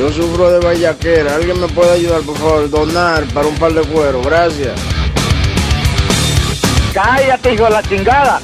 Yo sufro de vallaquera. ¿Alguien me puede ayudar, por favor? Donar para un par de cuero. Gracias. Cállate, hijo de la chingada.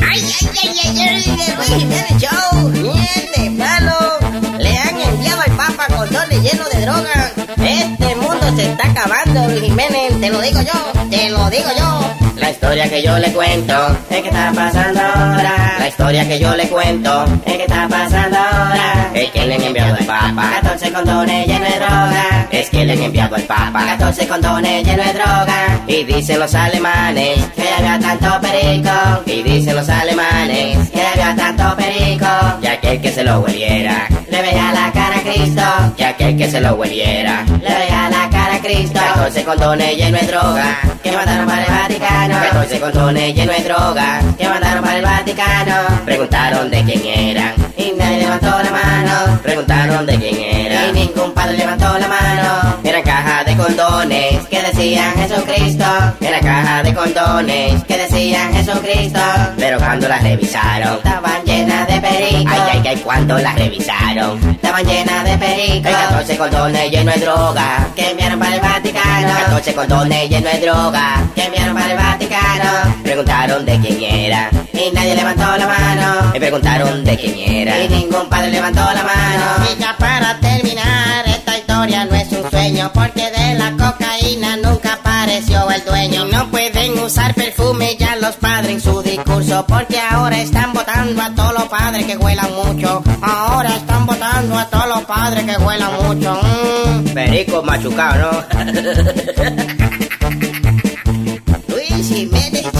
Ay, ay, ay, ay, ay, Jiménez Show. Miente, palo. Le han enviado al Papa condones llenos de droga. Este mundo se está acabando, Luis Jiménez. Te lo digo yo, te lo digo yo. La historia que yo le cuento es que está pasando ahora. La historia que yo le cuento es que está pasando ahora. Es que le han enviado al Papa 14 condones llenos de droga. Es que le han enviado al Papa 14 condones llenos de droga. Y dicen los alemanes que había tanto perico. Y dicen los alemanes que había tanto perico. Y aquel que se lo hueliera le veía la cara a Cristo. Y aquel que se lo hueliera le veía la cara a Cristo. 14 condones llenos de droga que mandaron para el Vaticano. 14 condones llenos de droga que mandaron para el Vaticano. Preguntaron de quién eran y nadie levantó la mano. Preguntaron de quién era y ningún padre levantó la mano. Eran cajas de condones que decían Jesucristo. Era caja de condones que decían Jesucristo. Pero cuando las revisaron, estaban llenas de perico. Ay, ay, ay, cuando las revisaron, estaban llenas de perico. Hay 14 condones llenos de droga que enviaron para el Vaticano. 14 condones llenos de droga que enviaron para el Vaticano. Preguntaron de quién era y nadie levantó la mano. Me preguntaron de quién era y ningún padre levantó la mano. Y ya para terminar, esta historia no es un sueño porque de la cocaína nunca apareció el dueño. Y no pueden usar perfume ya los padres en su discurso porque ahora están votando a todos los padres que huelan mucho. Ahora están votando a todos los padres que huelan mucho. Mm. Perico machucado, ¿no? Luis Jiménez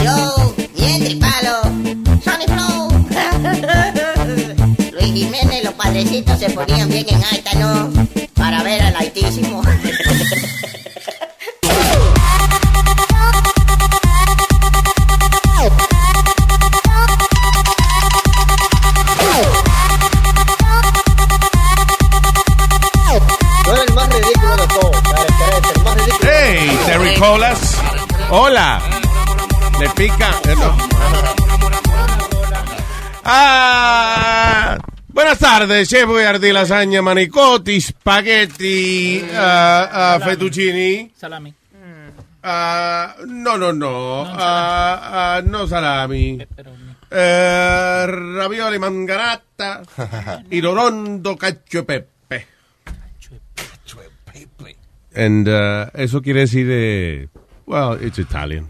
Jiménez, los padrecitos se ponían bien en alta, ¿no? Para ver al altísimo. Hey, Terry Colas. Hola. Le pica. no. Ah, buenas tardes, chef Boyardí, lasaña, manicotti, spaghetti, ah, fettuccini. Salami. Ah, no, no, no. Ah, no salami. Eh, ravioli mangarata y lorondo cacio e pepe. And uh, eso quiere decir, eh, well, it's Italian.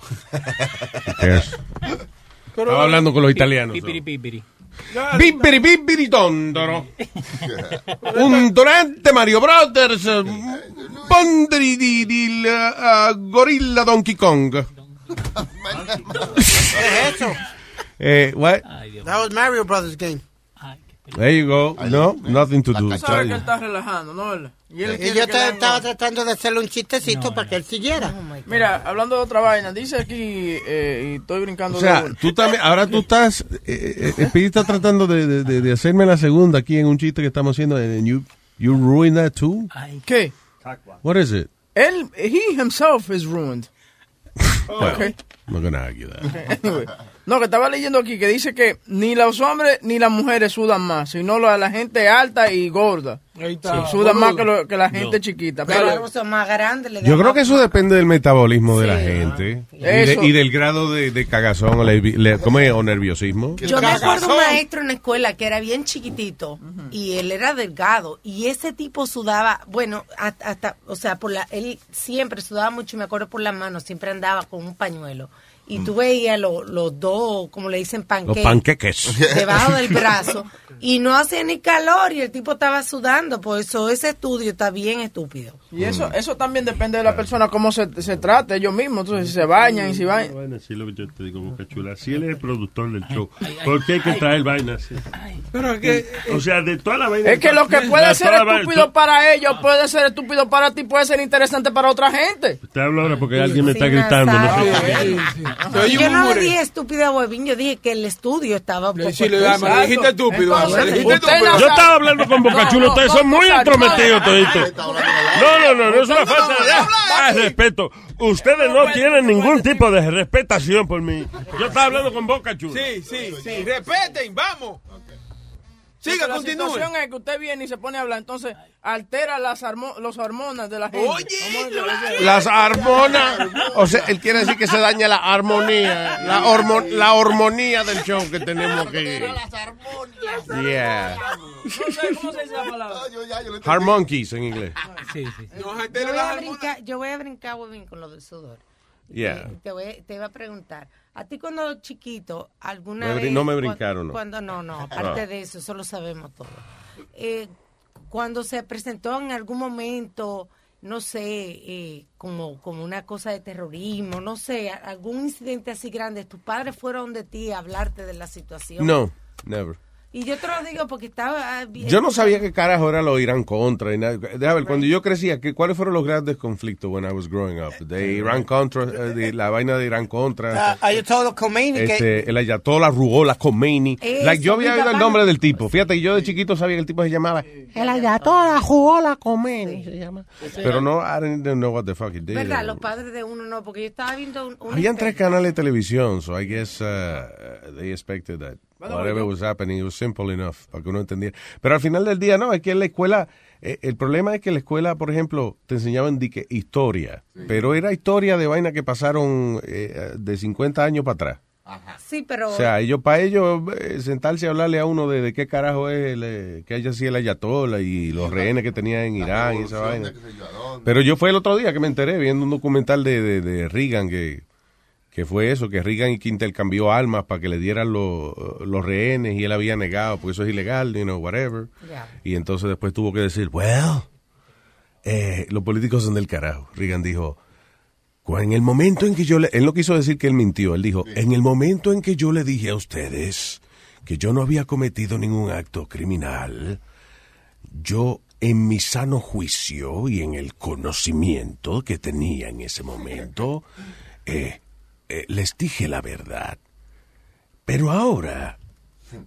Cares? Estaba hablando con los italianos. Pipiri, pipiri. Bibbiri bibbiri tondoro. Un donante Mario Brothers. Pondri di, di uh, gorilla Donkey Kong. Eh, what? That was Mario Brothers game. There you go. No, nothing to do. Tú sabes que él está relajando, ¿no? Y, él yo estaba tratando de hacerle un chistecito para que él siguiera. Mira, hablando de otra vaina, dice aquí, eh, y estoy brincando O sea, de tú también, ahora tú estás, eh, eh, Speedy está tratando de, de, de- de hacerme la segunda aquí en un chiste que estamos haciendo. And you, you ruined that too? ¿Qué? What is it? Él, he himself is ruined. Well, Okay. I'm not gonna argue that. Anyway. No, que estaba leyendo aquí que dice que ni los hombres ni las mujeres sudan más, sino la, la gente alta y gorda. Sí, sudan más que, lo- que la gente chiquita. Pero Pero, son más grandes. le Yo creo más- que eso depende del metabolismo de la gente y, de- y del grado de, de cagazón o, le- le- ¿cómo es? o nerviosismo. Yo me acuerdo un maestro en la escuela que era bien chiquitito y él era delgado y ese tipo sudaba, bueno, hasta, hasta- o sea, por la, él siempre sudaba mucho y me acuerdo por las manos, siempre andaba con un pañuelo. Y tú veías lo- los dos, como le dicen, Los panqueques. panqueques. Debajo del brazo. Y no hacía ni calor y el tipo estaba sudando. Por eso ese estudio está bien estúpido. y eso eso también depende de la persona, cómo se, se trate ellos mismos. Entonces, si se bañan y si van. Bueno, sí, lo que yo te digo, Boca Chula. Si él es el productor del show, ¿por qué hay que traer vainas así? Pero que... O sea, de toda la vaina. Es que lo que de puede ser estúpido para ellos puede ser estúpido para ti, puede ser interesante para otra gente. Te hablo ahora porque alguien me está gritando. No sé. Yo no le dije estúpida a Huevín, yo dije que el estudio estaba un poco Sí, le damos, le dijiste estúpido. Yo estaba hablando con Bocachulo, ustedes son muy entrometidos toditos. No, no, no, no es una falta de ah, respeto. Ustedes no tienen ningún tipo de respetación por mí. Yo estaba hablando con Bocachulo. Sí, sí, sí. Respeten, vamos. Siga, la continúe. situación es que usted viene y se pone a hablar, entonces altera las hormo- los hormonas de la gente. Oye. Las hormonas, o sea, él quiere decir que se daña la armonía, la, hormo- la hormonía del show que tenemos que... Yeah. No sé, ¿Cómo se dice la palabra? Harmonkeys en inglés. Nos Yo altera voy, las a brincar, yo voy a brincar, con lo del sudor. Yeah. Te, voy- te iba a preguntar, a ti cuando chiquito, alguna Me vez... no me brincaron, no. Cuando, no, no, aparte Ah. de eso, eso lo sabemos todo. Eh, cuando se presentó en algún momento, no sé, eh, como, como una cosa de terrorismo, no sé, algún incidente así grande, tus padres fueron de ti a hablarte de la situación. No, never. Y yo te lo digo porque estaba... ah, bien- Yo no sabía qué carajo era lo Irán contra. Y nada. Déjame ver, cuando yo crecía, ¿qué, ¿cuáles fueron los grandes conflictos when I was growing up? De Irán contra, eh, de la vaina de Irán contra. Uh, Ayatollah Khomeini, que Este, el Ayatollah Ruhollah Khomeini. Eso, Like, yo había oído el nombre no- del tipo. Fíjate, yo de chiquito sabía que el tipo se llamaba el Ayatollah Ruhollah Khomeini. Se llama. Pero no, I didn't know what the fuck he did. ¿Verdad? Los padres de uno no, porque yo estaba viendo un... un Habían tres canales de televisión, so I guess uh, they expected that whatever was happening, it was simple enough para que uno entendiera. Pero al final del día, no, es que en la escuela, eh, el problema es que en la escuela, por ejemplo, te enseñaban di que historia, pero era historia de vaina que pasaron eh, de 50 años para atrás. Sí, pero... O sea, ellos para ellos eh, sentarse a hablarle a uno de, de qué carajo es el, eh, que haya sido el Ayatollah y los rehenes que tenía en Irán y esa vaina. Pero yo fue el otro día que me enteré viendo un documental de, de, de Reagan que, que fue eso, que Reagan y que intercambió armas para que le dieran los, los rehenes y él había negado, porque eso es ilegal, you know, whatever. Ya. Y entonces después tuvo que decir, well, eh, los políticos son del carajo. Reagan dijo, "Cu- en el momento en que yo le, él no quiso decir que él mintió, él dijo, en el momento en que yo le dije a ustedes que yo no había cometido ningún acto criminal, yo en mi sano juicio y en el conocimiento que tenía en ese momento, eh, eh, les dije la verdad. Pero ahora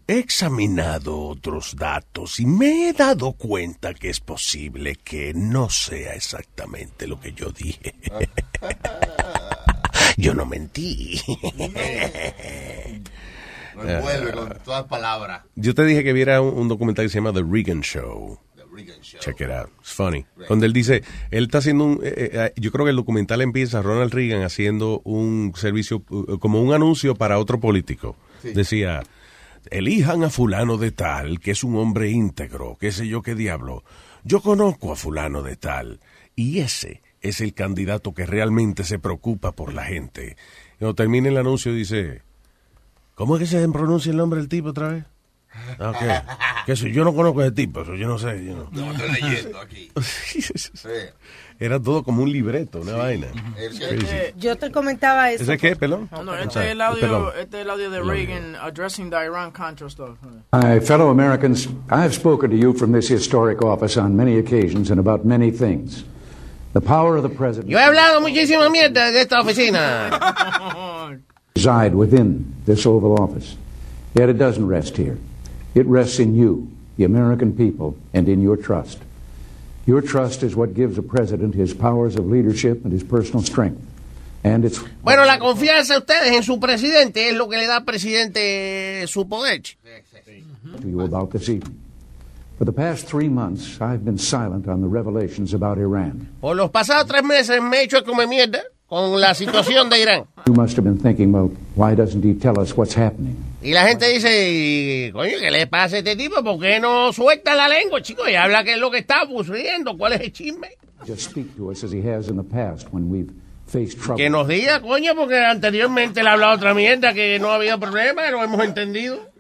he examinado otros datos y me he dado cuenta que es posible que no sea exactamente lo que yo dije. yo no mentí. Lo envuelve con todas palabras. Yo te dije que viera un, un documental que se llama The Reagan Show. Check it out. It's funny. Cuando él dice, él está haciendo un, eh, eh, yo creo que el documental empieza Ronald Reagan haciendo un servicio, como un anuncio para otro político. Sí. Decía, elijan a fulano de tal, que es un hombre íntegro, qué sé yo qué diablo. Yo conozco a fulano de tal, y ese es el candidato que realmente se preocupa por la gente. Cuando termina el anuncio dice, ¿cómo es que se pronuncia el nombre del tipo otra vez? Ah, Ok. Que si yo no conozco a ese tipo, eso yo no sé. yo no. No, estoy leyendo aquí. Era todo como un libreto, una vaina. Crazy. Yo te comentaba eso. ¿Ese qué, pelón? No, no, este es el audio, Perdón. este es el audio de Reagan addressing the Iran-Contra stuff. My fellow Americans, I have spoken to you from this historic office on many occasions and about many things. The power of the president Yo he hablado muchísima mierda de esta oficina. reside within this Oval Office. Yet it doesn't rest here. It rests in you, the American people, and in your trust. Your trust is what gives a president his powers of leadership and his personal strength. And it's Bueno, la confianza de ustedes en su presidente es lo que le da al presidente su poder. to you about this evening. For the past three months, I've been silent on the revelations about Iran. Por los pasados tres meses me he hecho como mierda con la situación de Irán. You must have been thinking, well, why doesn't he tell us what's happening? Y la gente dice, coño, ¿qué le pasa a este tipo? ¿Por qué no suelta la lengua, chico? Y habla qué es lo que está ocurriendo, cuál es el chisme. Just speak to us as he has in the past when we've faced trouble. Que nos diga, coño, porque anteriormente le ha hablado otra mierda que no había problema, lo hemos entendido.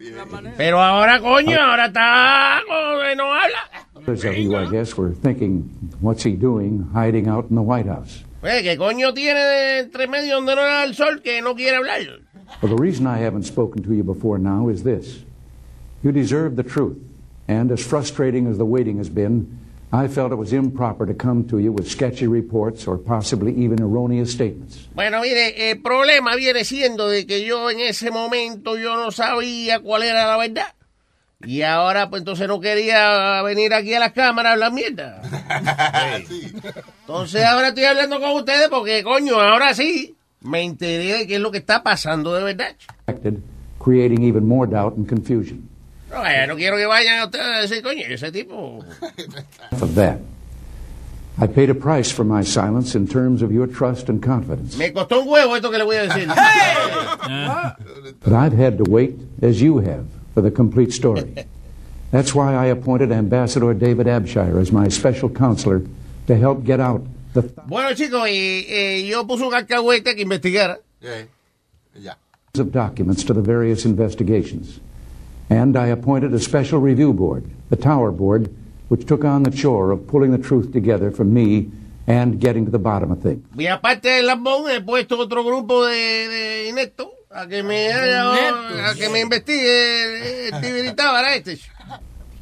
Pero ahora, coño, ahora está, no habla. Of you, I guess, were thinking, what's he doing hiding out in the White House? Pues, ¿qué coño tiene de entre medio donde no da el sol que no quiere hablar? Well, the reason I haven't spoken to you before now is this. You deserve the truth, and as frustrating as the waiting has been, I felt it was improper to come to you with sketchy reports or possibly even erroneous statements. Bueno, mire, el problema viene siendo de que yo en ese momento yo no sabía cuál era la verdad. Y ahora, pues entonces no quería venir aquí a la cámara a hablar mierda. Entonces ahora estoy hablando con ustedes porque, coño, ahora sí me enteré de qué es lo que está pasando de verdad. Creating even more doubt and confusion. No, no quiero que vayan ustedes a decir, coño, ese tipo. Of that, I paid a price for my silence in terms of your trust and confidence. Me costó un huevo esto que le voy a decir. But I've had to wait, as you have, for the complete story. That's why I appointed Ambassador David Abshire as my special counselor to help get out the Bueno, chicos, y, eh, yo puse un alcahuete que investigara. thousands of documents to the various investigations. And I appointed a special review board, the Tower Board, which took on the chore of pulling the truth together for me and getting to the bottom of things. Y aparte del lambón, he puesto otro grupo de, de ineptos a que me haga, a que me investigue el tibiritábara este.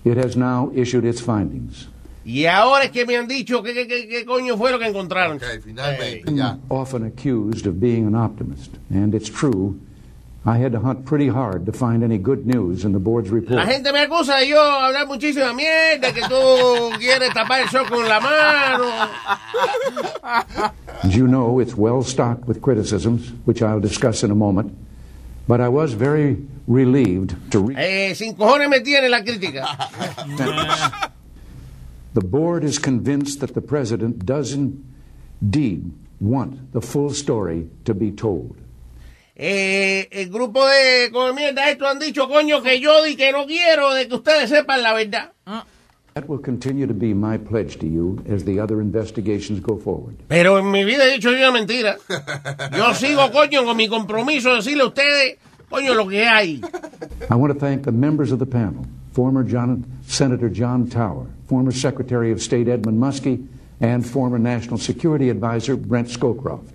It has now issued its findings. Y ahora es que me han dicho qué qué- qué coño fue lo que encontraron. Often accused of being an optimist, and it's true. I had to hunt pretty hard to find any good news in the board's report. La gente me acusa de yo hablar muchísima mierda, que tú quieres tapar el sol con la mano. As you know, it's well stocked with criticisms, which I'll discuss in a moment. But I was very relieved to read Eh, sin cojones me tiene la crítica. the board is convinced that the president does indeed want the full story to be told. Eh, el grupo de con mierda estos han dicho, coño, que yo di que no quiero de que ustedes sepan la verdad. That will continue to be my pledge to you as the other investigations go forward. Pero en mi vida he dicho yo una mentira. Yo sigo, coño, con mi compromiso de decirle a ustedes, coño, lo que hay. I want to thank the members of the panel, former John, Senator John Tower, former Secretary of State Edmund Muskie, and former National Security Advisor Brent Scowcroft.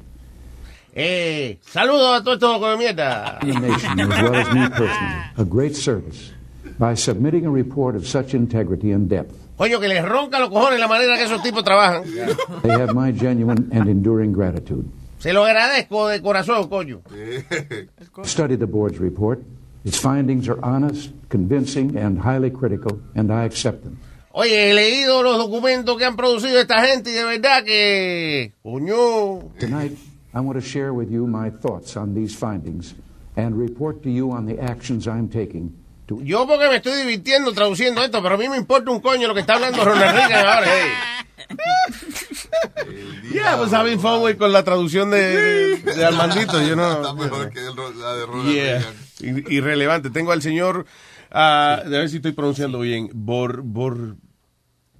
Eh, saludos a todos estos con mierda. the nation, as well as me personally, a great service by submitting a report of such integrity and depth. Coño, que les ronca los cojones la manera que esos tipos trabajan. They have my genuine and enduring gratitude. Se lo agradezco de corazón, coño. Study the board's report. Its findings are honest, convincing, and highly critical, and I accept them. Oye, he leído los documentos que han producido esta gente y de verdad que... Coño... Tonight, I want to share with you my thoughts on these findings and report to you on the actions I'm taking to Yo porque me estoy divirtiendo traduciendo esto, pero a mí me importa un coño lo que está hablando Ronald Reagan ahora. Hey. Yeah, pues having fun güey, con la traducción de, de, de Armandito. Yo no... Está mejor que la de Ronald Yeah. Reagan. I- Irrelevante. Tengo al señor, ah, a ver si estoy pronunciando bien, Bor, Bor,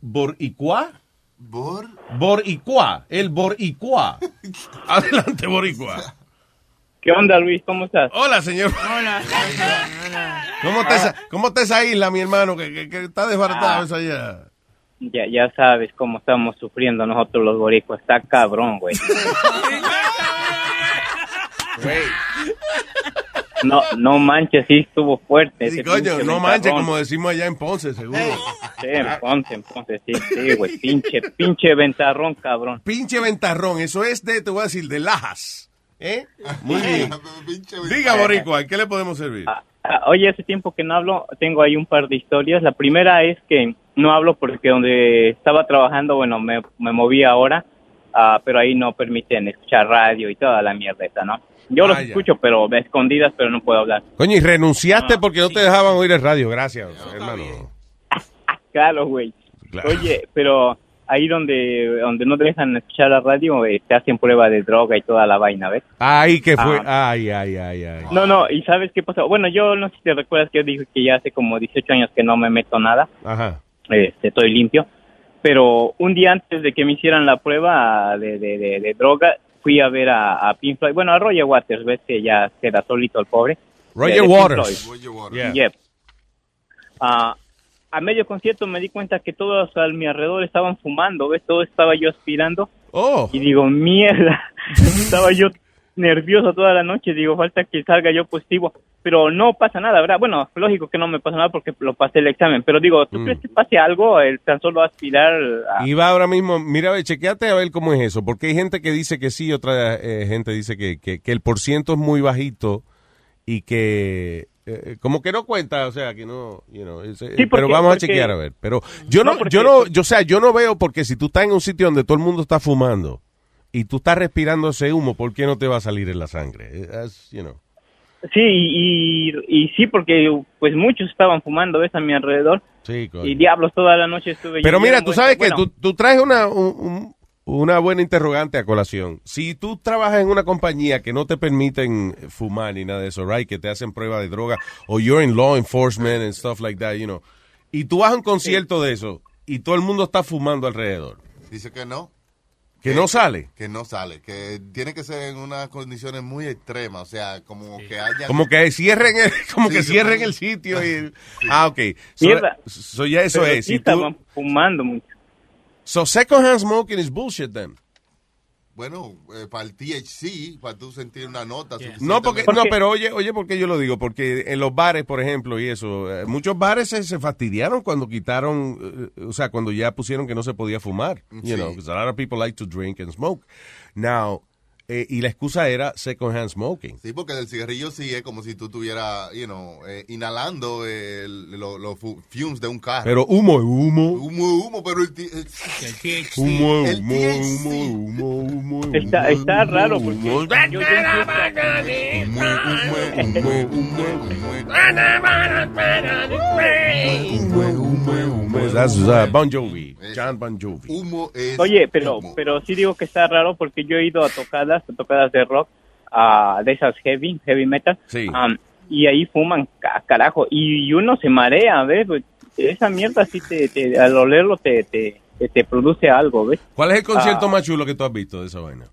Boricua. ¿Bor? Boricua, el Boricua. Adelante, Boricua. ¿Qué onda, Luis? ¿Cómo estás? Hola, señor. Hola. ¿Cómo está esa, cómo está esa isla, mi hermano, que, que- que está desbaratado Ah. eso allá? Ya, ya sabes cómo estamos sufriendo nosotros los boricuas. Está cabrón, güey. No, no manches, sí estuvo fuerte. Sí, coño, pinche no manches, ventarrón. como decimos allá en Ponce, seguro. Sí, en Ponce, en Ponce, sí, sí, güey. Pinche, pinche ventarrón, cabrón. Pinche ventarrón, eso es de, te voy a decir, de Lajas. ¿Eh? Muy bien. Diga, Boricua, ¿en qué le podemos servir? Ah, Oye, hace tiempo que no hablo, tengo ahí un par de historias. La primera es que no hablo porque donde estaba trabajando, bueno, me, me moví ahora, ah, pero ahí no permiten escuchar radio y toda la mierda esa, ¿no? Yo los Ah, escucho, pero a escondidas, pero no puedo hablar. Coño, y renunciaste porque no te dejaban oír el radio. Gracias, hermano. Claro, güey. Claro. Oye, pero ahí donde donde no dejan escuchar la radio, eh, te hacen prueba de droga y toda la vaina, ¿ves? Ay, que fue. Ah. Ay, ay, ay, ay. No, no, ¿y sabes qué pasó? Bueno, yo no sé si te recuerdas que yo dije que ya hace como 18 años que no me meto nada. Ajá. este, estoy limpio. Pero un día antes de que me hicieran la prueba de, de, de- de droga, fui a ver a, a Pink Floyd, bueno, a Roger Waters, ves que ya queda solito el pobre. Roger Pink Waters. Yeah. Yep. Ah, a medio concierto me di cuenta que todos a mi alrededor estaban fumando, ¿ves? Todo estaba yo aspirando. Oh. Y digo, mierda, estaba yo nervioso toda la noche, digo, falta que salga yo positivo. Pero no pasa nada, ¿verdad? Bueno, lógico que no me pasa nada porque lo pasé el examen, pero digo, ¿tú Mm. crees que pase algo el tan solo aspirar a... Y va ahora mismo, mira, ve, chequeate a ver cómo es eso, porque hay gente que dice que sí, otra eh, gente dice que, que, que el porciento es muy bajito y que eh, como que no cuenta, o sea, que no, you know, es- eh, Sí, porque- pero vamos a chequear a ver. Pero yo no, No, porque- yo no, yo, o sea, yo no veo porque si tú estás en un sitio donde todo el mundo está fumando y tú estás respirando ese humo, ¿por qué no te va a salir en la sangre? That's, you know. Sí, y, y sí, porque pues muchos estaban fumando, ¿ves? A mi alrededor. Sí, coño. Y diablos, toda la noche estuve... Pero mira, tú sabes que tú, tú traes una, un- un- una buena interrogante a colación. Si tú trabajas en una compañía que no te permiten fumar ni nada de eso, right? Que te hacen prueba de droga, o you're in law enforcement and stuff like that, you know. Y tú vas a un concierto de eso y todo el mundo está fumando alrededor. Dice que no. Que no sale. Que no sale. Que tiene que ser en unas condiciones muy extremas. O sea, como que haya. Como que cierren el, como Sí, que cierren el sitio y, ah, ok. So, Mierda. so ya eso pero es. sí Si tú- fumando mucho. so second hand smoking is bullshit then. Bueno, eh, para el THC, para tú sentir una nota. No, porque, no, pero oye, oye, ¿por qué yo lo digo? Porque en los bares, por ejemplo, y eso, eh, muchos bares se, se fastidiaron cuando quitaron, eh, o sea, cuando ya pusieron que no se podía fumar. You Sí. know, because a lot of people like to drink and smoke. Now, eh, y la excusa era second hand smoking. Sí, porque del cigarrillo sí es como si tú estuvieras, you know, eh, inhalando eh, el- lo- los fu- fumes de un carro. Pero humo, humo. Humo, humo, pero el, el- Humo, el humo, THC. humo, humo, humo. Está, está raro porque humo. yo, That's uh, Bon Jovi, John Bon Jovi. Humo es. Oye, pero pero sí digo que está raro porque yo he ido a tocadas, tocadas de rock, a de esas heavy, heavy metal, Sí. y ahí fuman ca- carajo y, y uno se marea, ¿ves? Pues, Esa mierda sí te, te- al olerlo te, te, te, produce algo, ¿ves? ¿Cuál es el concierto Ah, más chulo que tú has visto de esa vaina?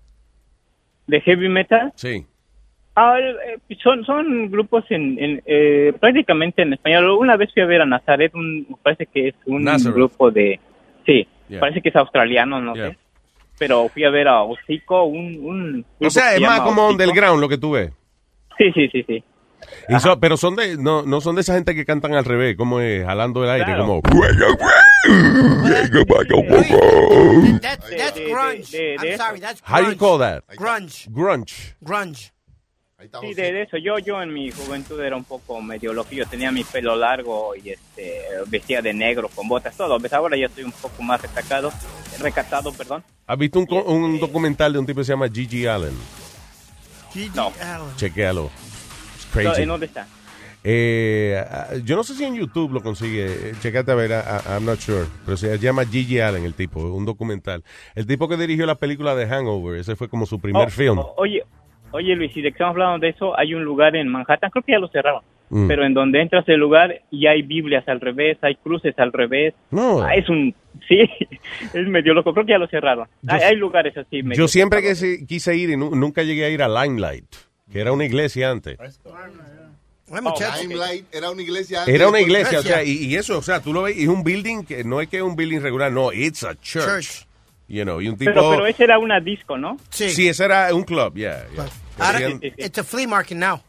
de heavy metal. Sí. Ah, eh, son, son grupos en, en, eh, prácticamente en español. Una vez fui a ver a Nazaret, un, parece que es un Nazareth. grupo de... Sí, Yeah. parece que es australiano, no Yeah. sé. Pero fui a ver a Hocico, un... un O sea, es más como Hocico. underground lo que tú ves. Sí, sí, sí, sí. Y so- pero son de, no, no son de esa gente que cantan al revés, como es, jalando el aire, Claro. como... That's, that's grunge. I'm sorry, that's How grunge. you call that? Grunge. Grunge. Grunge. Sí, de, de eso. Yo, yo en mi juventud era un poco medio loquillo. Tenía mi pelo largo y este vestía de negro con botas, todo. Pues ahora ya estoy un poco más recatado, recatado, perdón. ¿Has visto un, un documental de un tipo que se llama Gigi Allen? No. Chequéalo. It's crazy. ¿En dónde está? Eh, ah, yo no sé si en YouTube lo consigue. Eh, Checate a ver, ah, ah, I'm not sure. Pero se llama Gigi Allen, el tipo, un documental. El tipo que dirigió la película de Hangover, ese fue como su primer Oh, film. oh, oye, oye Luis, si de que estamos hablando de eso, hay un lugar en Manhattan, creo que ya lo cerraron, Mm. pero en donde entras al lugar y hay Biblias al revés, hay cruces al revés. No. Ah, es un, sí, es medio loco, creo que ya lo cerraron. hay, hay lugares así. medio Yo siempre que se- quise ir y nu- nunca llegué a ir a Limelight, que era una iglesia antes. Limelight era una iglesia. antes Era una iglesia, o sea, y, y eso, o sea, tú lo ves, y es un building que no es que es un building regular, no, it's a church. Church. You know, y un tipo... Pero, pero ese era una disco, ¿no? Sí. Sí, ese era un club, yeah. yeah. Ahora, it's a flea market now.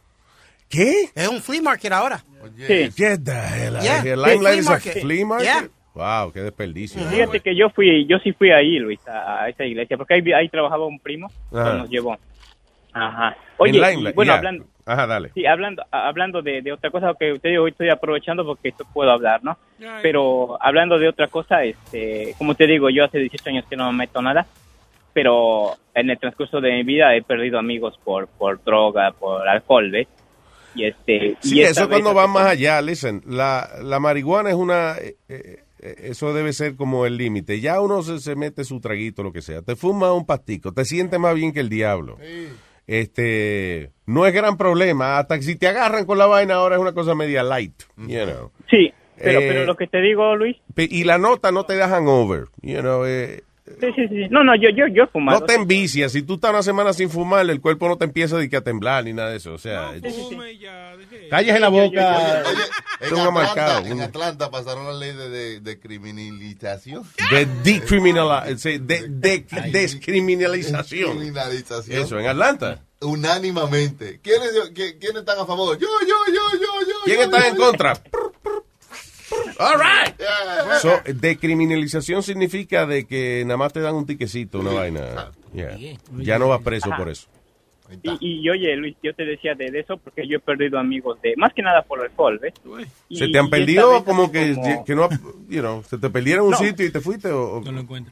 ¿Qué? Es un flea market ahora. Sí. Get the hell out Yeah, of here. flea Limelight is a flea market? Yeah. Wow, qué desperdicio. Fíjate que yo fui, yo sí fui ahí, Luis, a, a esa iglesia, porque ahí, ahí trabajaba un primo, que nos llevó. Ajá. En Oye, bueno, yeah. hablando, Ajá, dale. Sí, hablando, hablando de, de otra cosa que usted hoy estoy aprovechando porque esto puedo hablar, ¿no? Pero hablando de otra cosa, este, como te digo, yo hace 18 años que no me meto nada, pero en el transcurso de mi vida he perdido amigos por, por droga, por alcohol, ¿ves? Y este, Sí, y eso cuando va más allá. Listen, la, la marihuana es una... eh, eh, eh, eso debe ser como el límite. Ya uno se, se mete su traguito, lo que sea. Te fuma un pastico, te sientes más bien que el diablo. Este, no es gran problema. Hasta que si te agarran con la vaina ahora es una cosa media light, you know. Sí, pero, Eh, pero lo que te digo, Luis, Y la nota no te da hangover, you know. eh, Sí, sí, sí. No, no, yo, yo, yo he fumado. No te envicias. Si tú estás una semana sin fumar, el cuerpo no te empieza que a temblar ni nada de eso. O sea, cállese la boca. En Tengo marcado. Atlanta, en Atlanta pasaron la ley de, de, de criminalización. De decriminalización. De, de- descriminalización. Eso, en Atlanta. Unánimamente. ¿Quiénes, qui- ¿Quiénes están a favor? Yo, yo, yo, yo, yo. ¿Quién yo, está yo, en yo. contra? All right. So, decriminalización significa de que nada más te dan un tiquecito, una vaina. Yeah. Ya no vas preso por eso. Y, y oye, Luis, yo te decía de, de eso porque yo he perdido amigos de, más que nada por alcohol, ¿ves? Y- ¿Se te han perdido como que, como- que no, you know, se te perdieron un No. sitio y te fuiste? O, o-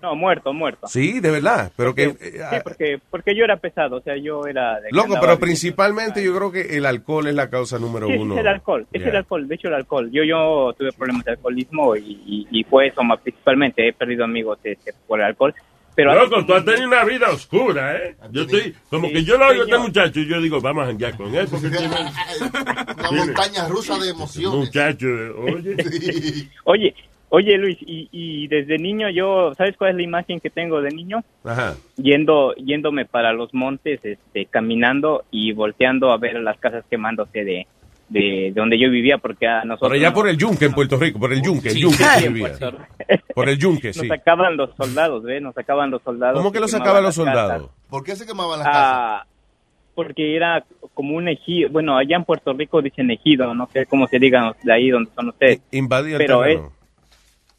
No, muerto, muerto. Sí, de verdad, pero que... eh, Sí, porque, porque yo era pesado, o sea, yo era... de Loco, pero principalmente yo creo que el alcohol es la causa número Sí, uno. es el alcohol, es Yeah. el alcohol, de hecho el alcohol. Yo yo tuve problemas de alcoholismo y, y, y fue eso más principalmente, he perdido amigos este, por el alcohol. Pero Loco, tú has tenido una vida oscura, ¿eh? Yo estoy, como que yo lo oigo a este muchacho y yo digo, vamos a janguear con él, porque tiene... Una montaña rusa de emociones. Muchacho, oye. Oye, oye Luis, y, y desde niño yo, ¿sabes cuál es la imagen que tengo de niño? Ajá. Yendo, yéndome para los montes, este, caminando y volteando a ver las casas quemándose de, de, de donde yo vivía, porque a nosotros... Por allá por el yunque en Puerto Rico, por el yunque, el yunque sí, vivía. Por el yunque, sí. Nos sacaban los soldados, ¿ves? Nos sacaban los soldados. ¿Cómo que los sacaban los soldados? ¿Por qué se quemaban las casas? Ah, porque era como un ejido, bueno, allá en Puerto Rico dicen ejido, no sé cómo se digan de ahí donde son ustedes. Invadía el Pero es, terreno.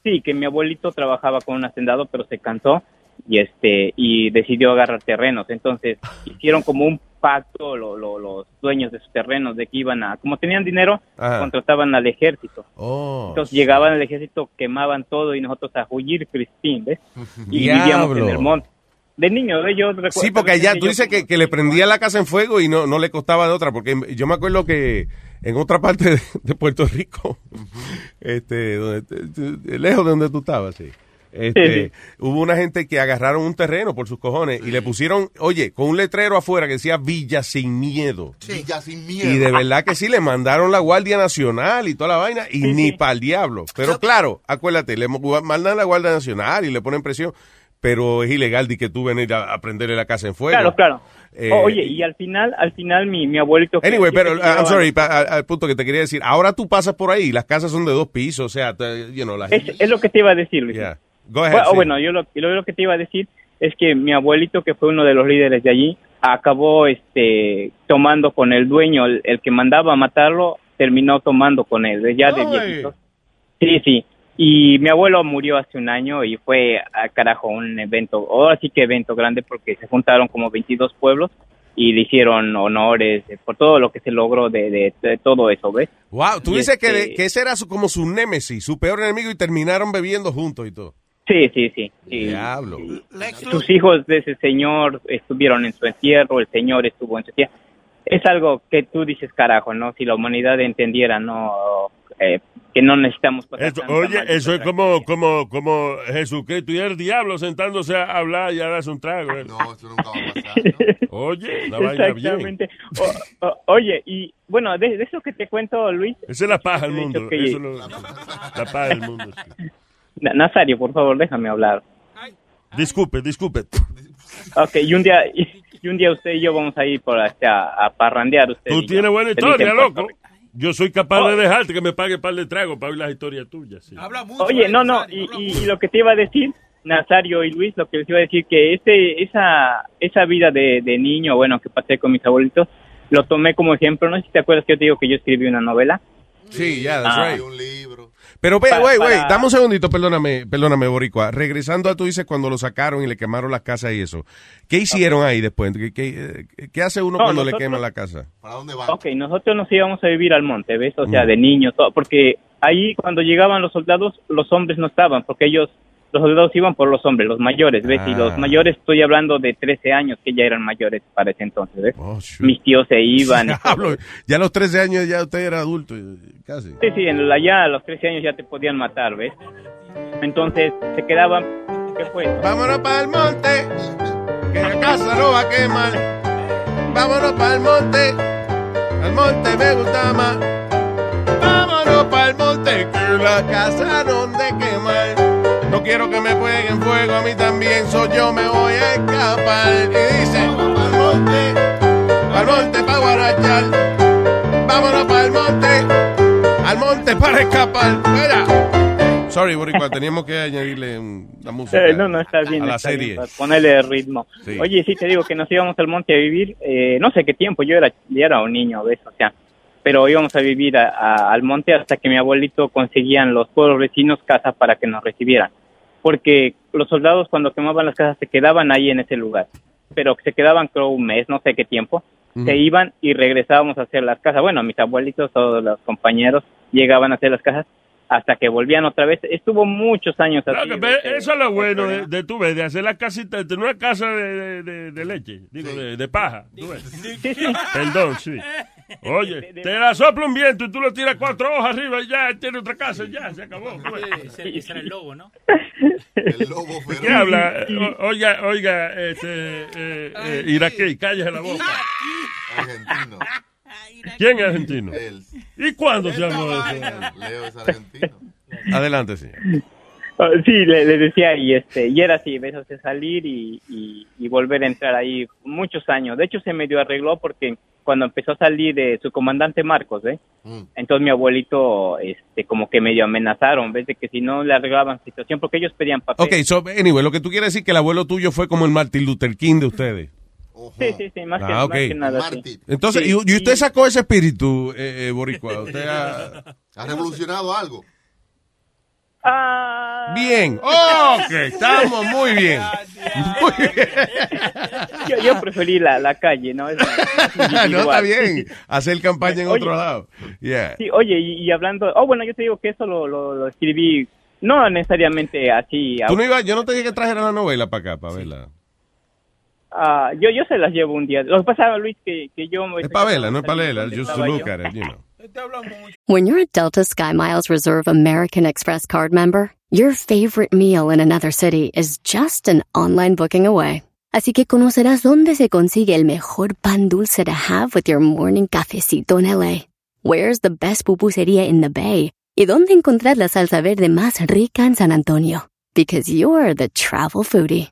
sí, que mi abuelito trabajaba con un hacendado, pero se cansó y este y decidió agarrar terrenos. Entonces hicieron como un pacto lo- lo- los dueños de sus terrenos de que iban a, como tenían dinero, Ajá. contrataban al ejército. Oh. Entonces llegaban al ejército, quemaban todo y nosotros a huir, Cristín, ¿ves? Y vivíamos en el monte. De niño, ¿ves? Yo recuerdo Sí, porque allá tú yo dices que, que le prendía la casa en fuego y no, no le costaba de otra, porque yo me acuerdo que en otra parte de, de Puerto Rico, este, donde, lejos de donde tú estabas, sí. Este, Sí, Hubo una gente que agarraron un terreno por sus cojones y le pusieron, oye, con un letrero afuera que decía Villa sin miedo. Villa sin miedo. Y de verdad que sí, le mandaron la Guardia Nacional y toda la vaina, y ni para el diablo. Pero claro, acuérdate, le mandan la Guardia Nacional y le ponen presión, pero es ilegal de que tú venir a, a prenderle la casa en fuego. Claro, claro. Eh, Oye, y al final, al final mi, mi abuelito... Anyway, pero, llevaba- I'm sorry, pa- al, al punto que te quería decir, ahora tú pasas por ahí, las casas son de dos pisos, o sea, te- you know, la Es, es lo que te iba a decir, Luis. Yeah. Go ahead, Bueno, sí. bueno, yo lo, lo, lo que te iba a decir es que mi abuelito, que fue uno de los líderes de allí, acabó este tomando con el dueño, el, el que mandaba a matarlo, terminó tomando con él, ya de viejito. Sí, sí. Y mi abuelo murió hace un año y fue, a carajo, un evento, ahora sí que evento grande porque se juntaron como 22 pueblos y le hicieron honores eh, por todo lo que se logró de, de- de todo eso, ¿ves? Wow, tú Y dices que, este- de- que ese era su- como su némesis, su peor enemigo, y terminaron bebiendo juntos y todo. Sí, sí, sí. sí. Diablo. Sus hijos de ese señor estuvieron en su entierro, el señor estuvo en su entierro. Es algo que tú dices, carajo, ¿no? Si la humanidad entendiera, ¿no? Eh, que no necesitamos pasar oye, eso es como, como, como Jesucristo y el diablo sentándose a hablar y a darse un trago. ¿eh? No, eso nunca va a pasar. Oye, la vaina bien. Exactamente. O- o- oye, y bueno, de, de eso que te cuento, Luis. Esa es la paja del mundo. que- Eso es lo- la paja del mundo. sí. Na- Nazario, por favor, déjame hablar. Disculpe, disculpe. Ok, y un día, y, y un día usted y yo vamos a ir por hasta a parrandear. Usted Tú y yo. tienes buena historia, loco. Yo soy capaz Oh. de dejarte que me pague par de tragos para oír las historias tuyas. sí. Oye, no, no, y, y- y lo que te iba a decir, Nazario y Luis, lo que les iba a decir, que ese, esa, esa vida de, de niño, bueno, que pasé con mis abuelitos, lo tomé como ejemplo. No sé si te acuerdas que yo te digo que yo escribí una novela. Sí, ya, that's Ah. right. Un libro. Pero, güey, güey, para- dame un segundito, perdóname, perdóname, Boricua. Regresando a tú dices cuando lo sacaron y le quemaron las casas y eso. ¿Qué hicieron ahí después? ¿Qué, qué, eh, qué hace uno No, cuando le queman la casa? ¿Para dónde van? Ok, nosotros nos íbamos a vivir al monte, ¿ves? O sea, Mm. de niños, todo, porque ahí cuando llegaban los soldados, los hombres no estaban, porque ellos, los soldados iban por los hombres, los mayores, ¿ves? Y Ah. los mayores, estoy hablando de 13 años, que ya eran mayores para ese entonces, ¿ves? Oh. Mis tíos se iban. ya a los 13 años ya usted era adulto, eh, casi. Sí, sí, en la, ya a los 13 años ya te podían matar, ¿ves? Entonces se quedaban, ¿qué fue? Vámonos para el monte, que la casa no va a quemar. Vámonos para el monte, al monte me gusta más. Vámonos para el monte, que la casa no de quemar. No quiero que me peguen fuego a mí también, soy yo me voy a escapar. Y dice, al monte, al monte para guarachar, vámonos para el monte, al monte para escapar. Mira. Sorry, Boricua, teníamos que añadirle la música Eh, no, no, está bien. a la está serie. bien, para ponerle ritmo. Sí. Oye, sí, te digo que nos íbamos al monte a vivir, eh, no sé qué tiempo, yo era, yo era un niño, ¿ves? O sea, pero íbamos a vivir a- a- al monte hasta que mi abuelito conseguían los pueblos vecinos casas para que nos recibieran. Porque los soldados cuando quemaban las casas se quedaban ahí en ese lugar, pero se quedaban creo un mes, no sé qué tiempo, se iban y regresábamos a hacer las casas. Bueno, mis abuelitos, todos los compañeros llegaban a hacer las casas hasta que volvían otra vez. Estuvo muchos años así. Eso es lo bueno de, de tu vez, de hacer la casita, de una casa de, de- de- de leche, digo, de, de paja. tú ves. Perdón, sí. Oye, te la sopla un viento y tú lo tiras cuatro hojas arriba y ya tiene otra casa, ya, se acabó. Ese, ese era el lobo, ¿no? El lobo ¿De qué habla? O- oiga, oiga, este, eh, eh, iraquí, cállese la boca. Argentino. ¿Quién es argentino? Él. ¿Y cuándo se llamó eso? Leo es argentino. Adelante, señor. Ah, Sí, le, le decía, y este, y era así, ves, o sea, salir y, y, y volver a entrar ahí muchos años. De hecho, se medio arregló porque cuando empezó a salir de su comandante Marcos, ¿eh? Entonces mi abuelito, este, como que medio amenazaron, ves, de que si no le arreglaban situación, porque ellos pedían papel. Ok, so, anyway, lo que tú quieres decir que el abuelo tuyo fue como el Martin Luther King de ustedes. Sí, sí, sí, más, que, Ah, ok. más que nada. sí. Entonces, Sí, y, y usted sacó ese espíritu, eh, eh, Boricua. Usted ha... ¿Ha revolucionado algo? Ah. Bien. ok, estamos muy bien. Muy bien. Yo, yo preferí la, la calle, ¿no? Es más no, está bien. Hacer campaña en Oye. otro lado. Yeah. Sí, oye, y, y hablando, oh, bueno, yo te digo que eso lo, lo, lo escribí, no necesariamente así. Tú no ibas, yo no te dije que trajera la novela para acá, para verla. Ah, yo, yo se las llevo un día. Lo que pasa, Luis, que, que yo... Es para verla, no es para leerla. Just to look at it, you know. When you're a Delta SkyMiles Reserve American Express card member, your favorite meal in another city is just an online booking away. Así que conocerás dónde se consigue el mejor pan dulce to have with your morning cafecito en LA. Where's the best pupusería in the Bay? Y dónde encontrar la salsa verde más rica en San Antonio. Because you're the travel foodie.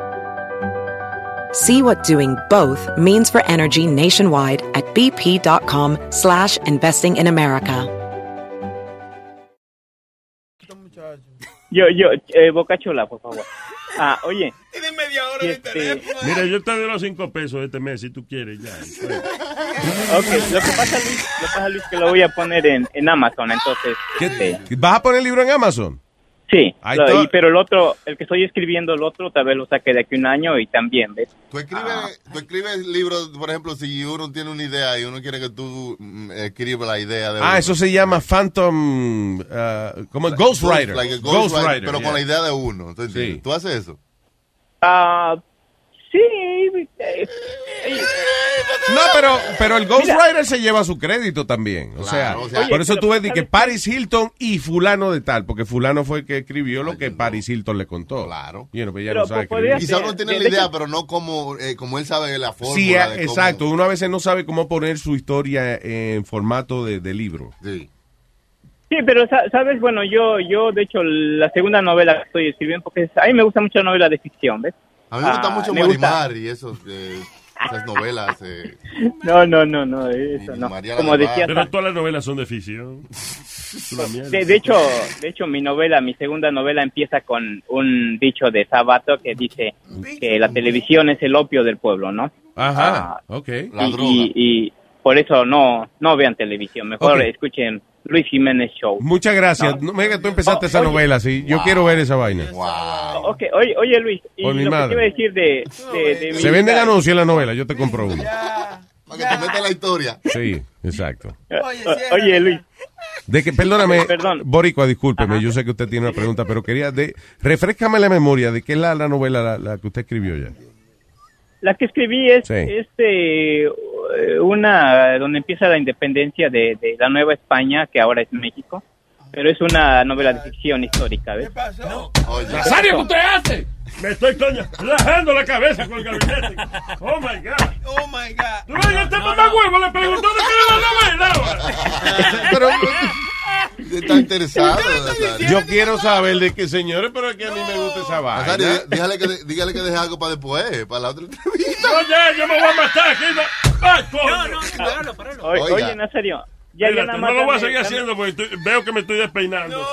See what doing both means for energy nationwide at bp.com slash investing in America. Yo, yo, eh, Boca Chula, por favor. Ah, oye. y este, Mira, yo te doy los cinco pesos este mes si tú quieres ya. ok, lo que pasa, Luis, lo que pasa, Luis, que lo voy a poner en, en Amazon, entonces... este, ¿Vas a poner el libro en Amazon? Sí, lo- y- pero el otro, el que estoy escribiendo, el otro, tal vez lo saque de aquí un año y también, ¿ves? Tú escribes, tú escribes libros, por ejemplo, si uno tiene una idea y uno quiere que tú mm, escribas la idea de Ah, uno. eso se llama Phantom, uh, como Ghostwriter. Like a Ghost ghostwriter, Writer, pero yeah. con la idea de uno. ¿tú entiendes? Sí. ¿Tú haces eso? Ah, sí. eh, No, pero, pero el Ghostwriter se lleva su crédito también. O sea, Claro, o sea- por Oye, eso tú ves de ¿sabes que Paris Hilton y fulano de tal, porque fulano fue el que escribió lo que Paris Hilton le contó. Claro. Y bueno, pues ella no sabe escribir. Quizá uno tiene la idea, pero no como, eh, como él sabe la fórmula. Sí, de eh, cómo- exacto. Uno a veces no sabe cómo poner su historia en formato de, de libro. Sí. Sí, pero sa- sabes, bueno, yo, yo, de hecho, la segunda novela que estoy escribiendo, porque a mí me gusta mucho la novela de ficción, ¿ves? A mí me gusta Ah, mucho me gusta- Marimar y esos, eh, esas novelas. eh. No, no, no, no, eso no. María Como decía, Pero todas las novelas son de ficción. Es una mierda. de, de hecho, de hecho, mi novela, mi segunda novela empieza con un dicho de Sabato que dice que la televisión es el opio del pueblo, ¿no? Ajá, Ah, ok. y, y- y por eso no, no vean televisión, mejor escuchen Luis Jiménez Show. Muchas gracias. No, tú empezaste esa novela, sí. Yo quiero ver esa vaina. Ok, oye, oye Luis, y Por mi lo que te madre. iba a decir de, de, de mi Se venden anuncios en la novela, yo te compro uno. Para que te meta la historia. Sí, exacto. Oye, Luis, De que, perdóname, Perdón. Boricua, discúlpeme, yo sé que usted tiene una pregunta, pero quería, de, refrescame la memoria de qué es la, la novela la, la que usted escribió ya. La que escribí es, Sí. es, eh, una donde empieza la independencia de, de la Nueva España, que ahora es México, pero es una novela de ficción histórica, ¿ves? Nazario, ¿qué usted hace? Me estoy coño rajando la cabeza con el gabinete. Oh my God. Oh my God. Tú ves, este mamá huevo le preguntó de qué era la novela. Pero está interesado. Yo quiero saber de qué, señores, pero es que a mí me gusta esa vaina. dí- dígale que, dígale que deje algo para después, para la otra entrevista. No, ya, yo me voy a matar aquí. No, Ay, coño. Oye, Oiga. oye, Nazario, ya, ya nada no más lo voy a seguir dame- haciendo porque estoy- veo que me estoy despeinando.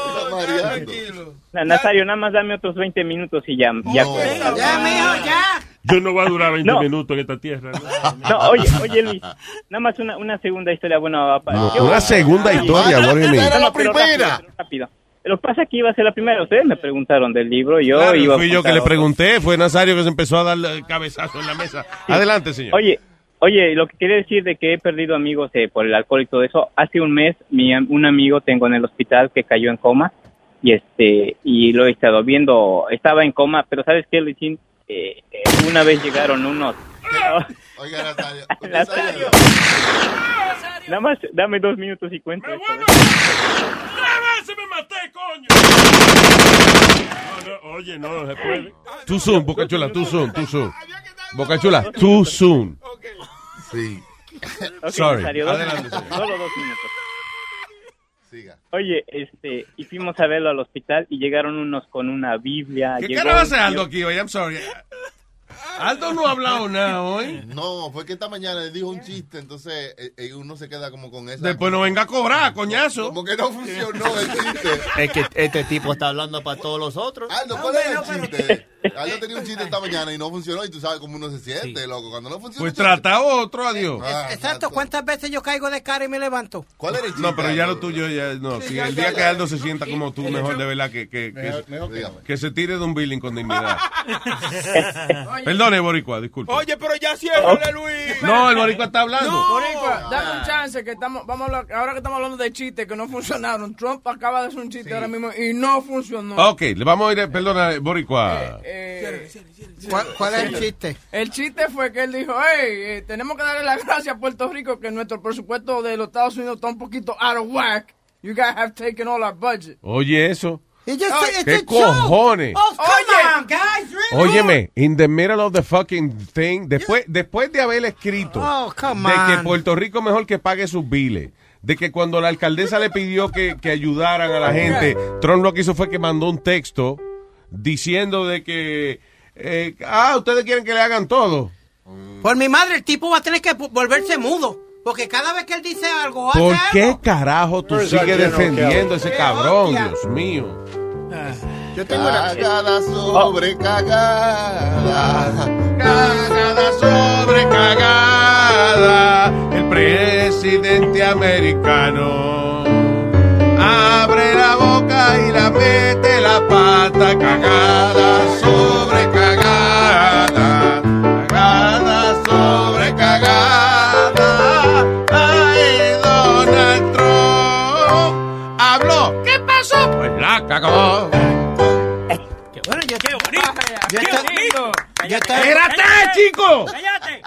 Na- Nazario, nada más dame otros 20 minutos y ya. ya, Ya, mijo, ya. Yo no voy a durar 20 No. minutos en esta tierra. ¿no? No, oye, oye Luis, nada más una, una segunda historia, bueno, yo- Una segunda historia? Era la primera. rápido. Lo que pasa es que iba a ser la primera. Ustedes me preguntaron del libro, yo Claro, iba a fui yo que le pregunté, fue Nazario que se empezó a dar el cabezazo en la mesa. Adelante, señor. Oye, oye, lo que quería decir de que he perdido amigos eh, por el alcohol y todo eso. Hace un mes, mi, am- un amigo tengo en el hospital que cayó en coma y este y lo he estado viendo. Estaba en coma, pero sabes qué, Luisín, Eh, eh, una vez llegaron unos. Oiga, Nazario. Nazario. Nada más, dame dos minutos y cuento. esto, ¿ves? ¡Se me maté, coño! No, no, oye, no, no se puede. Too soon, Boca Chula, too soon, too soon. Boca Chula, too soon. Sí. Ok, Sorry. Nazario, dos Adelante, minutos. Solo dos minutos. Siga. Oye, este, y fuimos a verlo al hospital y llegaron unos con una Biblia. ¿Qué llegó un hace Aldo aquí? I'm sorry. Aldo no ha hablado nada hoy. No, fue que esta mañana le dijo un chiste, entonces eh, eh, uno se queda como con esa. Después no venga a cobrar, coñazo. Como que no funcionó el chiste. Es que este tipo está hablando para todos los otros. Aldo, ¿cuál era el chiste? Aldo tenía un chiste esta mañana y no funcionó y tú sabes cómo uno se siente, loco. Cuando no funciona. Pues trata otro, adiós. Ah, Exacto, ¿cuántas veces yo caigo de cara y me levanto? ¿Cuál era el chiste? No, pero ya lo tuyo, ya, no. Si el día que Aldo se sienta como tú, mejor de verdad que, que, que, no. que se tire de un billing con dignidad. Perdone, Boricua, disculpe. Oye, pero ya ciérrale, Luis. No, el Boricua está hablando. Boricua, dame un chance que estamos, vamos a hablar, ahora que estamos hablando de chistes que no funcionaron. Trump acaba de hacer un chiste ahora mismo y no funcionó. Ok, le vamos a ir, perdona, Boricua. Eh, ¿Cuál, cuál es el chiste? El chiste fue que él dijo, hey, eh, tenemos que darle las gracias a Puerto Rico que nuestro presupuesto de los Estados Unidos está un poquito out of whack. You guys have taken all our budget. Oye, eso. Just- it's ¿Qué a joke. cojones? Oh, come Oye. on, guys. really? Óyeme, in the middle of the fucking thing, después, después de haber escrito Oh, come de que on. Puerto Rico mejor que pague sus biles, de que cuando la alcaldesa le pidió que, que ayudaran a la gente, Trump lo que hizo fue que mandó un texto diciendo de que, eh, ah, ustedes quieren que le hagan todo. Por mi madre, el tipo va a tener que volverse mudo. Porque cada vez que él dice algo, hace ¿Por algo. qué carajo tú sigues defendiendo a ese cabrón. Dios mío? Yo tengo. Cagada sobre cagada. Cagada sobre cagada, el presidente americano abre la boca y la mete la pata, cagada sobre cagada, Bueno, yo... ¡Qué bonito! Yo ¡Qué estoy- bonito! ¡Espérate, chico! ¡Cállate!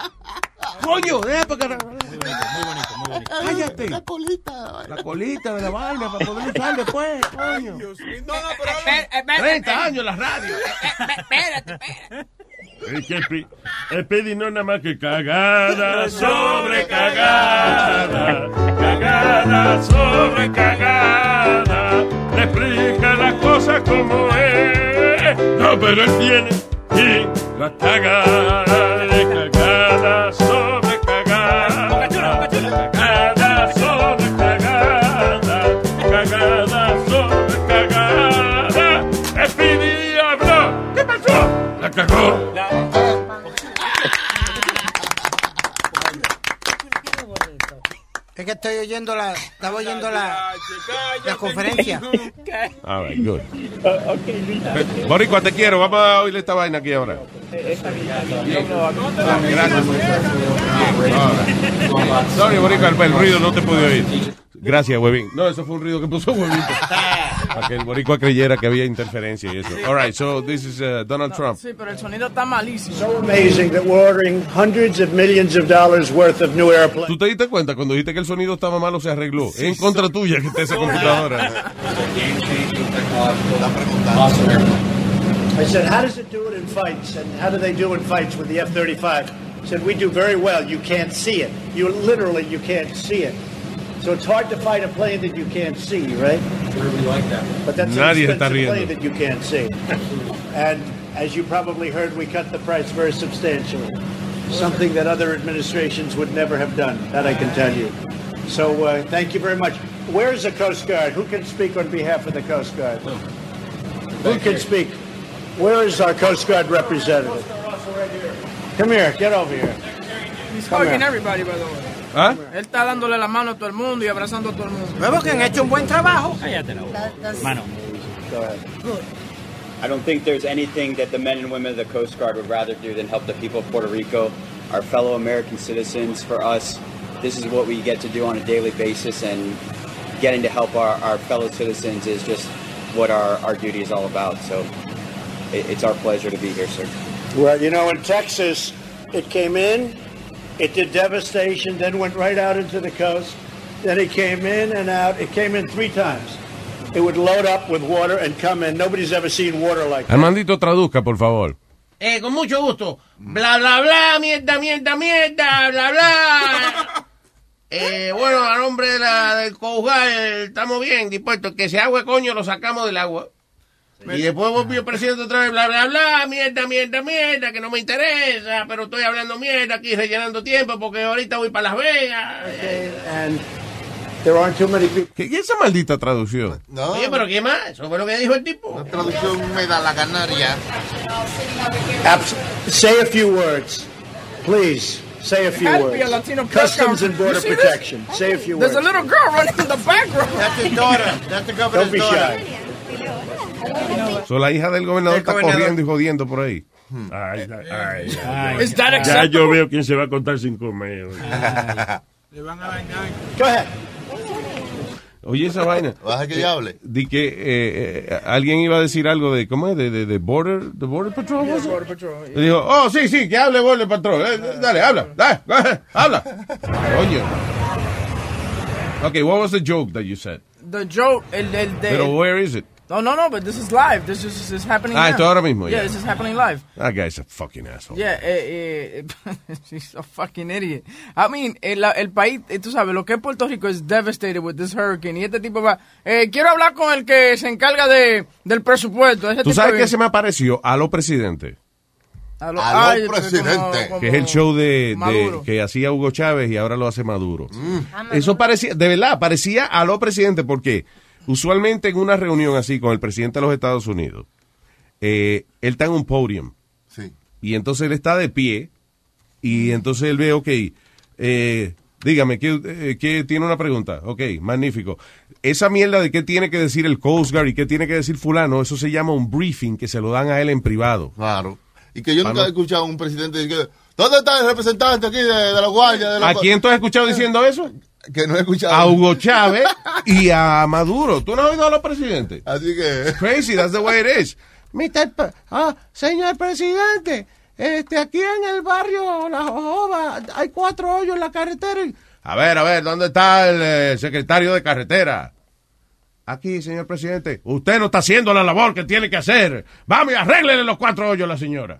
Coño, deja para que- Muy bonito, muy bonito. Cállate. La colita. La colita de la vaina para poder usar después, coño. No, no, pero... 30 años la radio. Espérate, espérate. Es que no es nada más que cagada sobre cagada, cagada sobre cagada. Le explica las cosas como es. No, pero él tiene y la sobre cagada, Es que estoy oyendo la... Estaba oyendo la... La conferencia. All right, good. Ok, Luis. Pe- Boricua, te quiero. Vamos a oír esta vaina aquí ahora. Gracias. Sorry, Boricua, el ruido no te pude oír. Gracias, Webin. No, eso fue un ruido que puso Webin. para que el boricua creyera que había interferencia y eso. All right, so this is uh, Donald Trump. Sí, pero el sonido está malísimo. So amazing that we're ordering hundreds of millions of dollars worth of new airplanes. ¿Tú te diste cuenta cuando dijiste que el sonido estaba malo se arregló? Es en contra tuya que está esa computadora. I said, how does it do it in fights? And how do they do in fights with the F-35? He said, we do very well. You can't see it. You literally, you can't see it. So it's hard to fight a plane that you can't see, right? Really like that. But that's Nadie an está expensive riendo. plane that you can't see. and as you probably heard, we cut the price very substantially. Something that other administrations would never have done, that I can tell you. So uh, thank you very much. Where is the Coast Guard? Who can speak on behalf of the Coast Guard? Who can speak? Where is our Coast Guard representative? Coast Guard right here. Come here, get over here. He's Come hugging everybody, by the way. ¿Ah? Él está dándole la mano a todo el mundo y abrazando a todo el mundo. Nuevo que han hecho un buen trabajo. Cállate la Mano. I don't think there's anything that the men and women of the Coast Guard would rather do than help the people of Puerto Rico, our fellow American citizens. For us, this is what we get to do on a daily basis, and getting to help our, our fellow citizens is just what our, our duty is all about. So it, it's our pleasure to be here, sir. Well, you know, in Texas, it came in, it did devastation, then went right out into the coast. Then it came in and out. It came in three times. It would load up with water and come in. Nobody's ever seen water like that. Armandito, traduzca, por favor. Eh, con mucho gusto. Bla, bla, bla, mierda, mierda, mierda, bla, bla. Eh, bueno, a nombre de la, del Coujal, estamos bien dispuestos. Que ese agua, coño, lo sacamos del agua. Y después volvió el presidente otra vez, bla, bla, bla, mierda, mierda, mierda, que no me interesa, pero estoy hablando mierda aquí, rellenando tiempo, porque ahorita voy para Las Vegas. And there aren't too many people. ¿Qué, qué es esa maldita traducción? Oye, pero ¿qué más? Eso fue lo que dijo el tipo. La traducción me da la canaria. Abs- say a few words. Please, say a few words. a Latino Customs and Border this? Protection. Say a few There's words. a little girl running in the background. That's his daughter. That's the governor's Don't be daughter. So, la hija del gobernador está gobernador. corriendo y jodiendo por ahí. Ay, ay, ay, ay. Is that Ya yo veo quién se va a contar sin comer. Go ahead. Oye, esa vaina. Baja que hable. Di que eh, eh, alguien iba a decir algo de, ¿cómo es? De, de, de Border, de Border Patrol. Yeah? Border Patrol, yeah. Y dijo, oh, sí, sí, que hable Border Patrol. Eh, eh, dale, habla, dale, eh, habla. Oye. Okay, what was the joke that you said? The joke, el, el de... Pero where is it? No, no, no, but this is live. This is, this is happening Ah, now. esto ahora mismo, Yeah, ya. this is happening live. That guy's a fucking asshole. Yeah, eh, eh, he's a fucking idiot. I mean, el, el país, eh, tú sabes, lo que es Puerto Rico es devastated with this hurricane. Y este tipo va, eh, quiero hablar con el que se encarga de, del presupuesto. Ese ¿Tú tipo sabes qué se me apareció? A lo presidente. A lo- A lo ay, presidente. como- Que es el show de, de- Maduro. que hacía Hugo Chávez y ahora lo hace Maduro. Ah, Eso parecía, de verdad, parecía a lo presidente porque usualmente en una reunión así con el presidente de los Estados Unidos, eh, él está en un podium Sí. y entonces él está de pie y entonces él ve, ok, eh, dígame, ¿qué, eh, qué tiene una pregunta? Ok, magnífico. Esa mierda de qué tiene que decir el Coast Guard y qué tiene que decir fulano, eso se llama un briefing que se lo dan a él en privado. Claro. Y que yo nunca he escuchado a un presidente decir, ¿dónde está el representante aquí de, de la Guardia? De la ¿A quién tú has escuchado diciendo eso? Que no he escuchado. a Hugo Chávez y a Maduro. ¿Tú no has oído a los presidentes? Así que. Crazy, that's the way it is. Mr. Ah, señor presidente, este, aquí en el barrio La Jojoba hay cuatro hoyos en la carretera. y- A ver, a ver, ¿dónde está el eh, secretario de carretera? Aquí, señor presidente. Usted no está haciendo la labor que tiene que hacer. Vamos y arréglele los cuatro hoyos a la señora.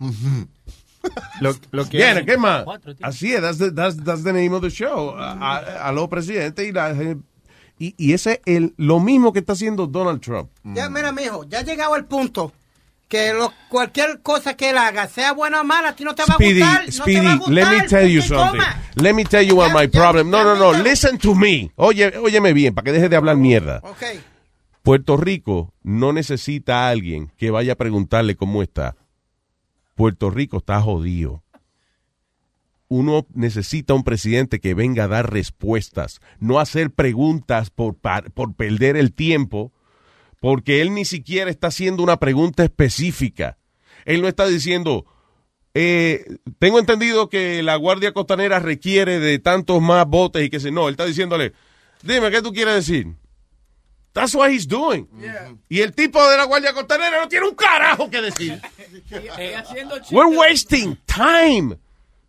Lo, lo que Viene, ¿qué más? Así es, that's the, that's, that's the name of the show. A, a- los presidentes y la y, y ese es el, lo mismo que está haciendo Donald Trump. Ya, mira, mijo, ya ha llegado el punto que lo- cualquier cosa que él haga, sea buena o mala, a ti no te va a Speedy, gustar. no te Speedy, va a gustar, let me tell you something. Let me tell you what my problem. No, no, no. Listen to me. Oye, óyeme bien, para que deje de hablar mierda. Ok. Puerto Rico no necesita a alguien que vaya a preguntarle cómo está. Puerto Rico está jodido. Uno necesita un presidente que venga a dar respuestas, no hacer preguntas por, perder el tiempo, porque él ni siquiera está haciendo una pregunta específica. Él no está diciendo, eh, tengo entendido que la Guardia Costanera requiere de tantos más botes y que se no, él está diciéndole, Dime, ¿qué tú quieres decir? That's what he's doing. Y el tipo de la Guardia Costanera no tiene un carajo que decir. We're wasting time.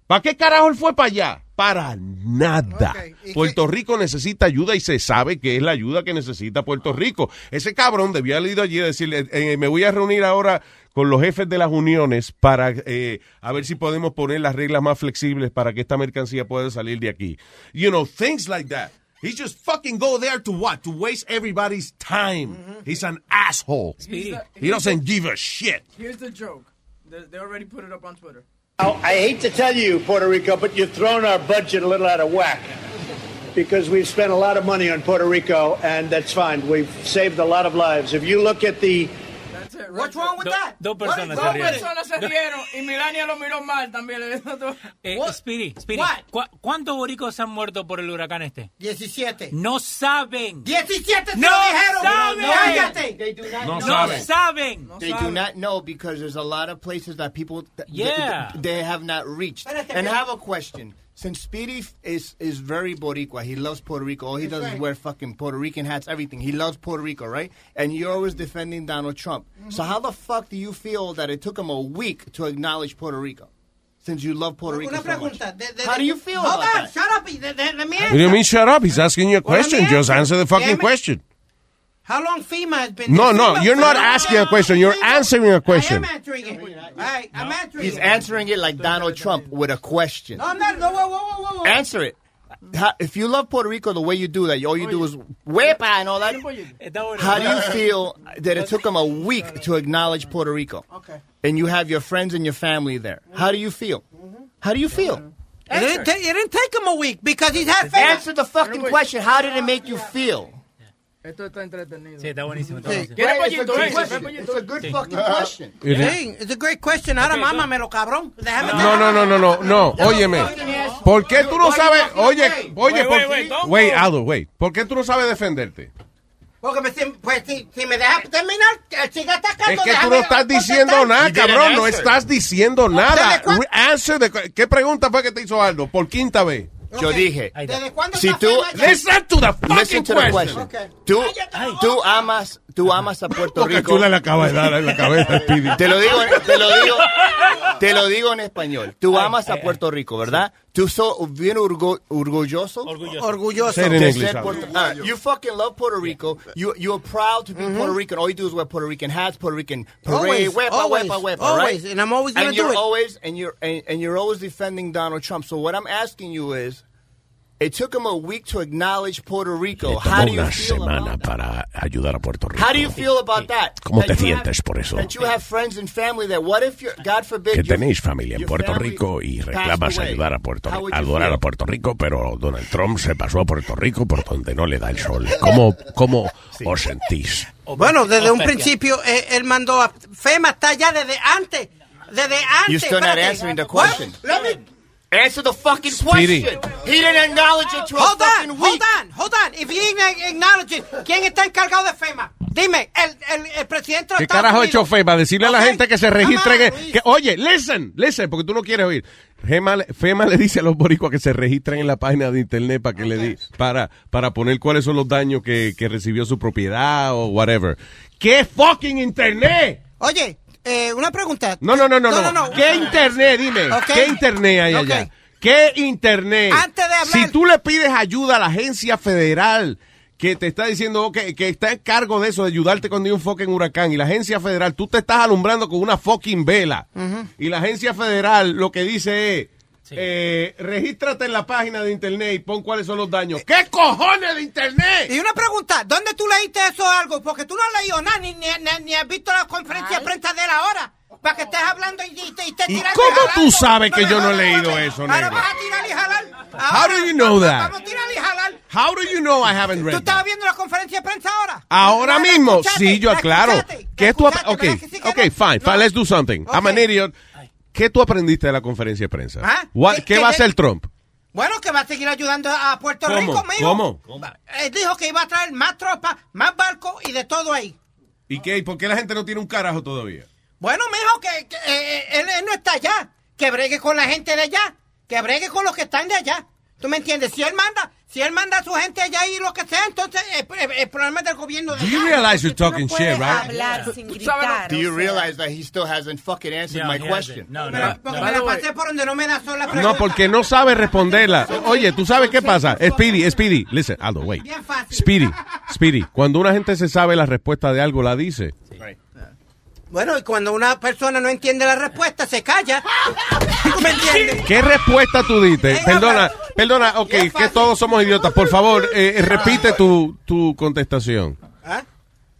¿Para qué carajo él fue para allá? Para nada. Puerto Rico necesita ayuda y se sabe que es la ayuda que necesita Puerto Rico. Ese cabrón debía haber ido allí y decirle, eh, me voy a reunir ahora con los jefes de las uniones para eh, a ver si podemos poner las reglas más flexibles para que esta mercancía pueda salir de aquí. You know, things like that. He just fucking go there to what? To waste everybody's time. Mm-hmm. He's an asshole. Speedy. He doesn't give a shit. Here's the joke. They, they already put it up on Twitter. Now, I hate to tell you, Puerto Rico, but you've thrown our budget a little out of whack because we've spent a lot of money on Puerto Rico, and that's fine. We've saved a lot of lives. If you look at the What's wrong with that? Dos personas se rieron. personas se rieron y Milania lo miró mal también. Eh, Speedy, Speedy, What? ¿cu- ¿cuántos boricos han muerto por el huracán este? 17. No saben. 17 se No saben. Do not No know. saben. saben. They do not know because there's a lot of places that people th- Yeah. th- they have not reached. Espérate, and I have a question. Since Speedy is is very Boricua, he loves Puerto Rico. All he does is wear fucking Puerto Rican hats, everything. He loves Puerto Rico, right? And you're always defending Donald Trump. Mm-hmm. So how the fuck do you feel that it took him a week to acknowledge Puerto Rico? Since you love Puerto Rico so much. pregunta. De, de, How do you feel Hold about on, that? shut up. y de- de- let me What do you mean shut up? He's asking you a question. Just answer the fucking question. How long FEMA has been No, no, FEMA- you're not asking a question. You're answering a question. I am answering it. All right, I'm answering He's it. answering it like Donald Trump with a question. No, I'm not. No, whoa, whoa, whoa, whoa, whoa. Answer it. How, if you love Puerto Rico the way you do that, all you do is wepa and all that. How do you feel that it took them a week to acknowledge Puerto Rico? Okay. And you have your friends and your family there. How do you feel? How do you feel? It didn't, ta- it didn't take him a week because he's had FEMA. Answer the fucking question. How did it make you feel? Esto está entretenido. Sí, está buenísimo. Sí. buenísimo. ¿Quiere Right, it's a pollito? eh? question. ¿Quiere It's a good Sí. fucking question. It is- Sí, it's a great question. Ahora mámamelo, cabrón. Déjame No, no, no, no, no, no. Óyeme. ¿Por qué tú no sabes? Oye, oye, Wait. Aldo, wait. ¿Por qué tú no sabes defenderte? Porque me, si, pues, si, si me deja terminar, que sigue atacando. Es que tú no estás diciendo contestar. nada, cabrón. No estás diciendo nada. Answer the- ¿Qué pregunta fue que te hizo Aldo? Por quinta vez. Yo dije, ¿Desde cuándo si tú? Listen to the fucking listen to the question. question. Tú, tú amas, tú amas a Puerto Porque Rico. chula le acaba de dar en la cabeza, Speedy. Te lo digo, te lo digo, te lo digo en español. Tú amas a Puerto Rico, ¿verdad? Tú sos bien orgo- orgulloso. Orgulloso. English, ser. Puerto- Ah, you fucking love Puerto Rico. You you're proud to be Puerto Rican. All you do is wear Puerto Rican hats, Puerto Rican parade, Always, wepa, always, wepa, wepa, always. right? And I'm always gonna and do you're it. always and you're and, and you're always defending Donald Trump. So what I'm asking you is, it took him a week to acknowledge Puerto Rico. How Tomó do you una feel about semana para ayudar a Puerto Rico. How do you feel about that? ¿Cómo That te you sientes have- por eso? That you have friends and family that what if you're, God forbid, que tenéis familia en Puerto family Rico y reclamas ayudar a Puerto How Rico, adorar feel? a Puerto Rico, pero Donald Trump se pasó a Puerto Rico por donde no le da el sol. ¿Cómo, cómo os sentís? Bueno, desde un principio eh, él mandó a FEMA está allá desde antes. Desde antes. You're still not answering the What? question. Let me Answer the fucking Speedy. question. He didn't acknowledge it to Hold a fucking on, week. hold on, hold on. If you didn't acknowledge it, ¿quién está encargado de FEMA? Dime, el, el, el presidente de ¿Qué Estados carajo ha hecho FEMA? Decirle a la gente que se. Come on, que, oye, listen, listen, porque tú no quieres oír. FEMA, le- FEMA le dice a los boricuas que se registren en la página de internet para que le di, para, para poner cuáles son los daños que, que recibió su propiedad o whatever. ¿Qué fucking internet? Oye, eh, una pregunta. No, no, no, no, no. ¿Qué internet? Dime. ¿Qué internet hay allá? ¿Qué internet? Antes de hablar- Si tú le pides ayuda a la agencia federal que te está diciendo que, que está en cargo de eso, de ayudarte cuando hay un fucking huracán, y la agencia federal, tú te estás alumbrando con una fucking vela, y la agencia federal lo que dice es, eh, regístrate en la página de internet y pon cuáles son los daños. ¿Qué cojones de internet? Y una pregunta, ¿dónde tú leíste eso o algo? Porque tú no has leído nada, ni, ni, ni- ni has visto la conferencia de prensa de él ahora. Para que estés hablando y, te, y te ¿Y tiras cómo tú sabes que yo no he leído eso, Ahora negro? vas a tirar y jalar. How Ahora, do you know that? Vamos a tirar y jalar. How do you know I haven't ¿Tú read that? estabas viendo la conferencia de prensa ahora? Ahora ¿La mismo, sí, yo ¿La aclaro. ¿Qué tú ok, ¿Verdad que sí que ok, fine, fine, let's do something. I'm an idiot. ¿Qué tú aprendiste de la conferencia de prensa? ¿Ah? What- ¿Qué- ¿Qué va a hacer Trump? Bueno, que va a seguir ayudando a Puerto ¿Cómo? Rico, mijo. ¿Cómo? Él dijo que iba a traer más tropas, más barcos y de todo ahí. ¿Y qué? ¿Y por qué la gente no tiene un carajo todavía? Bueno, mijo, que, que, eh, él, él no está allá. Que bregue con la gente de allá. Que bregue con los que están de allá. ¿Tú me entiendes? Si él manda, Si él manda a su gente allá y lo que sea, entonces el, el- el problema es del gobierno de Do you allá. realize you're talking shit, right? hablar sin gritar. Do you realize that he still hasn't fucking answered my question? Pero- porque me la pasé por donde no me da sola pregunta. No, porque no sabe responderla. Oye, ¿tú sabes qué pasa? Speedy, Speedy, listen, Aldo, wait. Bien fácil. Speedy, Speedy, cuando una gente se sabe la respuesta de algo, la dice. Bueno, y cuando una persona no entiende la respuesta, se calla. ¿Tú me entiendes? ¿Qué respuesta tú diste? Perdona, perdona, ok, que todos somos idiotas. Por favor, eh, repite tu, tu contestación.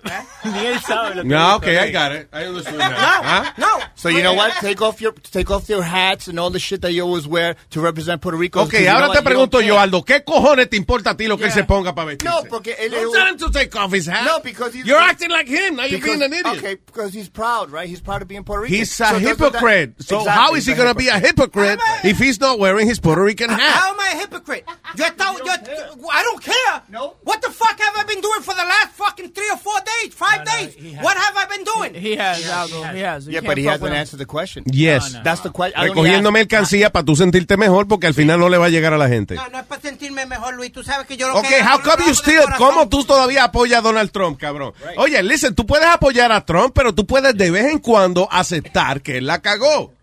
Ni él sabe lo que No, ok, I got it. I understood now. No, ¿Ah? no. So you know what? Take off your take off your hats and all the shit that you always wear to represent Puerto Rico. Ok, ahora te pregunto yo, Aldo, ¿qué cojones te importa a ti lo que él se ponga para vestirse? No, porque él Don't tell him to take off his hat. No, because he's You're acting like him. Now you're being an idiot. Okay, because he's proud, right? He's proud of being Puerto Rican. He's a hypocrite. so how is he going to be a hypocrite if he's not wearing his Puerto Rican hat? How am I a hypocrite? Yo he estado, yo, I don't care. No. What the fuck have I been doing for the last fucking three or four days, five days? What have I been doing? He has, Aldo. He has. Yeah, but he hasn't answered the question. Yes. That's the question. Recogiendo mercancía para tú sentirte mejor porque al final no le va a llegar a la gente. No, no es para sentirme mejor, Luis. Tú sabes que yo lo Ok, que how come you still, cómo tú todavía apoyas a Donald Trump, cabrón? Oye, listen, tú puedes apoyar a Trump, pero tú puedes de vez en cuando aceptar que él la cagó.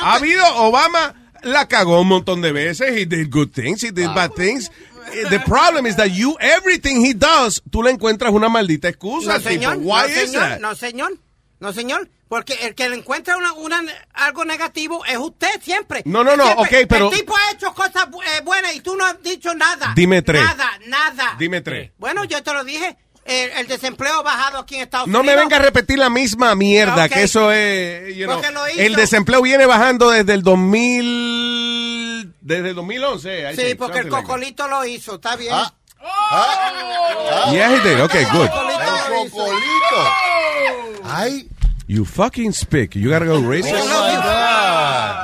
ha habido, Obama la cagó un montón de veces, he did good things, he did bad things. Eh, The problem is that you, everything he does, tú le encuentras una maldita excusa. No, al tipo. señor. Why no, is señor. that? No, señor. No, señor. Porque el que le encuentra una, una- algo negativo es usted siempre. No, no, no, Siempre. ok, pero- El tipo ha hecho cosas bu- eh, buenas y tú no has dicho nada. Dime tres. Nada, nada. Dime tres. Bueno, yo te lo dije. El, el desempleo ha bajado aquí en Estados No Unidos. me venga a repetir la misma mierda, Ok. que eso es, you know, Porque lo hizo. el desempleo viene bajando desde el 2000, desde el 2011. I Sí, think, porque el something like cocolito lo hizo. Está bien. that. Yeah, he did. Okay, good. El cocolito. Ay. You fucking speak. You gotta go racist.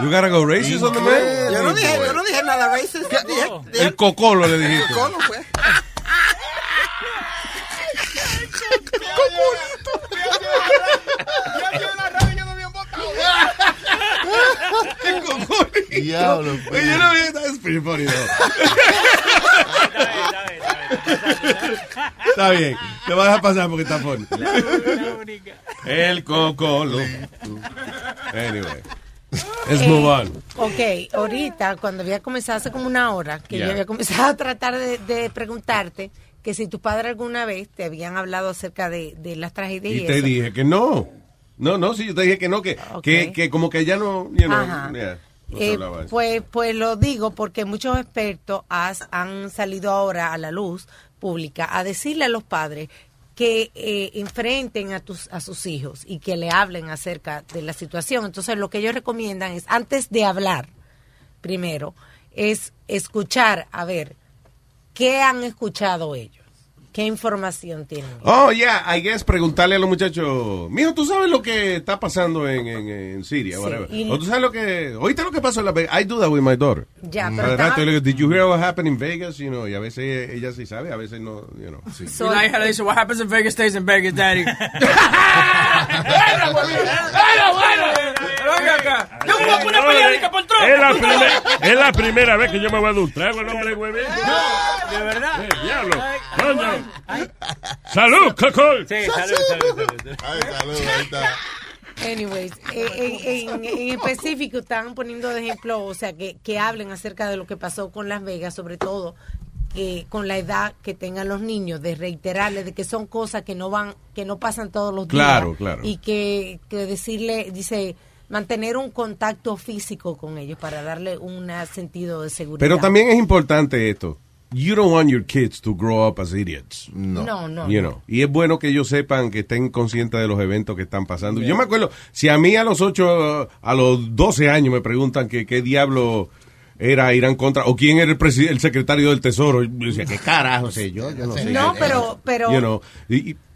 You gotta go racist on the man. Yo no dije, yo no dije nada racist. Dije, dije- El cocolo le dijiste. Cocolo, pues. Diablo. Oye, yo no pretty funny, though. Está bien. Te vas a dejar pasar porque está funny. El cocolo. Anyway. Let's Eh, move on. Ok, ahorita, cuando había comenzado hace como una hora, que Yeah. yo había comenzado a tratar de, de preguntarte que si tu padre alguna vez te habían hablado acerca de, de las tragedias y, Y te eso. dije que no. No, no, sí, yo te dije que no, que, que, que como que ya no, you know, Ajá. yeah, Eh, pues, pues lo digo porque muchos expertos has- han salido ahora a la luz pública a decirle a los padres que eh, enfrenten a, tus, a sus hijos y que le hablen acerca de la situación. Entonces, lo que ellos recomiendan es, antes de hablar, primero, es escuchar, a ver, ¿qué han escuchado ellos? ¿Qué información tienen? Oh, yeah, I guess preguntarle a los muchachos, mijo, ¿tú sabes lo que está pasando en, en, en Siria? Sí, whatever? y- O tú sabes lo que, oíste lo que pasó en la Vegas. I do that with my daughter. Ya, pero Cada estaba- rato digo, Did you hear what happened in Vegas? You know, y a veces ella, ella sí sabe, a veces no, you know. Sí. Y la hija le dice, what happens in Vegas stays in Vegas, daddy. Bueno, bueno. Venga acá. Yo me voy a poner periódica por Trump. Es la, primer- es la primera vez que yo me voy a dar un trago el hombre huevito. De verdad. Eh, diablo. Coño. Salud, cocol. Sí, salud, salud, salud. Ay, salud, ahí está. Anyways, eh, en, en- en específico estaban poniendo de ejemplo, o sea, que, que hablen acerca de lo que pasó con Las Vegas, sobre todo que con la edad que tengan los niños, de reiterarles de que son cosas que no van, que no pasan todos los días. Claro, claro. Y que, que decirle, dice, mantener un contacto físico con ellos para darle un sentido de seguridad. Pero también es importante esto. You don't want your kids to grow up as idiots. No, no. You know. Y es bueno que ellos sepan que estén conscientes de los eventos que están pasando. Yo me acuerdo, si a mí a los 8, a los 12 años me preguntan que qué diablo era Irán contra, o quién era el, el secretario del Tesoro, yo decía, ¿qué carajo sé yo? Yo no sé. No, pero, pero You know,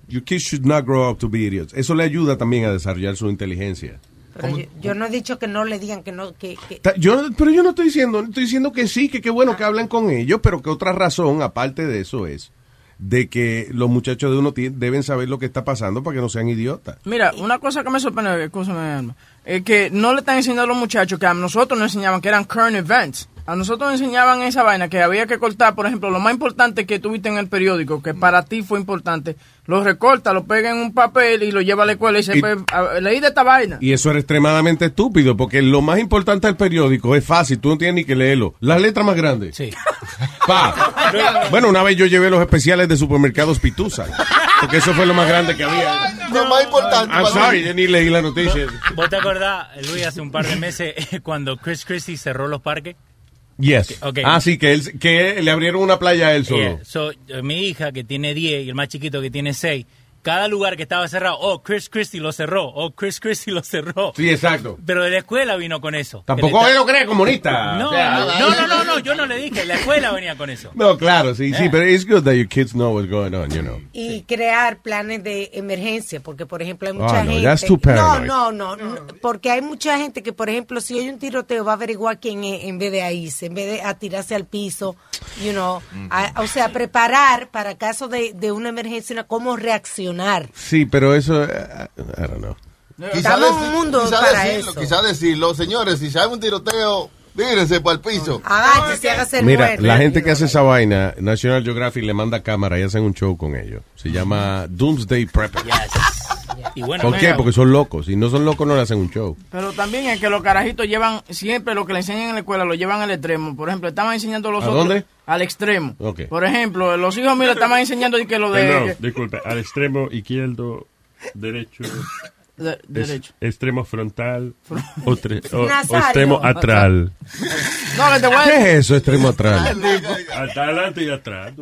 your kids should not grow up to be idiots. Eso le ayuda también a desarrollar su inteligencia. Pero yo, yo no he dicho que no le digan que no, que, Yo, pero yo no estoy diciendo, estoy diciendo que sí, que qué bueno que hablen con ellos, pero que otra razón, aparte de eso, es de que los muchachos de uno deben saber lo que está pasando para que no sean idiotas. Mira, una cosa que me sorprende, escúchame, Alma, es que no le están enseñando a los muchachos que a nosotros nos enseñaban que eran current events. A nosotros nos enseñaban esa vaina que había que cortar, por ejemplo, lo más importante que tuviste en el periódico, que para ti fue importante, lo recorta, lo pega en un papel y lo lleva a la escuela y se Y- leí de esta vaina. Y eso era extremadamente estúpido, porque lo más importante del periódico es fácil, tú no tienes ni que leerlo. Las letras más grandes. Sí. Pa. Bueno, una vez yo llevé los especiales de supermercados Pitusa, porque eso fue lo más grande que había. Lo más importante. I'm para sorry, mí. yo ni leí la noticia. ¿Vos te acordás, Luis, hace un par de meses cuando Chris Christie cerró los parques? Yes. Ok. Ah, sí, que, él, que le abrieron una playa a él solo. Yeah. So, eh, mi hija, que tiene 10, y el más chiquito, que tiene 6, cada lugar que estaba cerrado, oh, Chris Christie lo cerró, oh, Chris Christie lo cerró. Sí, exacto. Pero de la escuela vino con eso. Tampoco él lo cree comunista. No, O sea, no, no, no, no, no, yo no le dije, la escuela venía con eso. No, claro, sí, sí, Eh. pero it's good that your kids know what's going on, you know. y crear planes de emergencia, porque por ejemplo hay Ah, mucha no, gente. that's too no, no, no, no, porque hay mucha gente que, por ejemplo, si hay un tiroteo va a averiguar quién es en vez de a irse, en vez de a tirarse al piso, you know, a- o sea, preparar para caso de, de una emergencia, cómo reaccionar. Sí, pero eso, eh, I don't know. Quizá Estamos en un mundo quizá para decirlo, eso. Quizá decirlo, señores, si hay un tiroteo, tírense para el piso. Agáchese, hágase el Mira, muerto. la gente que hace esa vaina, National Geographic le manda cámara y hacen un show con ellos. Se llama Doomsday Prepper. Y bueno, ¿Por qué? mira, Porque son locos. Si no son locos, no le hacen un show. Pero también es que los carajitos llevan, siempre lo que le enseñan en la escuela lo llevan al extremo. Por ejemplo, estaban enseñando los ¿A otros dónde? al extremo. Ok. Por ejemplo, los hijos míos le estaban enseñando que lo de... Perdón, que- disculpe, al extremo izquierdo, derecho, de- es- derecho. extremo frontal o, tre- o- o extremo atral. No, que te voy a ¿Qué es eso, extremo atrás? Hasta adelante y atrás.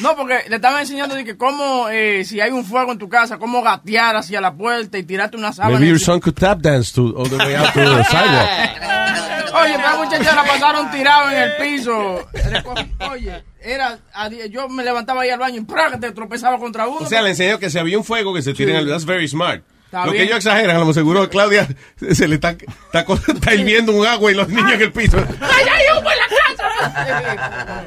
No, porque le estaban enseñando de que cómo, eh, si hay un fuego en tu casa, cómo gatear hacia la puerta y tirarte una sábana. Maybe your son could tap dance to all the way out to the sidewalk. Oye, esta muchacha la pasaron tirado en el piso. Oye, era, yo me levantaba ahí al baño y ¡prá! te tropezaba contra uno. O sea, le enseñó que si había un fuego, que se tiren al... That's very smart. Está lo bien. que ellos exageran, a lo seguro Claudia se le está, está, está hirviendo un agua y los niños en el piso. ¡Ay, ay, humo en la casa!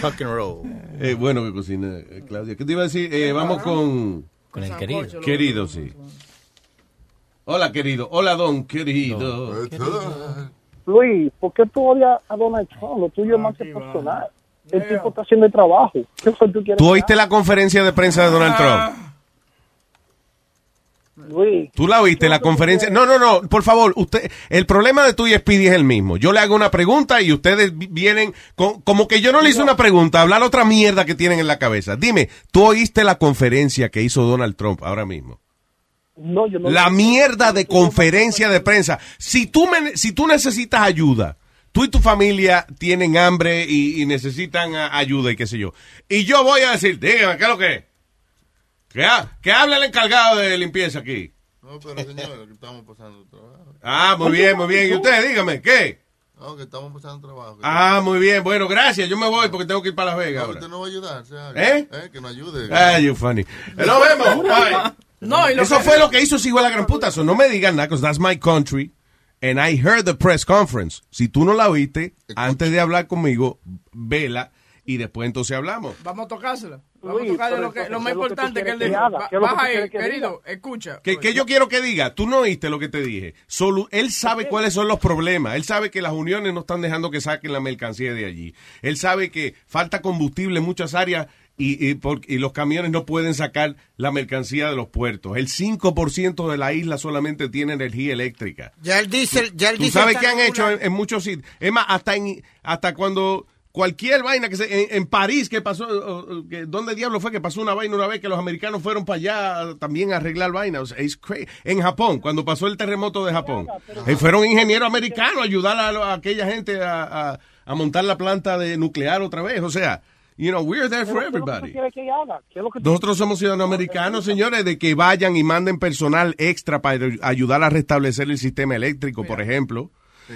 Rock and roll. Eh, bueno que cocina eh, Claudia. ¿Qué te iba a decir? Eh, vamos con... Con el querido. Querido, sí. Hola, querido. Hola, don querido. Luis, ¿por qué tú odias a Donald Trump? Lo tuyo es más que personal. El tipo está haciendo el trabajo. ¿Qué fue tú quieres? ¿Tú oíste la conferencia de prensa de Donald Trump? Luis. ¿Tú la oíste, la conferencia? No, no, no, por favor, usted, el problema de tú y Speedy es el mismo. Yo le hago una pregunta y ustedes vi- vienen con- como que yo no le hice una pregunta, hablar otra mierda que tienen en la cabeza. Dime, ¿tú oíste la conferencia que hizo Donald Trump ahora mismo? No, yo no. La mierda de conferencia de prensa. Si tú, me- si tú necesitas ayuda, tú y tu familia tienen hambre y, y necesitan ayuda y qué sé yo. Y yo voy a decir, dígame, ¿qué es lo que es? Que, ha- que hable el encargado de limpieza aquí. No, pero señor, que estamos pasando trabajo. Ah, muy bien, muy bien. ¿Y usted, dígame, qué? No, que estamos pasando trabajo. Ah, muy bien. Bueno, gracias. Yo me voy porque tengo que ir para Las Vegas No, ahora. usted no va a ayudar. sea, ¿Eh? Que nos ayude. Ah, you funny. Nos vemos. Bye. No, y lo Eso que- fue lo que hizo ese hijo de la gran puta. So, no me digan nada, because that's my country. And I heard the press conference. Si tú no la oíste, antes de hablar conmigo, vela y después entonces hablamos. Vamos a tocársela. Vamos Luis, a tocarle lo, que, entonces, lo más ¿qué es lo que importante que él dijo. que Baja ahí, que querido, escucha. ¿Qué, qué yo quiero que diga? Tú no oíste lo que te dije. Solo, él sabe cuáles son los problemas. Él sabe que las uniones no están dejando que saquen la mercancía de allí. Él sabe que falta combustible en muchas áreas y, y por- y los camiones no pueden sacar la mercancía de los puertos. El 5% de la isla solamente tiene energía eléctrica. Ya él dice, ya él Tú sabes qué han hecho en, en muchos sitios. Es más, hasta, en, hasta cuando cualquier vaina que se, en, en París que pasó, o- o- que, ¿dónde diablo fue que pasó una vaina una vez que los americanos fueron para allá también a arreglar vainas? O sea, En Japón, cuando pasó el terremoto de Japón, eh, fueron ingenieros americanos a ayudar a, aquella gente a, a- a montar la planta de nuclear otra vez. O sea, you know, we're there for ¿Qué es lo que tú everybody. quieres que haga? ¿Qué es lo que tú- Nosotros somos ciudadanos americanos, señores, de que vayan y manden personal extra para ayudar a restablecer el sistema eléctrico, por ejemplo.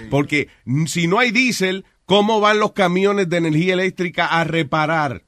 Porque si no hay diésel, ¿cómo van los camiones de energía eléctrica a reparar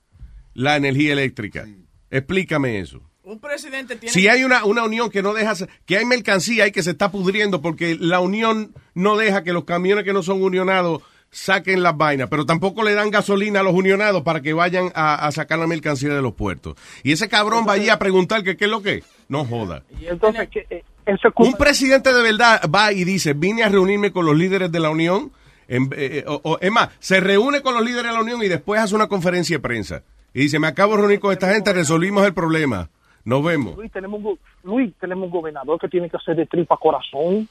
la energía eléctrica? Explícame eso. Un presidente tiene Si hay una, una unión que no deja, que hay mercancía y que se está pudriendo porque la unión no deja que los camiones que no son unionados saquen las vainas, pero tampoco le dan gasolina a los unionados para que vayan a, a sacar la mercancía de los puertos. Y ese cabrón va allí a preguntar que qué es lo que es. No joda. Entonces, ¿qué- eh, eso Un presidente de verdad va y dice, vine a reunirme con los líderes de la unión En- eh, o- o- es más, se reúne con los líderes de la Unión y después hace una conferencia de prensa. Y dice, me acabo de reunir con esta gente, resolvimos el problema. Nos vemos. Luis, tenemos un, Luis, tenemos un gobernador que tiene que hacer de tripa corazón.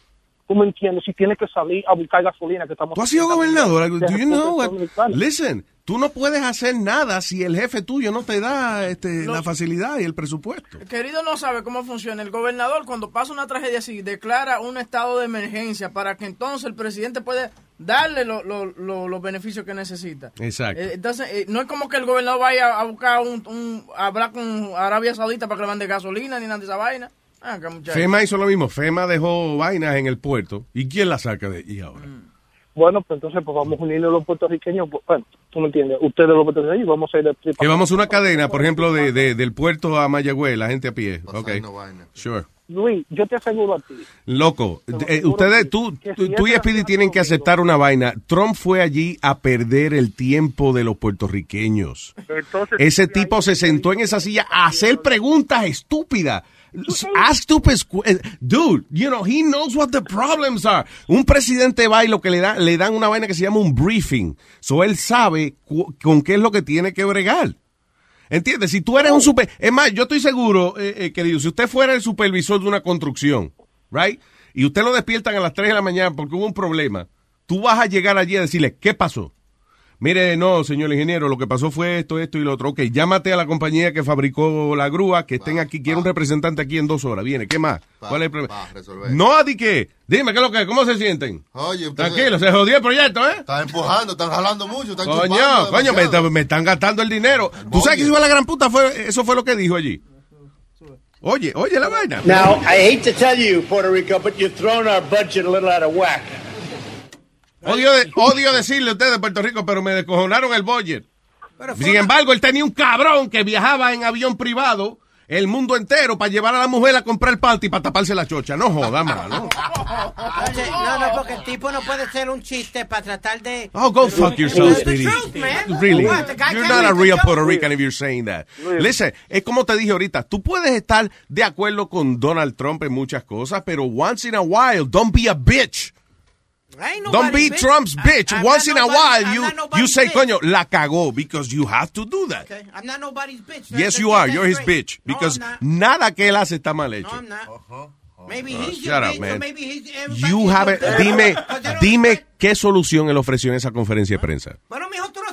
¿Tú me entiendes? Si tiene que salir a buscar gasolina que estamos... ¿Tú has sido gobernador? de Do you República know what? Dominicana. Listen, tú no puedes hacer nada si el jefe tuyo no te da este, la facilidad y el presupuesto. El querido no sabe cómo funciona. El gobernador, cuando pasa una tragedia así, declara un estado de emergencia para que entonces el presidente pueda darle lo- lo- lo- los beneficios que necesita. Exacto. Eh, Entonces, eh, no es como que el gobernador vaya a buscar un, un- a hablar con Arabia Saudita para que le mande gasolina ni nada de esa vaina. Ah. FEMA hizo lo mismo. FEMA dejó vainas en el puerto. ¿Y quién la saca de allí ahora? Bueno, pues entonces pues vamos a unirle a los puertorriqueños. Bueno, tú me entiendes. Ustedes los puertorriqueños vamos a ir tripa Que vamos a una cadena, por ejemplo, de, de- del puerto a Mayagüez, la gente a pie. Ok. Sure. Luis, yo te aseguro a ti. Loco, eh, ustedes, tú, tú, tú y Speedy tienen que aceptar una vaina. Trump fue allí a perder el tiempo de los puertorriqueños. Entonces, Ese tipo se sentó en esa silla a hacer preguntas estúpidas. Ask stupid eh, Dude, you know, he knows what the problems are. Un presidente va y lo que le, da, le dan una vaina que se llama un briefing. So él sabe con qué es lo que tiene que bregar. ¿Entiendes? Si tú eres un super... Es más, yo estoy seguro, eh, eh, querido, si usted fuera el supervisor de una construcción, right? Y usted lo despiertan a las 3 de la mañana porque hubo un problema, tú vas a llegar allí a decirle, ¿qué pasó? Mire, no, señor ingeniero, lo que pasó fue esto, esto y lo otro. Ok, llámate a la compañía que fabricó la grúa, que estén aquí, quiero un representante aquí en dos horas. Viene, ¿qué más? ¿Cuál es el problema? No, di qué. Dime, ¿qué es lo que ¿Cómo se sienten? Oye, Tranquilo, se jodió el proyecto, ¿eh? Están empujando, están jalando mucho, están Coño, coño, me, me están gastando el dinero. ¿Tú sabes que hizo la gran puta? Fue, eso fue lo que dijo allí. Oye, oye la vaina. Now, I hate to tell you, Puerto Rico, but you've thrown our budget a little out of whack. Odio, de- odio decirle a ustedes de Puerto Rico, pero me descojonaron el budget. Sin embargo, él tenía un cabrón que viajaba en avión privado el mundo entero para llevar a la mujer a comprar panty para taparse la chocha. No joda, mano. Oye, no, no, porque el tipo no puede ser un chiste para tratar de... Oh, go fuck yourself, Speedy. Really? You're not a real? Puerto Rican if you're saying that. Listen, es como te dije ahorita, tú puedes estar de acuerdo con Donald Trump en muchas cosas, pero once in a while, don't be a bitch. Don't be Trump's bitch. I'm Once in a while, I'm you, you say, bitch. coño, la cagó, because you have to do that. Okay, I'm not nobody's bitch. Yes, you are. You're his bitch. Because nada que él hace está mal hecho. No, I'm not. Maybe Oh, he's shut your up, man. maybe he's You have bitch. Dime, dime qué solución él ofreció en esa conferencia de prensa. Bueno, mijo, tú no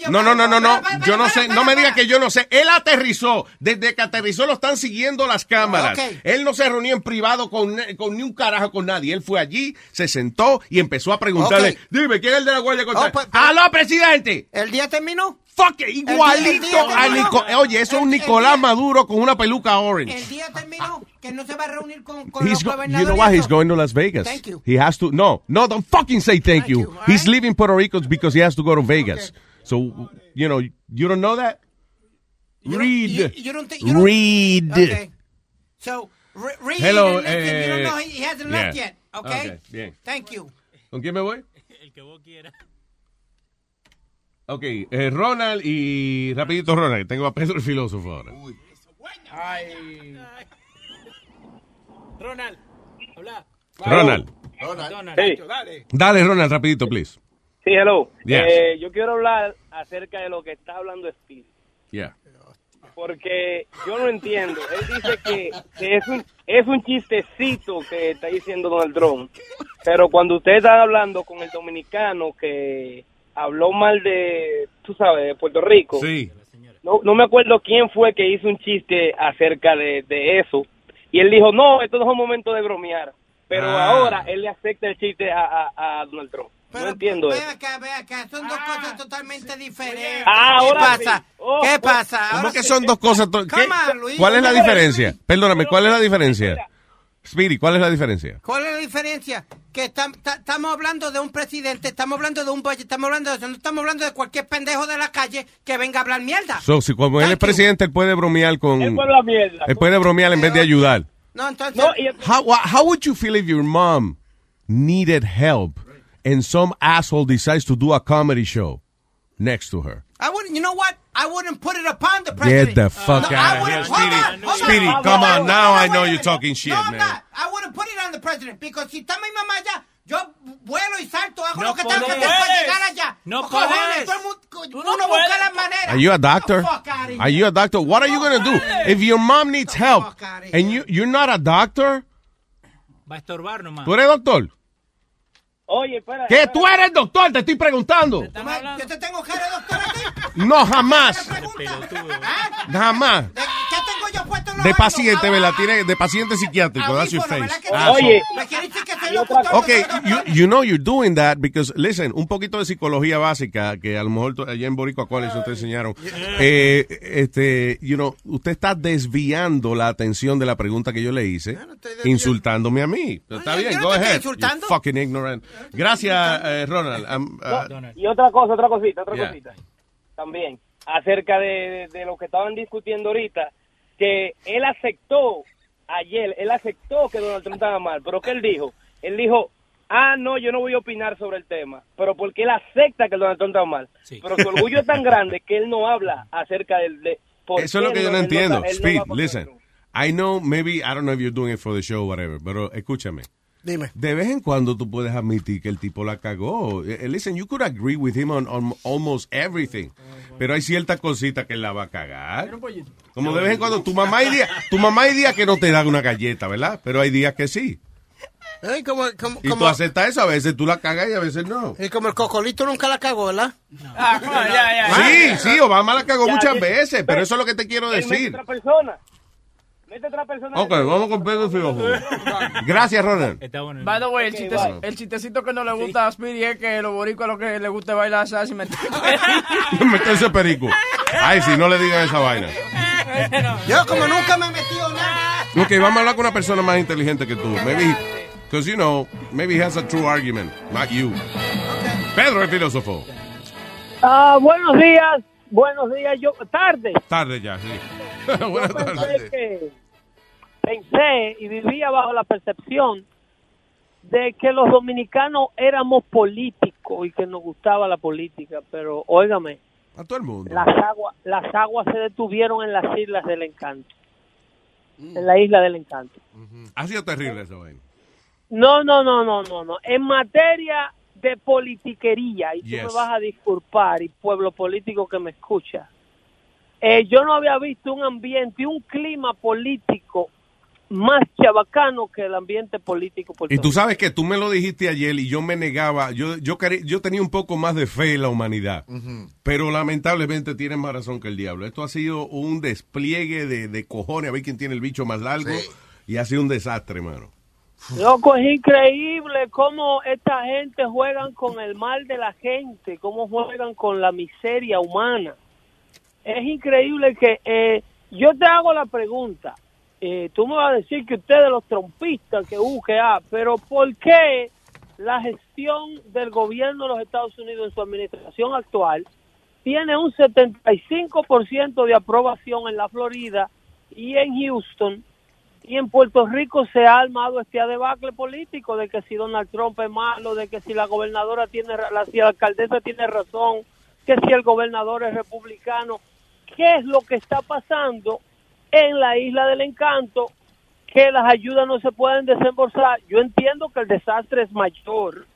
yo... No, no, no, no, no. Yo no sé, no me diga que yo no sé. Él aterrizó. Desde que aterrizó lo están siguiendo las cámaras. Él no se reunió en privado con, con ni un carajo con nadie. Él fue allí, se sentó y empezó a preguntarle, dime, ¿quién es el de la Guardia? Oh, pues, ¡Aló, presidente! ¿El día terminó? Fuck igualito a terminó. Nico- Oye, eso es un Nicolás Maduro con una peluca orange. El día terminó, que no se va a reunir con, con He's los you know what? y He's going to Las Vegas. Thank you. He has to. No, no, don't fucking say thank, you. He's leaving Puerto Rico because he has to go to Vegas. So, you know, you don't know that? Read. You, you don't think... You don't, Read. Okay. So, re- read Hello, and listen. you don't eh, know he, he hasn't left yeah. yet, okay? Okay, bien. Thank you. ¿Con quién me voy? Ok, eh, Ronald y rapidito Ronald, que tengo a Pedro el filósofo ahora. Ay. Ronald, habla. Ronald. Ronald. Hey. Dale. Dale, Ronald, rapidito, please. Sí, hello. Yes. Eh, yo quiero hablar acerca de lo que está hablando Speedy. Yeah. Porque yo no entiendo. Él dice que, que es, un, es un chistecito que está diciendo Donald Trump. Pero cuando usted está hablando con el dominicano que habló mal de, tú sabes, de Puerto Rico. Sí. No, no me acuerdo quién fue que hizo un chiste acerca de, de eso. Y él dijo, no, esto no es un momento de bromear. Pero Ah. ahora él le acepta el chiste a, a, a Donald Trump. No entiendo Ve eso. acá, ve acá, son dos cosas totalmente diferentes. Ah, ¿Qué ahora pasa? sí. Oh, ¿Qué oh. pasa? ¿Cómo Ahora que sí. son dos cosas? ¿Cuál es la diferencia? Perdóname, ¿cuál es la diferencia? Speedy, ¿cuál es la diferencia? ¿Cuál es la diferencia? Que tam- ta- estamos hablando de un presidente, estamos hablando de un budget, estamos hablando de eso, no estamos hablando de cualquier pendejo de la calle que venga a hablar mierda. So, si como él es presidente, él puede bromear con... Él puede hablar mierda. Él puede bromear en vez de ayudar. No, entonces... No, y- How, how would you feel if your mom needed help and some asshole decides to do a comedy show next to her? I wouldn't, you know what? I wouldn't put it upon the president. Get president. the fuck No, I out of here, wouldn't- Speedy. hold on, hold on. Speedy, Hold come on, on. Now I know you're talking shit, no, I'm man. not. I wouldn't put it on the president because si está mi mamá allá, Yo vuelo y salto, hago No lo que tengo que puedes. hacer para llegar allá. No Cojones, puedes. todo el mundo- no uno busca puedes. las maneras. Are you a doctor? Fuck outta here. Are you a doctor? What are you going to do? If your mom needs help and you, you're not a doctor, Va a estorbar nomás. ¿tú eres doctor? Oye, espera. ¿Qué? ¿Tú eres doctor? Te estoy preguntando. Yo te tengo cara de doctor aquí. No, jamás. Jamás. ¿Qué tengo yo puesto en los De paciente, ¿verdad? Tiene de paciente psiquiátrico. That's your face. ¿verdad que- Asshole. Oye, Me quiere decir que soy locutor. Okay, you, you know you're doing that because, listen, un poquito de psicología básica que a lo mejor tú- allá en Boricua College ustedes enseñaron. Eh, este, you know, usted está desviando la atención de la pregunta que yo le hice, insultándome a mí. Está bien, no go te ahead. fucking ignorant. Gracias, eh, Ronald. Um, uh, Y otra cosa, otra cosita, otra Yeah. cosita. También, acerca de, de- de lo que estaban discutiendo ahorita, que él aceptó ayer, él aceptó que Donald Trump estaba mal, pero ¿qué él dijo? Él dijo, ah, no, yo no voy a opinar sobre el tema, pero porque él acepta que Donald Trump estaba mal. Pero su orgullo es tan grande que él no habla acerca del... De, Eso es lo que yo no entiendo. no Speed, listen. I know, maybe, I don't know if you're doing it for the show or whatever, pero escúchame. Dime. De vez en cuando tú puedes admitir que el tipo la cagó. Eh, Listen, you could agree with him on, on almost everything. Pero hay ciertas cositas que él la va a cagar. Como de vez en cuando tu mamá hay días, tu mamá hay días que no te da una galleta, ¿verdad? Pero hay días que sí. Ay, como, como, Y tú como, aceptas eso, a veces tú la cagas y a veces no. y como el cocolito nunca la cagó, ¿verdad? Ah, come on, ya, ya. Sí, sí, Obama la cagó Ya, muchas ya. veces, pero eso es lo que te quiero decir. otra persona. Mete otra persona. Ok, vamos con Pedro y Filósofo. Gracias, Ronald. Está bueno. By the way, el, Ok, chistecito, el chistecito que no le gusta a Speedy es que los boricuas lo que le gusta es bailar salsa y meter Meterse perico. Ay, sí, no le digan esa vaina. Yo como nunca me he metido nada. Ok, vamos a hablar con una persona más inteligente que tú. Maybe, because you know, maybe he has a true argument, not you. Pedro, el filósofo. Ah, buenos días, buenos días. Yo tarde. Tarde ya, sí. Buenas Pensé tardes. que pensé y vivía bajo la percepción de que los dominicanos éramos políticos y que nos gustaba la política, pero óigame, A todo el mundo. las aguas las aguas se detuvieron en las islas del encanto. En la isla del encanto. Ha sido terrible esa vaina. No, no, no, no, no, no. En materia de politiquería, y tú Yes. me vas a disculpar, y pueblo político que me escucha, eh, yo no había visto un ambiente, un clima político más chabacano que el ambiente político Y tú sabes que tú me lo dijiste ayer y yo me negaba. Yo, yo, quería- yo tenía un poco más de fe en la humanidad. Pero lamentablemente tienes más razón que el diablo. Esto ha sido un despliegue de, de cojones a ver quién tiene el bicho más largo. Y ha sido un desastre, hermano. Loco, es increíble cómo esta gente juegan con el mal de la gente, cómo juegan con la miseria humana. Es increíble que eh, yo te hago la pregunta. eh, tú me vas a decir que ustedes los trompistas, que U, que A, pero ¿por qué la gestión del gobierno de los Estados Unidos en su administración actual tiene un 75% de aprobación en la Florida y en Houston y en Puerto Rico se ha armado este debacle político de que si Donald Trump es malo, de que si la gobernadora tiene, la, si la alcaldesa tiene razón, que si el gobernador es republicano. ¿Qué es lo que está pasando en la isla del encanto? Que las ayudas no se pueden desembolsar. Yo entiendo que el desastre es mayor.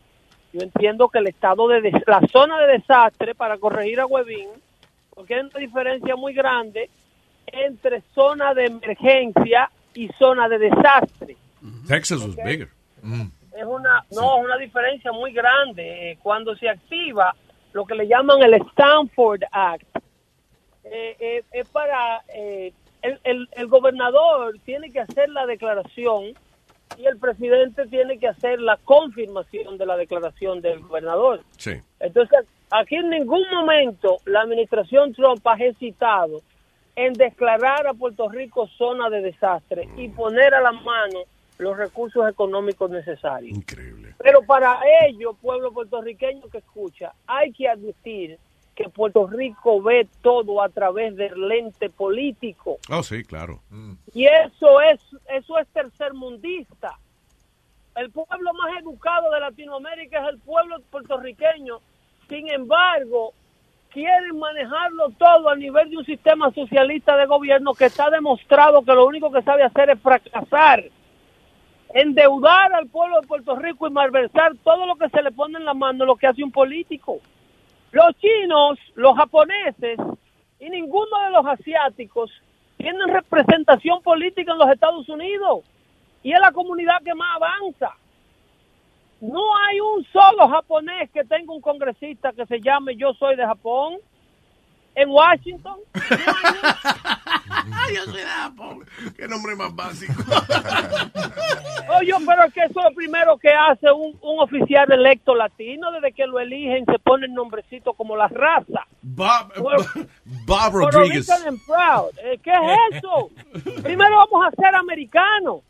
Yo entiendo que el estado de la zona de desastre para corregir a Huevín, porque hay una diferencia muy grande entre zona de emergencia y zona de desastre. Texas was bigger. Es una no, es una diferencia muy grande Eh, cuando se activa lo que le llaman el Stanford Act. eh, eh, es para eh, el, el, el gobernador tiene que hacer la declaración y el presidente tiene que hacer la confirmación de la declaración del gobernador. Sí. Entonces, aquí en ningún momento la administración Trump ha hesitado en declarar a Puerto Rico zona de desastre y poner a la mano los recursos económicos necesarios. Increíble. Pero para ello, pueblo puertorriqueño que escucha, hay que admitir que Puerto Rico ve todo a través del lente político. Oh, sí, claro. Y eso es, eso es tercermundista. El pueblo más educado de Latinoamérica es el pueblo puertorriqueño. Sin embargo, quieren manejarlo todo a nivel de un sistema socialista de gobierno que está demostrado que lo único que sabe hacer es fracasar. endeudar al pueblo de Puerto Rico y malversar todo lo que se le pone en la mano, lo que hace un político. Los chinos, los japoneses y ninguno de los asiáticos tienen representación política en los Estados Unidos y es la comunidad que más avanza. No hay un solo japonés que tenga un congresista que se llame Yo soy de Japón. En Washington, Yo soy de Japón. Qué nombre más básico. Oye, pero es que eso es lo primero que hace un, un oficial electo latino. Desde que lo eligen, se pone el nombrecito como la raza. Bob, Bob Rodriguez. Proud. Eh, ¿Qué es eso? Primero vamos a ser americanos.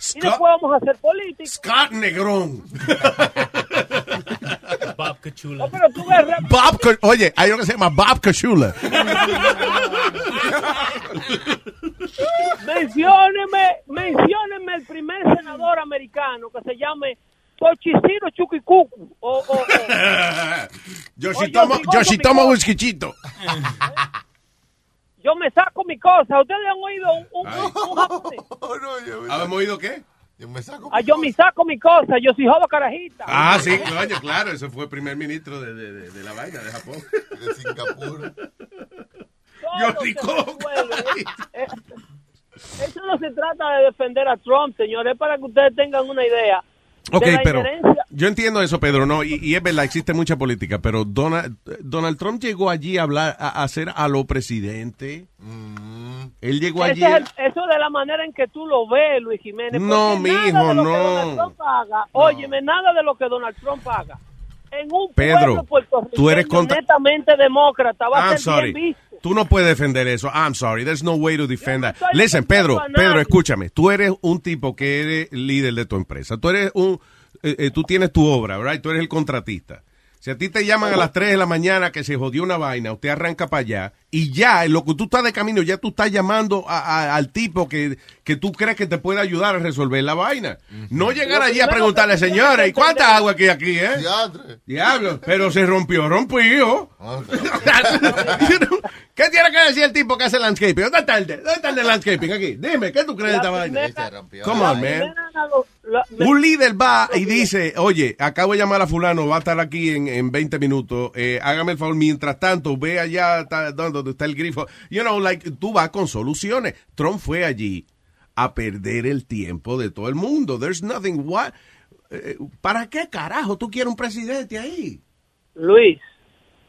Y Scott- después vamos a ser políticos. Scott Negrón. Bob Cachula. pero tú ves, Bob, Ca- oye, hay uno que se llama Bob Cachula. mencióneme, mencióneme el primer senador americano que se llame Tochiciro Chuquicucu. O, o, o- Yoshitomo, Yoshitomo Whiskychito. Yo me saco mi cosa. ¿Ustedes han oído un, un, un japonés? ¿Habemos oído qué? Yo me saco. Ah, yo me saco mi cosa. Yo soy jodo carajita. Ah, sí, coño, claro, ese fue el primer ministro de, de, de, de la vaina de Japón. De Singapur. Resuelve. Eh, Eso no se trata de defender a Trump, señores, es para que ustedes tengan una idea. Ok, pero yo entiendo eso, Pedro, no, y, y es verdad, existe mucha política, pero Donald, Donald Trump llegó allí a hablar, a, a ser a lo presidente. Él llegó Ese allí. es el- eso de la manera en que tú lo ves, Luis Jiménez. No, lo que no. Donald Trump haga, óyeme, nada de lo que Donald Trump haga. En un Pedro, pueblo tú eres contra- netamente demócrata, va a I'm ser sorry. bien visto. Tú no puedes defender eso. I'm sorry. There's no way to defend that. Listen, Pedro, Pedro, escúchame. Tú eres un tipo que eres líder de tu empresa. Tú eres un, eh, eh, tú tienes tu obra, right? Tú eres el contratista. Si a ti te llaman a las 3 de la mañana que se jodió una vaina, usted arranca para allá y ya, en lo que tú estás de camino, ya tú estás llamando a- a- al tipo que, que tú crees que te puede ayudar a resolver la vaina. No llegar allí a preguntarle, que señora, que ¿y cuánta agua aquí aquí, eh? Diablo, pero se rompió, rompió. ¿Qué tiene que decir el tipo que hace landscaping? ¿Dónde está el de, dónde está el de landscaping aquí? Dime, ¿qué tú crees de esta vaina? Come on, man. Un líder va y dice, oye, acabo de llamar a fulano, va a estar aquí en, en 20 minutos, eh, hágame el favor, mientras tanto, ve allá está- donde está el grifo. You know, like, tú vas con soluciones. Trump fue allí a perder el tiempo de todo el mundo. There's nothing, what, eh, ¿para qué carajo tú quieres un presidente ahí? Luis,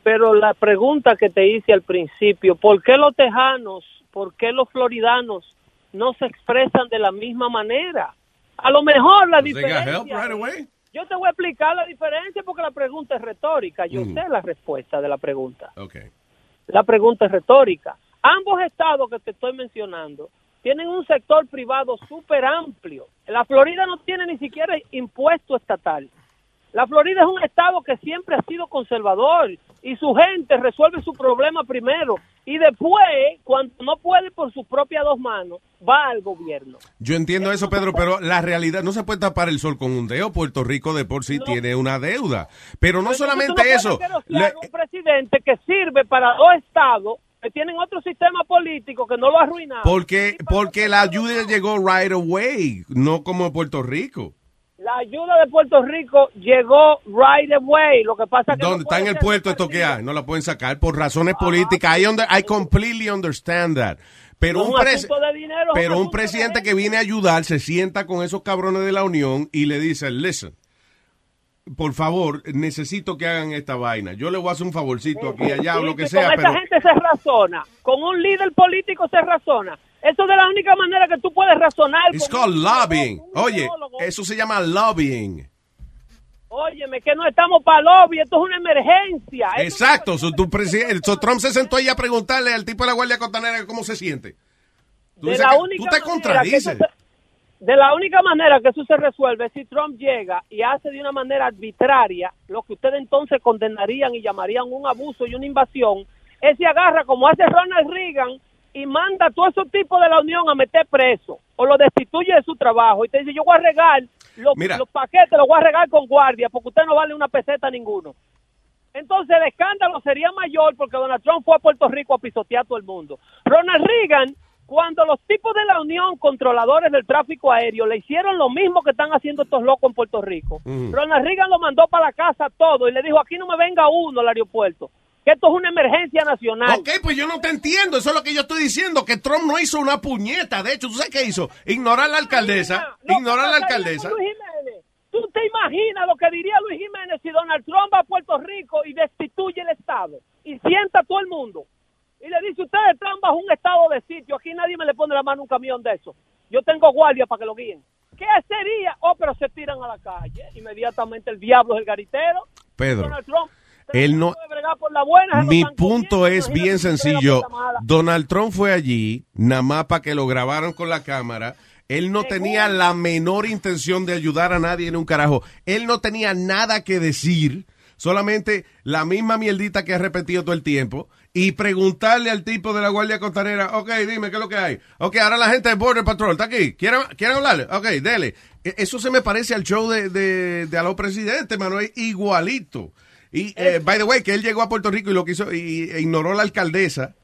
pero la pregunta que te hice al principio, ¿por qué los tejanos, por qué los floridanos no se expresan de la misma manera? A lo mejor la diferencia... right. Yo te voy a explicar la diferencia porque la pregunta es retórica. Yo Mm. sé la respuesta de la pregunta. Okay. La pregunta es retórica. Ambos estados que te estoy mencionando tienen un sector privado súper amplio. La Florida no tiene ni siquiera impuesto estatal. La Florida es un estado que siempre ha sido conservador y su gente resuelve su problema primero y después, cuando no puede por sus propias dos manos, va al gobierno. Yo entiendo eso, Pedro, pero la realidad no se puede tapar el sol con un dedo. Puerto Rico de por sí tiene una deuda. Pero no tú solamente eso. le- un presidente que sirve para dos estados que tienen otro sistema político que no lo ha arruinado. porque, porque la ayuda llegó right away, no como en Puerto Rico. La ayuda de Puerto Rico llegó right away. Lo que pasa es que Donde no está en el puerto esto que hay, no la pueden sacar por razones políticas. I, under- I completely understand that. Pero un, un pres- dinero, un pero un de presidente que viene a ayudar se sienta con esos cabrones de la Unión y le dice, listen, por favor, necesito que hagan esta vaina. Yo le voy a hacer un favorcito aquí allá o lo que sea, con pero esa gente se razona. Con un líder político se razona. Eso es de la única manera que tú puedes razonar. it's called lobbying. Oye, eso se llama lobbying. Óyeme, que no estamos para lobby. Esto es una emergencia. Exacto, so, tu so, Trump se sentó ahí a preguntarle al tipo de la Guardia Costanera cómo se siente. Tú, de la que- única tú te contradices. De la única manera que eso se resuelve es si Trump llega y hace de una manera arbitraria lo que ustedes entonces condenarían y llamarían un abuso y una invasión, es si agarra como hace Ronald Reagan y manda a todos esos tipos de la Unión a meter preso o lo destituye de su trabajo y te dice yo voy a regar los, Mira. los paquetes, los voy a regar con guardia porque usted no vale una peseta a ninguno. Entonces el escándalo sería mayor porque Donald Trump fue a Puerto Rico a pisotear a todo el mundo. Ronald Reagan, Cuando los tipos de la Unión, controladores del tráfico aéreo, le hicieron lo mismo que están haciendo estos locos en Puerto Rico, Ujú. Ronald Reagan lo mandó para la casa todo y le dijo, aquí no me venga uno al aeropuerto, que esto es una emergencia nacional. Ok, pues yo no te entiendo. Eso es lo que yo estoy diciendo. Que Trump no hizo una puñeta. De hecho, ¿tú sabes qué hizo? Ignorar a la alcaldesa. Ignorar a la alcaldesa. Luis Jiménez, ¿Tú te imaginas lo que diría Luis Jiménez si Donald Trump va a Puerto Rico y destituye el Estado y sienta a todo el mundo? Y le dice, ustedes están bajo un estado de sitio, aquí nadie me le pone la mano a un camión de eso. Yo tengo guardia para que lo guíen. ¿Qué sería? Oh, pero se tiran a la calle. Inmediatamente el diablo es el garitero. Pedro, Donald Trump él no... por la buena. Mi punto es bien sencillo. Donald Trump fue allí, nada más para que lo grabaron con la cámara. Él no tenía la menor intención de ayudar a nadie en un carajo. Él no tenía nada que decir, solamente la misma mierdita que ha repetido todo el tiempo. Y preguntarle al tipo de la Guardia Costanera, ok, dime, ¿qué es lo que hay? Ok, ahora la gente de Border Patrol está aquí. ¿Quieren, ¿quieren hablarle? Ok, dele. E- Eso se me parece al show de, de, de a los presidentes, mano, es igualito. Y, eh, by the way, que él llegó a Puerto Rico y lo quiso, y, e ignoró la alcaldesa.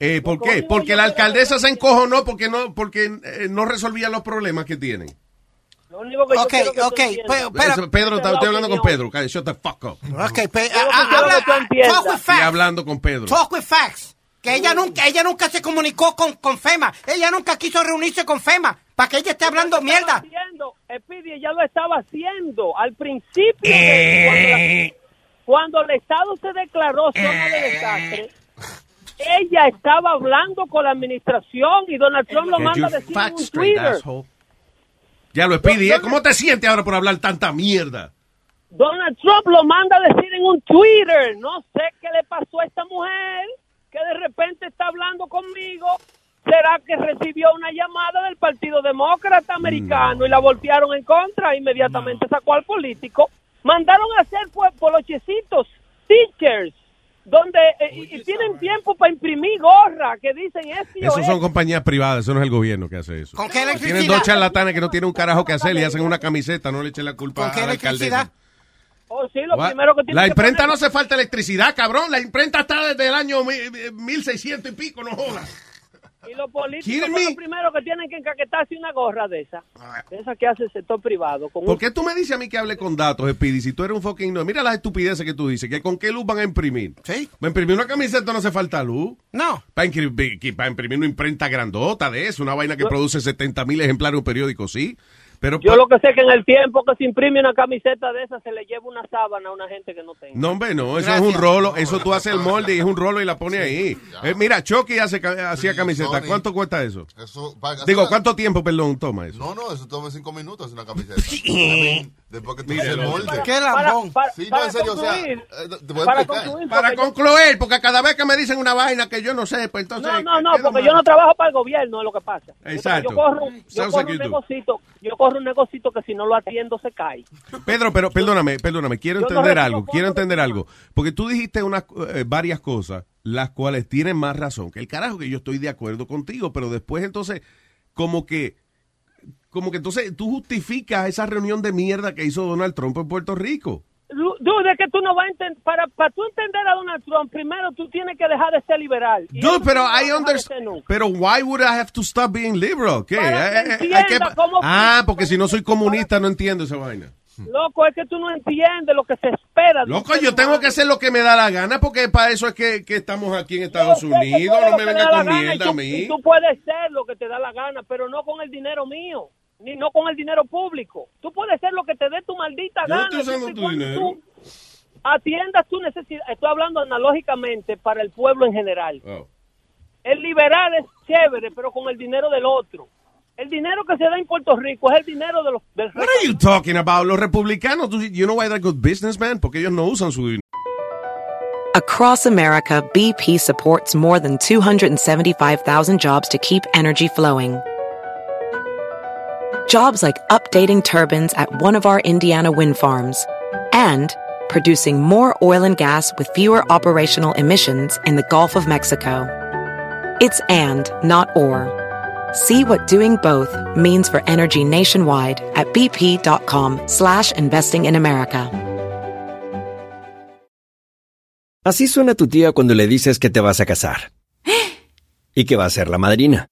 Eh, ¿Por qué? Porque la alcaldesa se encojonó porque no, porque eh, no resolvía los problemas que tienen. Lo único que yo Ok, quiero que tú ok, entiendas- pero- pero- Eso, Pedro, estoy hablando con. Pedro. Cállate, shut the fuck up. Ok, pe- Yo lo que ah, habla, talk with Estoy hablando con Pedro. Talk with facts. Que ella nunca, ella nunca se comunicó con, con FEMA. Ella nunca quiso reunirse con FEMA. Para que ella esté hablando estaba mierda. haciendo, Speedy, ella lo estaba haciendo al principio. de- Eh. cuando, la- cuando el Estado se declaró zona de desastre, ella estaba hablando con la administración y Donald Trump lo manda a decir en straight, Twitter. Ya lo Speedy, ¿eh? ¿Cómo te sientes ahora por hablar tanta mierda? Donald Trump lo manda a decir en un Twitter. No sé qué le pasó a esta mujer que de repente está hablando conmigo. ¿Será que recibió una llamada del Partido Demócrata Americano y la voltearon en contra? Inmediatamente sacó al político. Mandaron a hacer polochecitos, stickers, donde eh, tienen tiempo para imprimir gorra que dicen esto y Esos son compañías privadas, eso no es el gobierno que hace eso. ¿Con qué Tienen electricidad? dos charlatanes que no tienen un carajo que hacer y hacen una camiseta, no le echen la culpa ¿Con qué a la electricidad? alcaldesa. Oh, sí, lo What? primero que tienen La que imprenta poner- no hace falta electricidad, cabrón. La imprenta está desde el año mi- mi- 1600 y pico, no jodas. Y los políticos son los primeros que tienen que encaquetarse una gorra de esa. De esa que hace el sector privado. Con ¿Por un- qué tú me dices a mí que hable con datos, Speedy? Si tú eres un fucking... No. Mira las estupideces que tú dices, que con qué luz van a imprimir. Sí. Para imprimir una camiseta no hace falta luz. No. Para imprimir, para imprimir una imprenta grandota de eso, una vaina que produce 70 mil ejemplares de un periódico, sí. Pero Yo lo que sé es que en el tiempo que se imprime una camiseta de esa se le lleva una sábana a una gente que no tenga. No, hombre, no, eso Gracias. es un rolo, eso tú haces el molde y es un rolo y la pones ahí. Eh, mira, Chucky hace, hacía camiseta, Sony. ¿cuánto cuesta eso? Eso, para- Digo, ¿cuánto tiempo, perdón, toma eso? No, no, eso toma cinco minutos una camiseta. Después que tú el molde. Qué lambón. Sí, no, en serio, o sea, eh, te voy a para concluir, Para concluir, porque cada vez que me dicen una vaina que yo no sé, pues entonces... No, no, no, porque mal. yo no trabajo para el gobierno, es lo que pasa. Exacto. Yo corro, yo corro un negocito, yo corro un negocito que si no lo atiendo se cae. Pedro, pero perdóname, perdóname, quiero Yo entender algo, quiero de entender algo, porque tú dijiste unas eh, varias cosas, las cuales tienen más razón que el carajo que yo estoy de acuerdo contigo, pero después entonces como que como que entonces tú justificas esa reunión de mierda que hizo Donald Trump en Puerto Rico. Dude, es que tú no vas a entender, para, para tú entender a Donald Trump, primero tú tienes que dejar de ser liberal. Dude, pero I understand. Pero why would I have to stop being liberal? ¿Qué? Para que Eh, eh, eh, cómo- Ah, porque si no soy comunista no entiendo esa vaina. Loco, es que tú no entiendes lo que se espera. Loco, yo tengo que hacer lo que me da la gana porque para eso es que, que estamos aquí en Estados Unidos. No me lo que te venga da la con mierda a mí. Tú puedes ser lo que te da la gana, pero no con el dinero mío, ni no con el dinero público. Tú puedes ser lo que te dé tu maldita Yo gana. estoy tu dinero. tú Atiendas tu necesidad. Estoy hablando analógicamente para el pueblo en general. Oh. El liberal es chévere, pero con el dinero del otro. El dinero que se da en Puerto Rico es el dinero de los del What are you talking about? Los republicanos, you know why they're good businessmen? Porque ellos no usan su dinero. Across America, BP supports more than 275,000 jobs to keep energy flowing. Jobs like updating turbines at one of our Indiana wind farms and producing more oil and gas with fewer operational emissions in the Gulf of Mexico. It's and, not or. See what doing both means for energy nationwide at bp.com slash investing in America. Así suena tu tía cuando le dices que te vas a casar. Y que va a ser la madrina.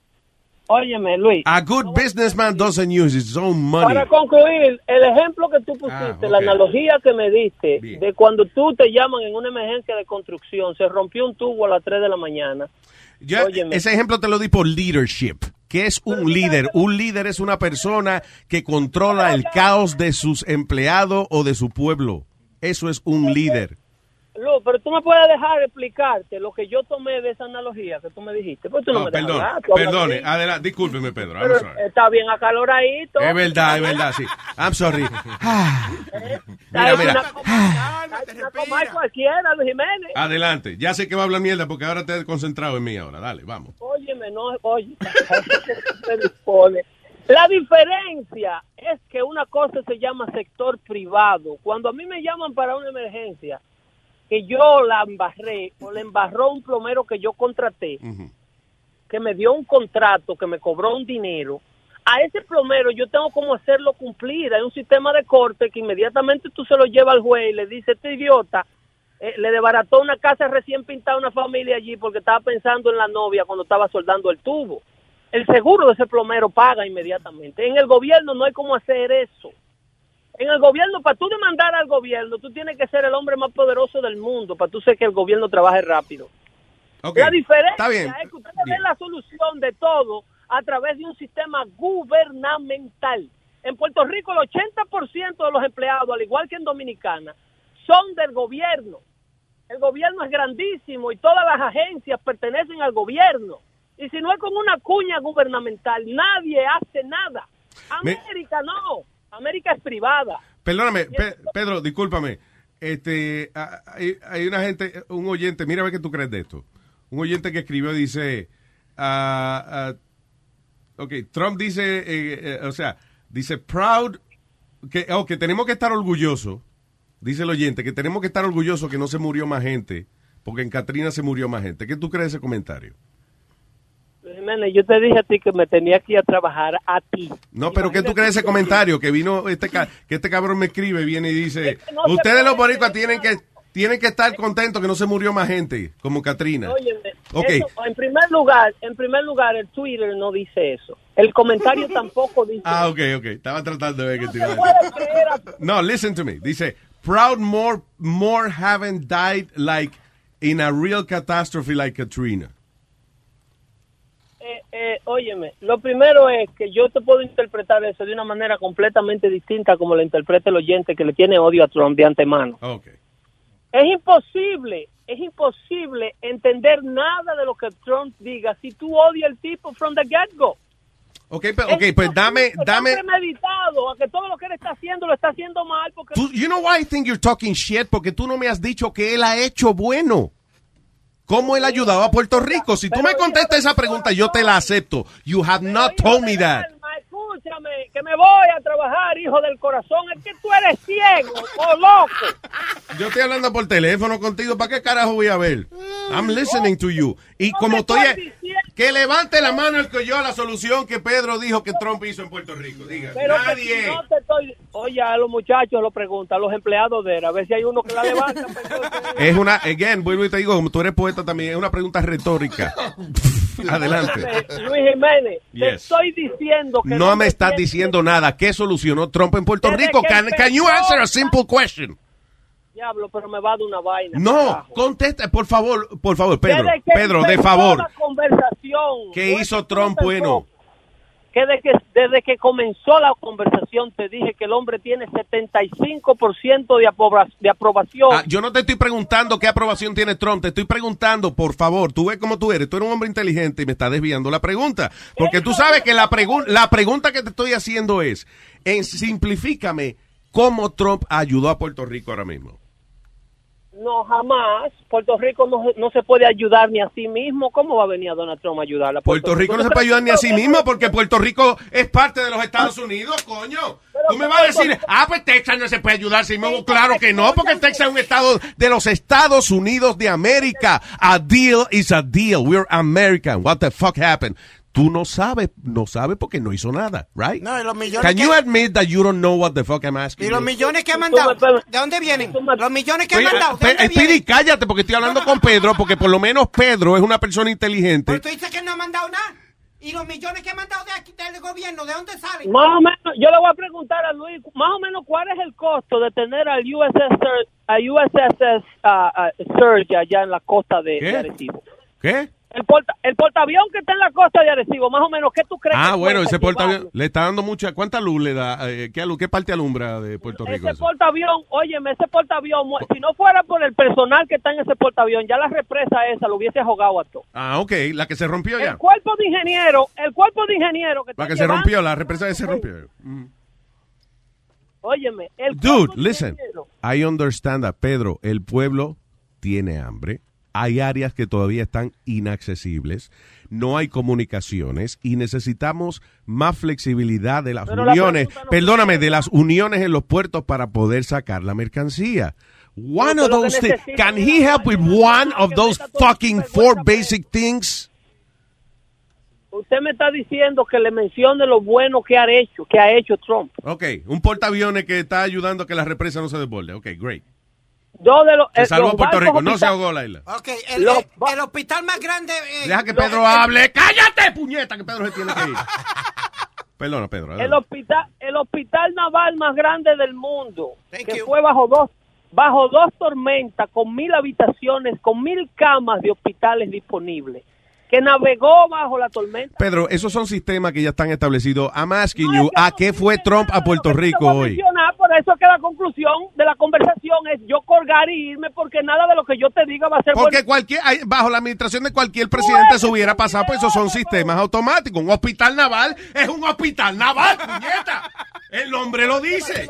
Óyeme, Luis. A good businessman doesn't use his own money. Para concluir, el ejemplo que tú pusiste, Ah, la analogía que me diste, de cuando tú te llaman en una emergencia de construcción, se rompió un tubo a las 3 de la mañana. Óyeme. ese ejemplo te lo di por leadership. ¿Qué es un líder? Un líder es una persona que controla el caos de sus empleados o de su pueblo. Eso es un líder. Lu, pero tú me puedes dejar explicarte lo que yo tomé de esa analogía que tú me dijiste. Pues tú no, No, me dejas perdón, hablas perdone, adelante, discúlpeme, Pedro. I'm Pero sorry. está bien acaloradito. Es verdad, es verdad, sí. I'm sorry. Mira, Está mira. Una una coma cualquiera, Luis Jiménez. Adelante. Ya sé que va a hablar mierda porque ahora te has concentrado en mí ahora. Dale, vamos. Óyeme, no, oye, se dispone. La diferencia es que una cosa se llama sector privado. Cuando a mí me llaman para una emergencia, que yo la embarré o le embarró un plomero que yo contraté, que me dio un contrato, que me cobró un dinero, a ese plomero yo tengo como hacerlo cumplir. Hay un sistema de corte que inmediatamente tú se lo llevas al juez y le dices, este idiota eh, le desbarató una casa recién pintada a una familia allí porque estaba pensando en la novia cuando estaba soldando el tubo. El seguro de ese plomero paga inmediatamente. En el gobierno no hay cómo hacer eso. En el gobierno, para tú demandar al gobierno, tú tienes que ser el hombre más poderoso del mundo para tú ser que el gobierno trabaje rápido. La diferencia está bien. es que ustedes ven la solución de todo a través de un sistema gubernamental. En Puerto Rico, el 80% de los empleados, al igual que en Dominicana, son del gobierno. El gobierno es grandísimo y todas las agencias pertenecen al gobierno. Y si no es con una cuña gubernamental, nadie hace nada. Me- América no. América es privada. Perdóname, Pe- Pedro, discúlpame. Este, hay, hay una gente, un oyente, mira a ver qué tú crees de esto. Un oyente que escribió dice, ah, ok, Trump dice, eh, eh, o sea, dice proud, que, oh, que tenemos que estar orgullosos, dice el oyente, que tenemos que estar orgullosos que no se murió más gente, porque en Katrina se murió más gente. ¿Qué tú crees de ese comentario? Jiménez, yo te dije a ti que me tenía que ir a trabajar a ti. No, pero ¿qué tú crees de ese comentario? Que vino este ca- que este cabrón me escribe, viene y dice, no ustedes los boricuas tienen que tienen que estar contentos que no se murió más gente, como Katrina. Óyeme, Ok. eso, en primer lugar, en primer lugar, el Twitter no dice eso. El comentario tampoco dice Ah, ok, ok. Estaba tratando de ver que te No creer a- No, listen to me. Dice, proud more more haven't died like in a real catastrophe like Katrina. Eh, eh, óyeme, lo primero es que yo te puedo interpretar eso de una manera completamente distinta como lo interpreta el oyente que le tiene odio a Trump de antemano. Ok. Es imposible, es imposible entender nada de lo que Trump diga si tú odias al tipo from the get-go. Ok, pe- ok, pues dame, dame. premeditado a que todo lo que él está haciendo lo está haciendo mal porque Tú- you know why I think you're talking shit? Porque tú no me has dicho que él ha hecho bueno. ¿Cómo él ha ayudado a Puerto Rico? Si tú me contestas esa pregunta, yo te la acepto. You have not told me that. Que me voy a trabajar, hijo del corazón. Es que tú eres ciego o loco. Yo estoy hablando por teléfono contigo. ¿Para qué carajo voy a ver? I'm listening to you. Y como estoy... Que levante la mano el que oyó la solución que Pedro dijo que Trump hizo en Puerto Rico. Diga. Pero que Nadie. si no te estoy... Oye, a los muchachos lo preguntan, a los empleados de él, a ver si hay uno que la levanta. pues, Es una... Again, vuelvo y te digo, como tú eres poeta también, es una pregunta retórica. Adelante. Luis Jiménez, te estoy diciendo que No me estás diciendo nada. ¿Qué solucionó Trump en Puerto Rico? Can, can you answer a simple question? Diablo, pero me va dar una vaina. No, contesta, por favor, por favor, Pedro, Pedro, de favor. ¿Qué hizo Trump bueno? Que desde, que desde que comenzó la conversación te dije que el hombre tiene 75% de, de aprobación. Ah, yo no te estoy preguntando qué aprobación tiene Trump, te estoy preguntando, por favor, tú ves cómo tú eres, tú eres un hombre inteligente y me estás desviando la pregunta, porque tú sabes que la, pregun- la pregunta que te estoy haciendo es, en simplifícame, ¿cómo Trump ayudó a Puerto Rico ahora mismo? No, jamás. Puerto Rico no, no se puede ayudar ni a sí mismo. ¿Cómo va a venir a Donald Trump a ayudarla? a Puerto Rico no se puede ayudar ni a sí mismo porque Puerto Rico es parte de los Estados Unidos, coño. Tú me vas a decir, ah, pues Texas no se puede ayudar a sí mismo. Claro que no, porque Texas es un estado de los Estados Unidos de América. A deal is a deal. We're American. What the fuck happened? Tú no sabes, no sabes porque no hizo nada, right? No, y los millones Can que- you admit that you don't know what the fuck I'm asking ¿Y los you? millones que han mandado? ¿De dónde vienen? Los millones que han mandado. ¿De dónde cállate porque estoy hablando con Pedro, porque por lo menos Pedro es una persona inteligente. Pero tú dices que no han mandado nada. ¿Y los millones que han mandado de aquí, del gobierno, de dónde salen? Más o menos, yo le voy a preguntar a Luis, más o menos, ¿cuál es el costo de tener al USS, a USS ah, ah, Surge allá en la costa de, ¿Qué? de Arecibo? ¿Qué? El, porta, el portaavión que está en la costa de Arecibo, más o menos, ¿qué tú crees? Ah, que bueno, ese portaavión le está dando mucha. ¿Cuánta luz le da? Eh, ¿qué, ¿Qué parte alumbra de Puerto Rico? Ese eso? portaavión, óyeme, ese portaavión, si no fuera por el personal que está en ese portaavión, ya la represa esa lo hubiese ahogado a todo. Ah, ok, la que se rompió ya. El cuerpo de ingeniero, el cuerpo de ingeniero que La que se rompió, la represa que se rompió. Mm. Óyeme, el Dude, listen. I understand that, Pedro. El pueblo tiene hambre. Hay áreas que todavía están inaccesibles. No hay comunicaciones y necesitamos más flexibilidad de las Pero uniones. no Perdóname, de las uniones en los puertos para poder sacar la mercancía. One Pero of those things. Can he help with one of those fucking four basic things? Usted me está diciendo que le mencione lo bueno que ha hecho, que ha hecho Trump. Ok, un portaaviones que está ayudando a que la represa no se desborde. Ok, great. Yo de los, Se eh, salvó los Puerto Rico, no se ahogó la isla. Ok, el, Los- el- el hospital más grande... eh, Deja que Pedro hable. ¡Cállate, puñeta! Que Pedro se tiene que ir. Perdona, Pedro. El hospital, el hospital naval más grande del mundo, que fue bajo dos, bajo dos tormentas, con mil habitaciones, con mil camas de hospitales disponibles, que navegó bajo la tormenta. Pedro, esos son sistemas que ya están establecidos. I'm asking you, ¿a qué fue Trump a Puerto Rico hoy? por eso que la conclusión de la conversación es yo colgar y irme porque nada de lo que yo te diga va a ser Porque bueno. cualquier, bajo la administración de cualquier presidente se hubiera pasado, pues esos son sistemas automáticos. Un hospital naval es un hospital naval, puñeta. El nombre lo dice.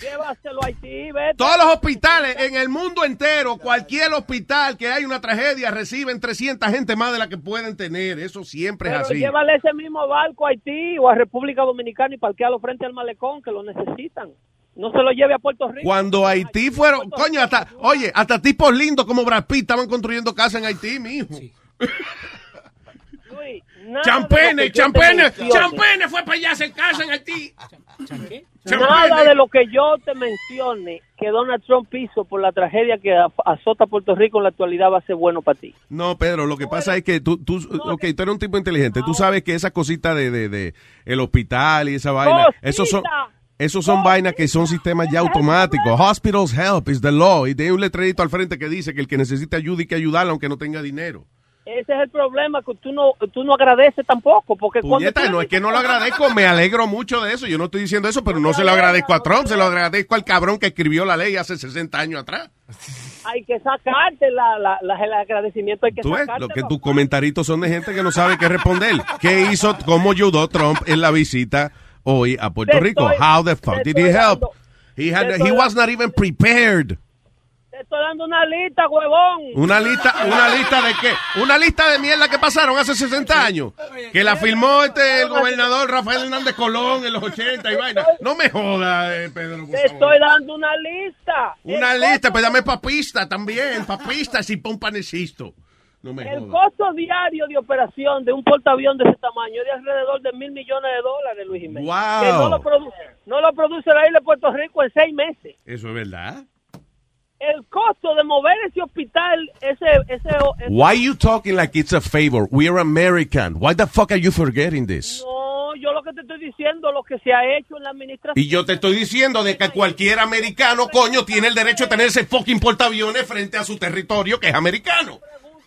Llévaselo a Haití, vete. Todos los hospitales en el mundo entero, cualquier hospital que hay una tragedia, reciben 300 gente más de la que pueden tener. Eso siempre es Pero así. llévale ese mismo barco a Haití o a República Dominicana y parquealo frente al malecón que lo necesitan. No se lo lleve a Puerto Rico. Cuando Haití fueron, coño, hasta, oye, hasta tipos lindos como Brad Pitt estaban construyendo casas en Haití, mijo. Luis, nada de Champene, champene, champene fue para allá a hacer casa en Haití. Nada de lo que yo te mencione que Donald Trump hizo por la tragedia que azota Puerto Rico en la actualidad va a ser bueno para ti. No, Pedro, lo que pasa es que tú, tú, ok, tú eres un tipo inteligente. Tú sabes que esa cosita de, de, de el hospital y esa vaina, esos son, esos son vainas que son sistemas ya automáticos. Hospitals help is the law. Y tiene un letrerito al frente que dice que el que necesita ayuda y que ayudarle aunque no tenga dinero. Ese es el problema que tú no tú no agradeces tampoco porque cuando Puñeta, tú- no es que no lo agradezco, me alegro mucho de eso. Yo no estoy diciendo eso, pero no se lo agradezco a Trump, se lo agradezco al cabrón que escribió la ley hace 60 años atrás. hay que sacarte la, la, la- el agradecimiento hay que Tú ves, sacarte lo que tus comentaritos son de gente que no sabe qué responder. ¿Qué hizo, cómo ayudó Trump en la visita hoy a Puerto Te Rico? estoy- How the fuck did he help? dando- He, had, he was not even prepared. Estoy dando una lista huevón Una lista, una lista de qué? Una lista de mierda que pasaron hace 60 años. Que la firmó este el gobernador Rafael Hernández Colón en los 80 y vaina. No me joda, eh, Pedro. te estoy dando una lista Una El lista, pues dame papista también, papista pa' un panecisto. No me El joda. costo diario de operación de un portaavión de ese tamaño es de alrededor de mil millones de dólares, Luis Jiménez. Wow. Que no lo, produce, no lo produce la isla de Puerto Rico en seis meses. Eso es verdad. El costo de mover ese hospital, ese... ese, ese- Why you talking like it's a favor? We're American. Why the fuck are you forgetting this? No, yo lo que te estoy diciendo, lo que se ha hecho en la administración... Y yo te estoy diciendo de que cualquier americano, coño, tiene el derecho a tener ese fucking portaaviones frente a su territorio que es americano.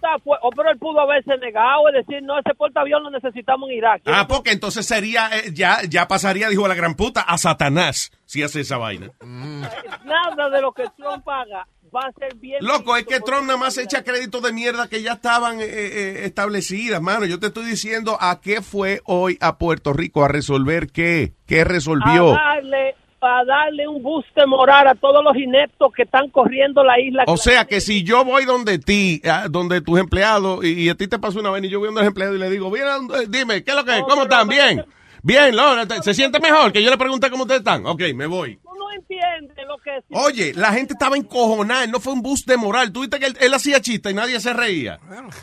Está, fue, oh, pero él pudo haberse negado, es decir, no, ese portaavión lo necesitamos en Irak. Ah, porque entonces sería, eh, ya, ya pasaría, dijo la gran puta, a Satanás si hace esa vaina. Nada de lo que Trump haga va a ser bien. Loco, es que Trump nada más echa crédito de mierda que ya estaban eh, eh, establecidas, mano. Yo te estoy diciendo a qué fue hoy a Puerto Rico a resolver qué, qué resolvió. A darle, a darle un boost moral a todos los ineptos que están corriendo la isla. O sea que si yo voy donde ti, donde tus empleados, y, y a ti te pasó una vez y yo voy donde los empleados y le digo, eh, dime, ¿qué es lo que es? ¿Cómo están? Bien. Bien, ¿te- ¿se siente mejor? Que yo le pregunté cómo ustedes están. Ok, me voy. Tú no entiendes lo que es. Oye, la gente estaba encojonada, no fue un boost de moral. Tú viste que él, él hacía chiste y nadie se reía.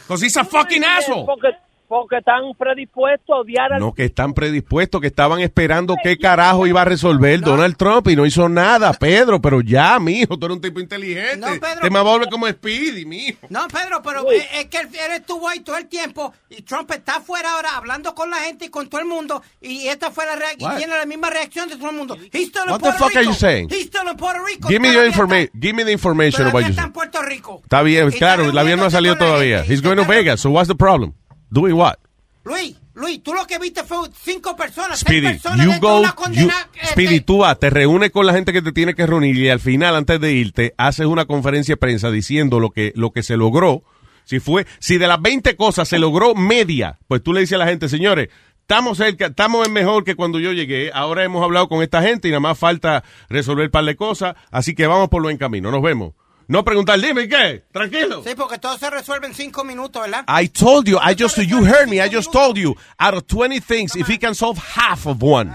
Cause he's a fucking asshole. Porque, porque están predispuestos a odiar al No, que están predispuestos, que estaban esperando qué carajo iba a resolver Donald Trump y no hizo nada, Pedro. Pero ya, mijo, tú eres un tipo inteligente. No, Pedro. Te me vuelve como Speedy, mijo. No, Pedro, pero es, es que él, estuvo ahí todo el tiempo y Trump está afuera ahora hablando con la gente y con todo el mundo y esta fue la reacción What? y tiene la misma reacción de todo el mundo. He's still in What the Puerto fuck Rico. are you saying? He's still in Puerto Rico. Give me your information. Give me the information about you. está en Puerto Rico. Está bien, Y claro, el avión no ha salido todavía. He's going to Vegas, so what's the problem? Doing what? Luis, Luis, tú lo que viste fue cinco personas, seis Speedy, personas you go, una you, este, Speedy, tú vas, te reúnes con la gente que te tiene que reunir y al final, antes de irte, haces una conferencia de prensa diciendo lo que, lo que se logró. Si fue, si de las 20 cosas se logró media, pues tú le dices a la gente, señores, estamos cerca, estamos en mejor que cuando yo llegué. Ahora hemos hablado con esta gente y nada más falta resolver un par de cosas, así que vamos por lo en camino. Nos vemos. No preguntar, dime qué, tranquilo. Sí, porque todo se resuelve en cinco minutos, ¿verdad? I told you, I just, you heard me, I just told you, out of 20 things, if he can solve half of one.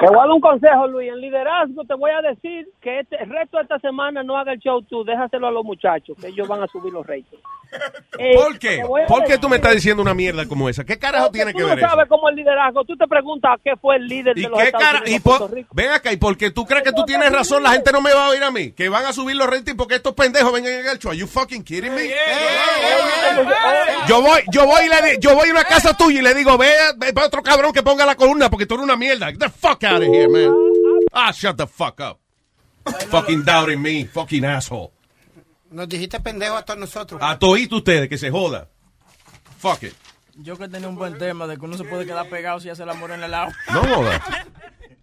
Te voy a dar un consejo, Luis. En liderazgo te voy a decir que este, el resto de esta semana no haga el show tú, déjaselo a los muchachos, que ellos van a subir los ratings. Eh, ¿Por qué? ¿Por qué tú me estás diciendo una mierda como esa? ¿Qué carajo tiene que Tú ver no eso? sabes cómo el liderazgo. Tú te preguntas qué fue el líder ¿Y de los qué Estados cara? Unidos Y por- ven acá, y porque tú crees que tú tienes razón, la gente no me va a oír a mí. Que van a subir los ratings porque estos pendejos vengan en el show. Are you fucking kidding me? Yo voy, yo voy y le di- yo voy a una casa tuya y le digo, ve, ve a otro cabrón que ponga la columna porque tú eres una mierda. Get the fuck out of here, man. Ah, shut the fuck up. Fucking doubting me, fucking asshole. Nos dijiste pendejo a todos nosotros. A todos ustedes, que se joda. Fuck it. Yo que tenía un buen tema de que uno se puede quedar pegado si hace el amor en el agua. No joda.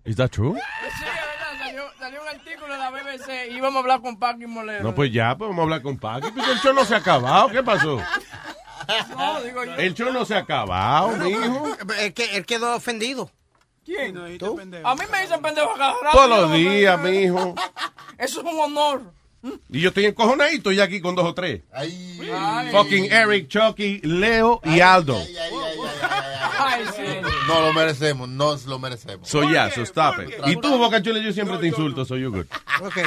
Is that true? Sí, es verdad, salió, salió un artículo de la BBC y íbamos a hablar con y Molero. No, pues ya, pues vamos a hablar con Paqui. Pues el show no se ha acabado. ¿Qué pasó? No, digo yo. El show no se ha acabado, mijo. Él quedó ofendido. ¿Quién? ¿Tú? A mí me dicen pendejo cada rato. Todos los No, días, mijo. Eso es un honor. Y yo estoy encojonadito ya aquí con dos o tres. Ay. Fucking Eric, Chucky, Leo y Aldo. Ay. No lo merecemos, nos lo merecemos. So yeah, so stop it. Y tú, Boca Chula, yo siempre te insulto, so you good. Ok.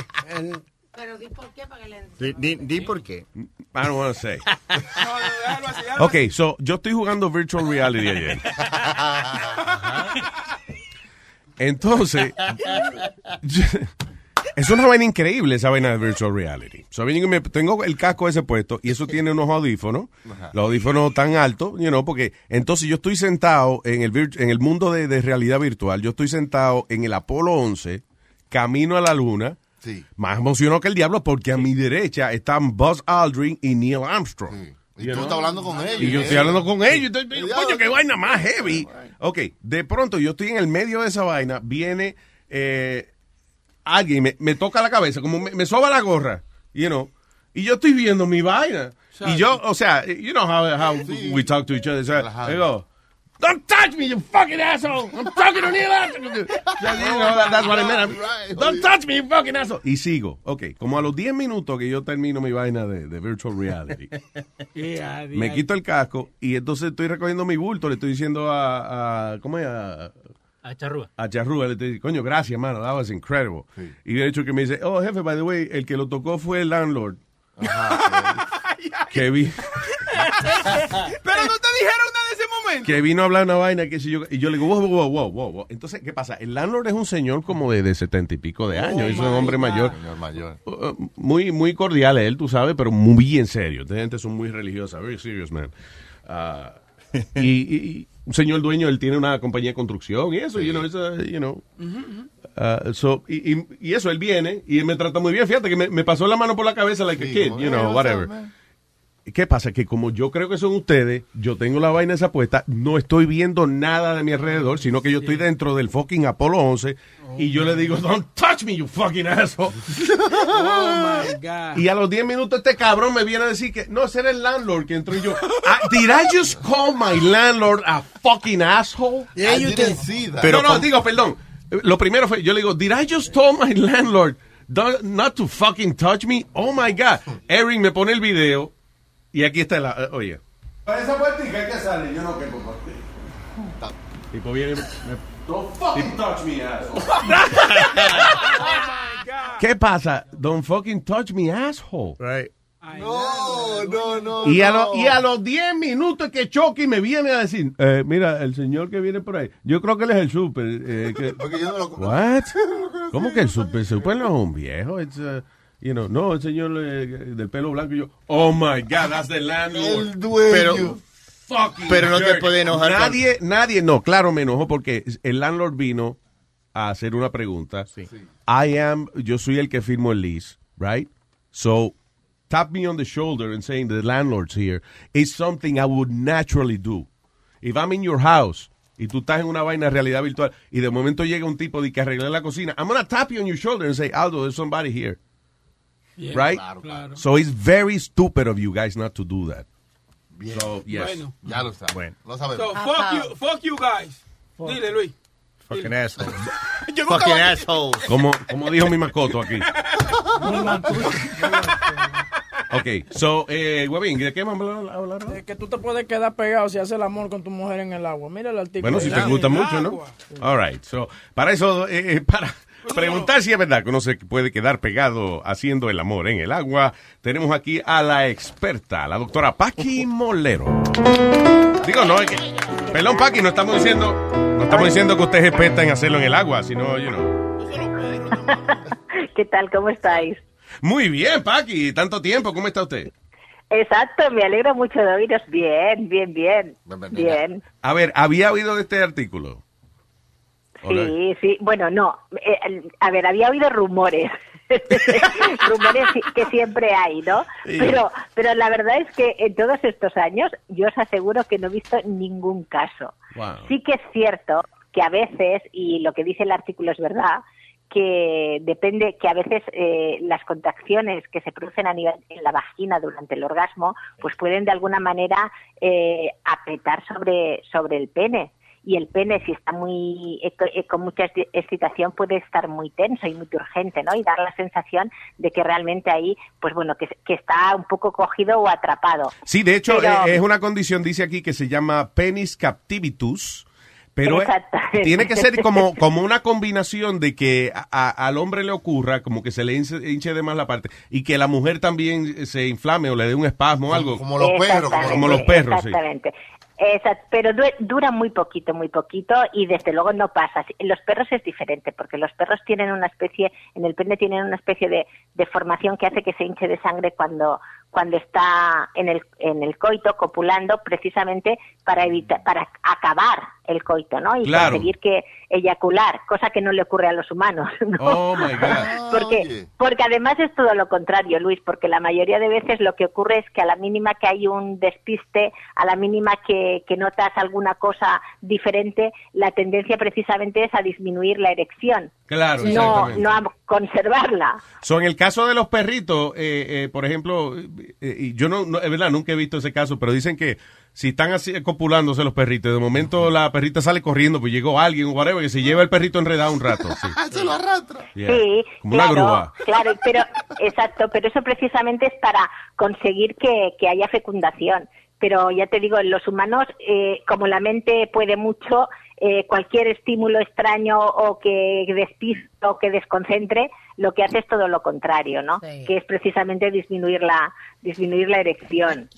Pero di por qué para que le Di, di, di por qué. I don't want to say. Ok, so yo estoy jugando virtual reality ayer. Entonces, yo- es una vaina increíble esa vaina de virtual reality. So, me- tengo el casco ese puesto y eso tiene unos audífonos, los audífonos tan altos, you know, porque entonces yo estoy sentado en el, en el mundo de, de realidad virtual, yo estoy sentado en el Apolo 11, camino a la luna, Sí. más emocionado que el diablo porque a mi derecha están Buzz Aldrin y Neil Armstrong. Y tú estás hablando con ellos. Y yo estoy hablando con ellos. Estoy, coño, qué vaina más heavy. Ok, de pronto yo estoy en el medio de esa vaina, viene eh, alguien, me, me toca la cabeza, como me, me soba la gorra, you know, y yo estoy viendo mi vaina. Y yo, o sea, you know how, how we talk to each other. So, I go, Don't touch me, you fucking asshole. I'm talking to Neil that's what I meant. Don't touch me, you fucking asshole. Y sigo. Ok, como a los 10 minutos que yo termino mi vaina de, de virtual reality, me quito el casco y entonces estoy recogiendo mi bulto. Le estoy diciendo a, a ¿cómo es? A, A Charrúa. a Charrúa, le estoy diciendo, coño, gracias, mano, that was incredible. Y de hecho que me dice, oh, jefe, by the way, el que lo tocó fue el landlord. que vi, Pero no te dijeron nada de ese momento. que vino a hablar una vaina que si yo, y yo le digo, wow, wow, wow, wow, wow. Entonces, ¿qué pasa? El landlord es un señor como de, de setenta y pico de años, es un hombre mayor. Señor mayor. Uh, muy, muy cordial él, tú sabes, pero muy bien serio. Esta gente son muy religiosa, very serious man. Ah, y, y- y un señor dueño, él tiene una compañía de construcción y eso, you know, it's a, you know. Uh, so, y, y- y eso, él viene y él me trata muy bien. Fíjate que me, me pasó la mano por la cabeza like a kid, you know, whatever. ¿Qué pasa? Que como yo creo que son ustedes, yo tengo la vaina esa puesta, no estoy viendo nada de mi alrededor, sino que yo estoy dentro del fucking Apolo 11 y yo le digo, don't touch me, you fucking asshole. Oh my God. Y a los 10 minutos este cabrón me viene a decir que no, ese era el landlord que entró y yo. "Ah, did I just call my landlord a fucking asshole? Yeah, I you didn't did. see that. Pero no, no, digo, perdón. Lo primero fue, yo le digo, did I just tell my landlord not to fucking touch me? Oh my God. Eric me pone el video y aquí está la, oye. Para esa puertica hay que salir, yo no quepo por ti. Tipo viene, me- Don't fucking touch me, asshole. ¿Qué pasa? Don't fucking touch me, asshole. Right. No, no, no. Y a, lo- y a los 10 minutos que Chucky me viene a decir, eh, mira, el señor que viene por ahí, yo creo que él es el super. eh, que- Porque yo no lo What? ¿Cómo que el super? El super no es un viejo. It's, uh, you know, no, el señor eh, del pelo blanco. Y yo, oh my God, that's the landlord. El dueño. Pero- Fucking Pero no te puede enojar con- Nadie, nadie, no, claro, me enojó porque el landlord vino a hacer una pregunta. I am, yo soy el que firmo el lease, right? So, tap me on the shoulder and saying the landlord's here is something I would naturally do. If I'm in your house y tú estás en una vaina de realidad virtual y de momento llega un tipo de que arregla la cocina, I'm gonna tap you on your shoulder and say, Aldo, there's somebody here. Yeah, right? claro, claro. So it's very stupid of you guys not to do that. Bien. So, yes. Bueno. Ya lo sabes. Bueno. Lo sabemos. So, fuck you, fuck you guys. Dile, Luis. Fucking asshole. Yo nunca Fucking voy a- asshole. Como, como dijo mi macoto aquí. Ok, so, eh, ¿de qué vamos a hablar? De que tú te puedes quedar pegado si haces el amor con tu mujer en el agua. Mira el artículo. Bueno, si te gusta mucho, ¿no? All right, so, para eso, eh, eh, para preguntar si es verdad que uno se puede quedar pegado haciendo el amor en el agua, tenemos aquí a la experta, la doctora Paqui Molero. Digo, no, es que, perdón, Paqui, no estamos diciendo, no estamos diciendo que usted es experta en hacerlo en el agua, sino, you know. ¿Qué tal? ¿Cómo estáis? Muy bien, Paqui, tanto tiempo, ¿cómo está usted? Exacto, me alegro mucho de oíros. Bien, bien, bien. Bien. A ver, ¿había oído de este artículo? Sí, sí. Bueno, no. Eh, a ver, había oído rumores. rumores que siempre hay, ¿no? Sí. Pero, pero la verdad es que en todos estos años yo os aseguro que no he visto ningún caso. Sí que es cierto que a veces, y lo que dice el artículo es verdad, que depende, que a veces eh, las contracciones que se producen a nivel en la vagina durante el orgasmo, pues pueden de alguna manera eh, apretar sobre, sobre el pene. Y el pene, si está muy eh, eh, con mucha ex- excitación, puede estar muy tenso y muy turgente, ¿no? Y dar la sensación de que realmente ahí, pues bueno, que, que está un poco cogido o atrapado. Sí, de hecho, Pero- eh, es una condición, dice aquí, que se llama penis captivitus. Pero Exactamente. tiene que ser como, como una combinación de que a- a- al hombre le ocurra, como que se le hinche, hinche de más la parte, y que la mujer también se inflame o le dé un espasmo o algo. Como los perros, Exactamente, Como los perros, sí. Exactamente. Exact- pero du- dura muy poquito, muy poquito y desde luego no pasa. En los perros es diferente porque los perros tienen una especie, en el pene tienen una especie de, de formación que hace que se hinche de sangre cuando cuando está en el, en el coito copulando precisamente para evitar para acabar el coito, ¿no? Y Claro. conseguir que eyacular, cosa que no le ocurre a los humanos. ¿no? Oh, my God. porque, porque además es todo lo contrario, Luis, porque la mayoría de veces lo que ocurre es que a la mínima que hay un despiste, a la mínima que, que notas alguna cosa diferente, la tendencia precisamente es a disminuir la erección. Claro, no, no a conservarla. So, en el caso de los perritos, eh, eh, por ejemplo, eh, y yo no, no- es verdad, nunca he visto ese caso, pero dicen que si están así copulándose los perritos, de momento la perrita sale corriendo, pues llegó alguien o whatever, que se lleva el perrito enredado un rato. Sí. Se lo arrastra. Yeah. Sí, Como una claro, grúa. claro, pero exacto, pero eso precisamente es para conseguir que, que haya fecundación. Pero ya te digo, en los humanos, eh, como la mente puede mucho, eh, cualquier estímulo extraño o que despiste o que desconcentre, lo que hace es todo lo contrario, ¿no? Que es precisamente disminuir la disminuir la erección.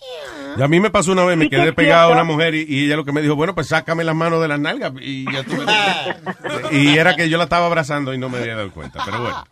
Y a mí me pasó una vez, me Sí que quedé es pegado a una mujer y, y ella lo que me dijo, bueno, pues sácame las manos de las nalgas y ya tú me- Y era que yo la estaba abrazando y no me había dado cuenta, pero bueno.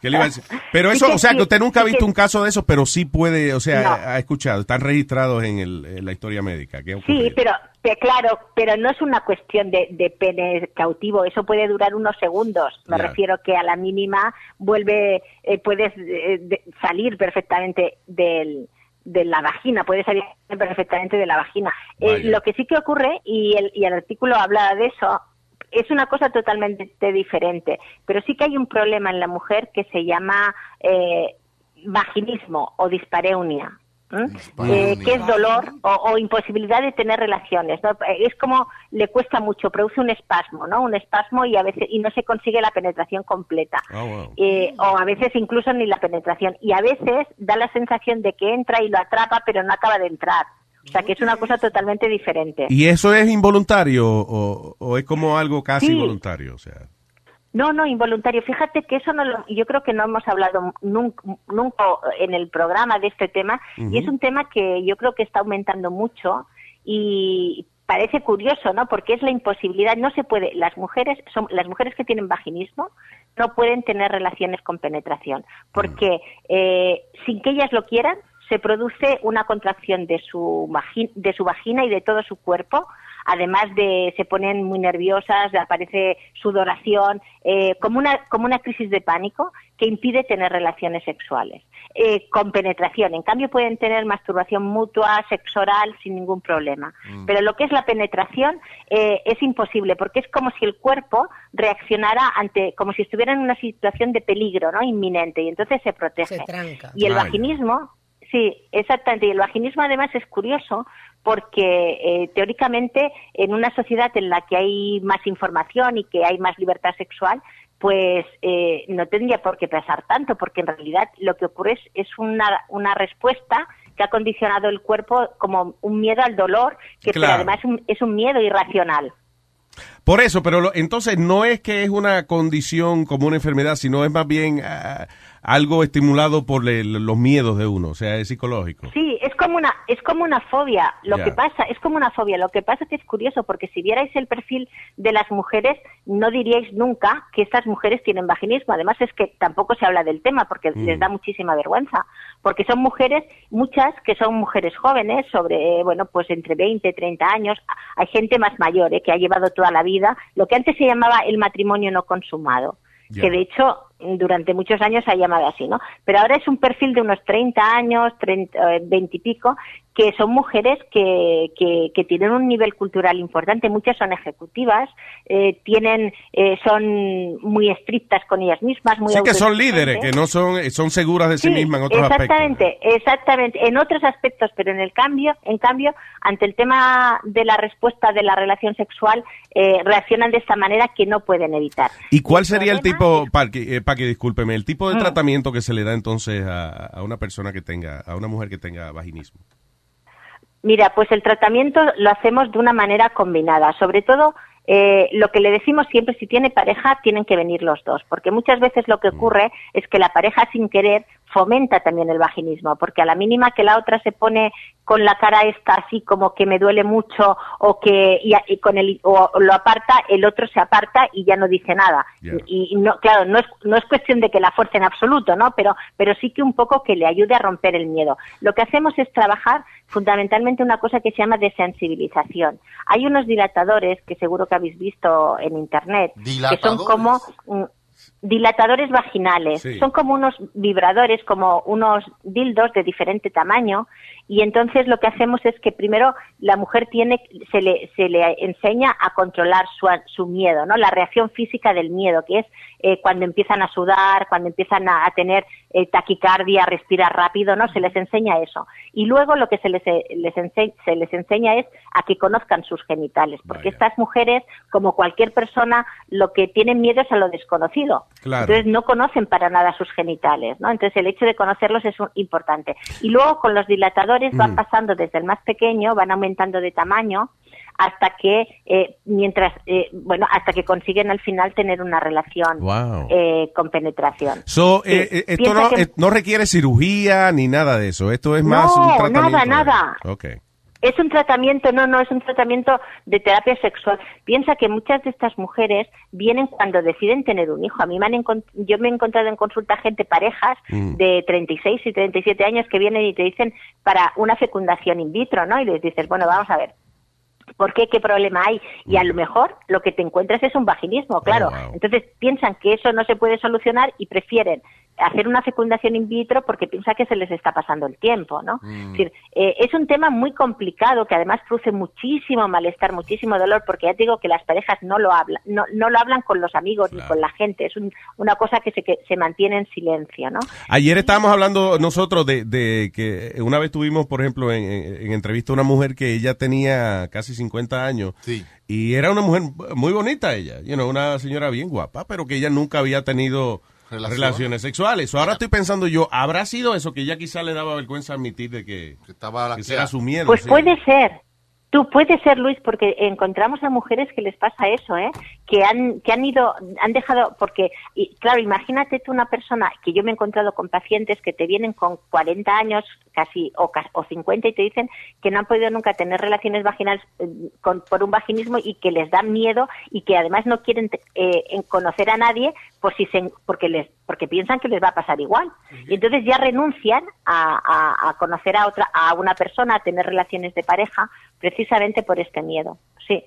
¿Qué le iba a decir? Pero eso, o sea, que usted nunca ha visto un caso de eso, pero sí puede, o sea, No. ha escuchado, están registrados en, el, en la historia médica. Sí, pero pe- claro, pero no es una cuestión de, de pene cautivo, eso puede durar unos segundos. Me refiero que a la mínima vuelve, eh, puedes eh, de- salir perfectamente del, de la vagina, puede salir perfectamente de la vagina. Eh, lo que sí que ocurre, y el, y el artículo habla de eso, es una cosa totalmente diferente, pero sí que hay un problema en la mujer que se llama eh, vaginismo o dispareunia. Eh, que es dolor o, o imposibilidad de tener relaciones. ¿no? Es como le cuesta mucho, produce un espasmo, ¿no? Un espasmo y a veces y no se consigue la penetración completa. Eh, o a veces incluso ni la penetración. Y a veces da la sensación de que entra y lo atrapa, pero no acaba de entrar. O sea, que es una cosa totalmente diferente. ¿Y eso es involuntario o, o es como algo casi Sí. voluntario? O sea, No, no, involuntario. Fíjate que eso no lo, yo creo que no hemos hablado nunca, nunca en el programa de este tema y es un tema que yo creo que está aumentando mucho y parece curioso, ¿no? Porque es la imposibilidad, no se puede, las mujeres son las mujeres que tienen vaginismo no pueden tener relaciones con penetración porque eh, sin que ellas lo quieran se produce una contracción de su de su vagina y de todo su cuerpo además de se ponen muy nerviosas, aparece sudoración, eh, como una como una crisis de pánico que impide tener relaciones sexuales eh, con penetración. En cambio pueden tener masturbación mutua, sexo oral sin ningún problema. Pero lo que es la penetración eh, es imposible porque es como si el cuerpo reaccionara ante como si estuviera en una situación de peligro, ¿no? Inminente y entonces se protege. Se tranca. Y el vaginismo, sí, exactamente. Y el vaginismo además es curioso porque eh, teóricamente en una sociedad en la que hay más información y que hay más libertad sexual, pues eh, no tendría por qué pesar tanto, porque en realidad lo que ocurre es, es una, una respuesta que ha condicionado el cuerpo como un miedo al dolor, que pero además es un, es un miedo irracional. Por eso, pero lo- entonces no es que es una condición como una enfermedad, sino es más bien ah, algo estimulado por el- los miedos de uno, o sea, es psicológico. Sí, es como una es como una fobia. Lo que pasa es como una fobia. Lo que pasa es que es curioso porque si vierais el perfil de las mujeres no diríais nunca que estas mujeres tienen vaginismo. Además es que tampoco se habla del tema porque Mm. les da muchísima vergüenza, porque son mujeres muchas que son mujeres jóvenes sobre bueno, pues entre 20 y 30 años. Hay gente más mayor eh, que ha llevado toda la vida lo que antes se llamaba el matrimonio no consumado que de hecho durante muchos años se ha llamado así, ¿no? Pero ahora es un perfil de unos 30 años, 30, eh, 20 y pico, que son mujeres que, que, que tienen un nivel cultural importante. Muchas son ejecutivas, eh, tienen, eh, son muy estrictas con ellas mismas, muy Sí que son líderes, que no son, son seguras de sí, Sí, mismas en otros aspectos. exactamente, exactamente, en otros aspectos, pero en el cambio, en cambio, ante el tema de la respuesta de la relación sexual, eh, reaccionan de esta manera que no pueden evitar. ¿Y cuál sería el tipo, Paqui, eh, Paqui, discúlpeme, el tipo de Mm. tratamiento que se le da entonces a, a una persona que tenga, a una mujer que tenga vaginismo? Mira, pues el tratamiento lo hacemos de una manera combinada. Sobre todo, eh, lo que le decimos siempre, si tiene pareja, tienen que venir los dos, porque muchas veces lo que ocurre es que la pareja sin querer fomenta también el vaginismo, porque a la mínima que la otra se pone con la cara esta así como que me duele mucho o que y, y con el o lo aparta, el otro se aparta y ya no dice nada. Y, y no, claro, no es, no es cuestión de que la fuerce en absoluto, ¿no? Pero, pero sí que un poco que le ayude a romper el miedo. Lo que hacemos es trabajar fundamentalmente una cosa que se llama desensibilización. Hay unos dilatadores que seguro que habéis visto en internet, que son como mm, dilatadores vaginales. Sí. Son como unos vibradores, como unos dildos de diferente tamaño. Y entonces lo que hacemos es que primero la mujer tiene, se le, se le enseña a controlar su, su miedo, ¿no? La reacción física del miedo, que es eh, cuando empiezan a sudar, cuando empiezan a, a tener eh, taquicardia, respirar rápido, ¿no? Se les enseña eso. Y luego lo que se les, les ense- se les enseña es a que conozcan sus genitales, porque estas mujeres, como cualquier persona, lo que tienen miedo es a lo desconocido. Claro. Entonces no conocen para nada sus genitales, ¿no? Entonces el hecho de conocerlos es un- importante. Y luego con los dilatadores van Mm. pasando desde el más pequeño, van aumentando de tamaño hasta que eh, mientras eh, bueno hasta que consiguen al final tener una relación Wow. eh, con penetración. So, Sí. eh, eh, esto no, que- no requiere cirugía ni nada de eso. Esto es No, más un tratamiento. nada, nada. Ok. Es un tratamiento, no, no, es un tratamiento de terapia sexual. Piensa que muchas de estas mujeres vienen cuando deciden tener un hijo. A mí me han yo me he encontrado en consulta gente, parejas Mm. de 36 y 37 años que vienen y te dicen para una fecundación in vitro, ¿no? Y les dices, bueno, vamos a ver, ¿Por qué? ¿Qué problema hay? Y a lo mejor lo que te encuentras es un vaginismo, claro. Entonces piensan que eso no se puede solucionar y prefieren hacer una fecundación in vitro porque piensa que se les está pasando el tiempo, ¿no? Mm. Es decir, eh, es un tema muy complicado que además produce muchísimo malestar, muchísimo dolor, porque ya te digo que las parejas no lo hablan, no, no lo hablan con los amigos ni con la gente, es un- una cosa que se, que se mantiene en silencio, ¿no? Ayer estábamos hablando nosotros de, de que una vez tuvimos, por ejemplo, en, en- en entrevista a una mujer que ella tenía casi 50 años. Y era una mujer muy bonita ella, you know, una señora bien guapa, pero que ella nunca había tenido Relación. relaciones sexuales. Ahora estoy pensando yo, ¿habrá sido eso que ella quizá le daba vergüenza admitir de que, estaba que era su miedo? Pues sí. puede ser. Tú puede ser, Luis, porque encontramos a mujeres que les pasa eso, ¿eh? Que han, que han ido, han dejado, porque, y, claro, imagínate tú una persona que yo me he encontrado con pacientes que te vienen con 40 años casi o, o 50 y te dicen que no han podido nunca tener relaciones vaginales eh, con, por un vaginismo y que les da miedo y que además no quieren eh, conocer a nadie por si se, porque les porque piensan que les va a pasar igual y entonces ya renuncian a, a- a conocer a otra a una persona a tener relaciones de pareja precisamente por este miedo sí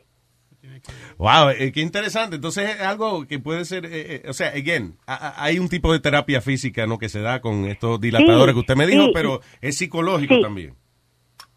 Wow, eh, qué interesante. Entonces es algo que puede ser, eh, eh, o sea, again, a- a- hay un tipo de terapia física, ¿no? Que se da con estos dilatadores Sí, que usted me dijo, sí. pero es psicológico Sí. también.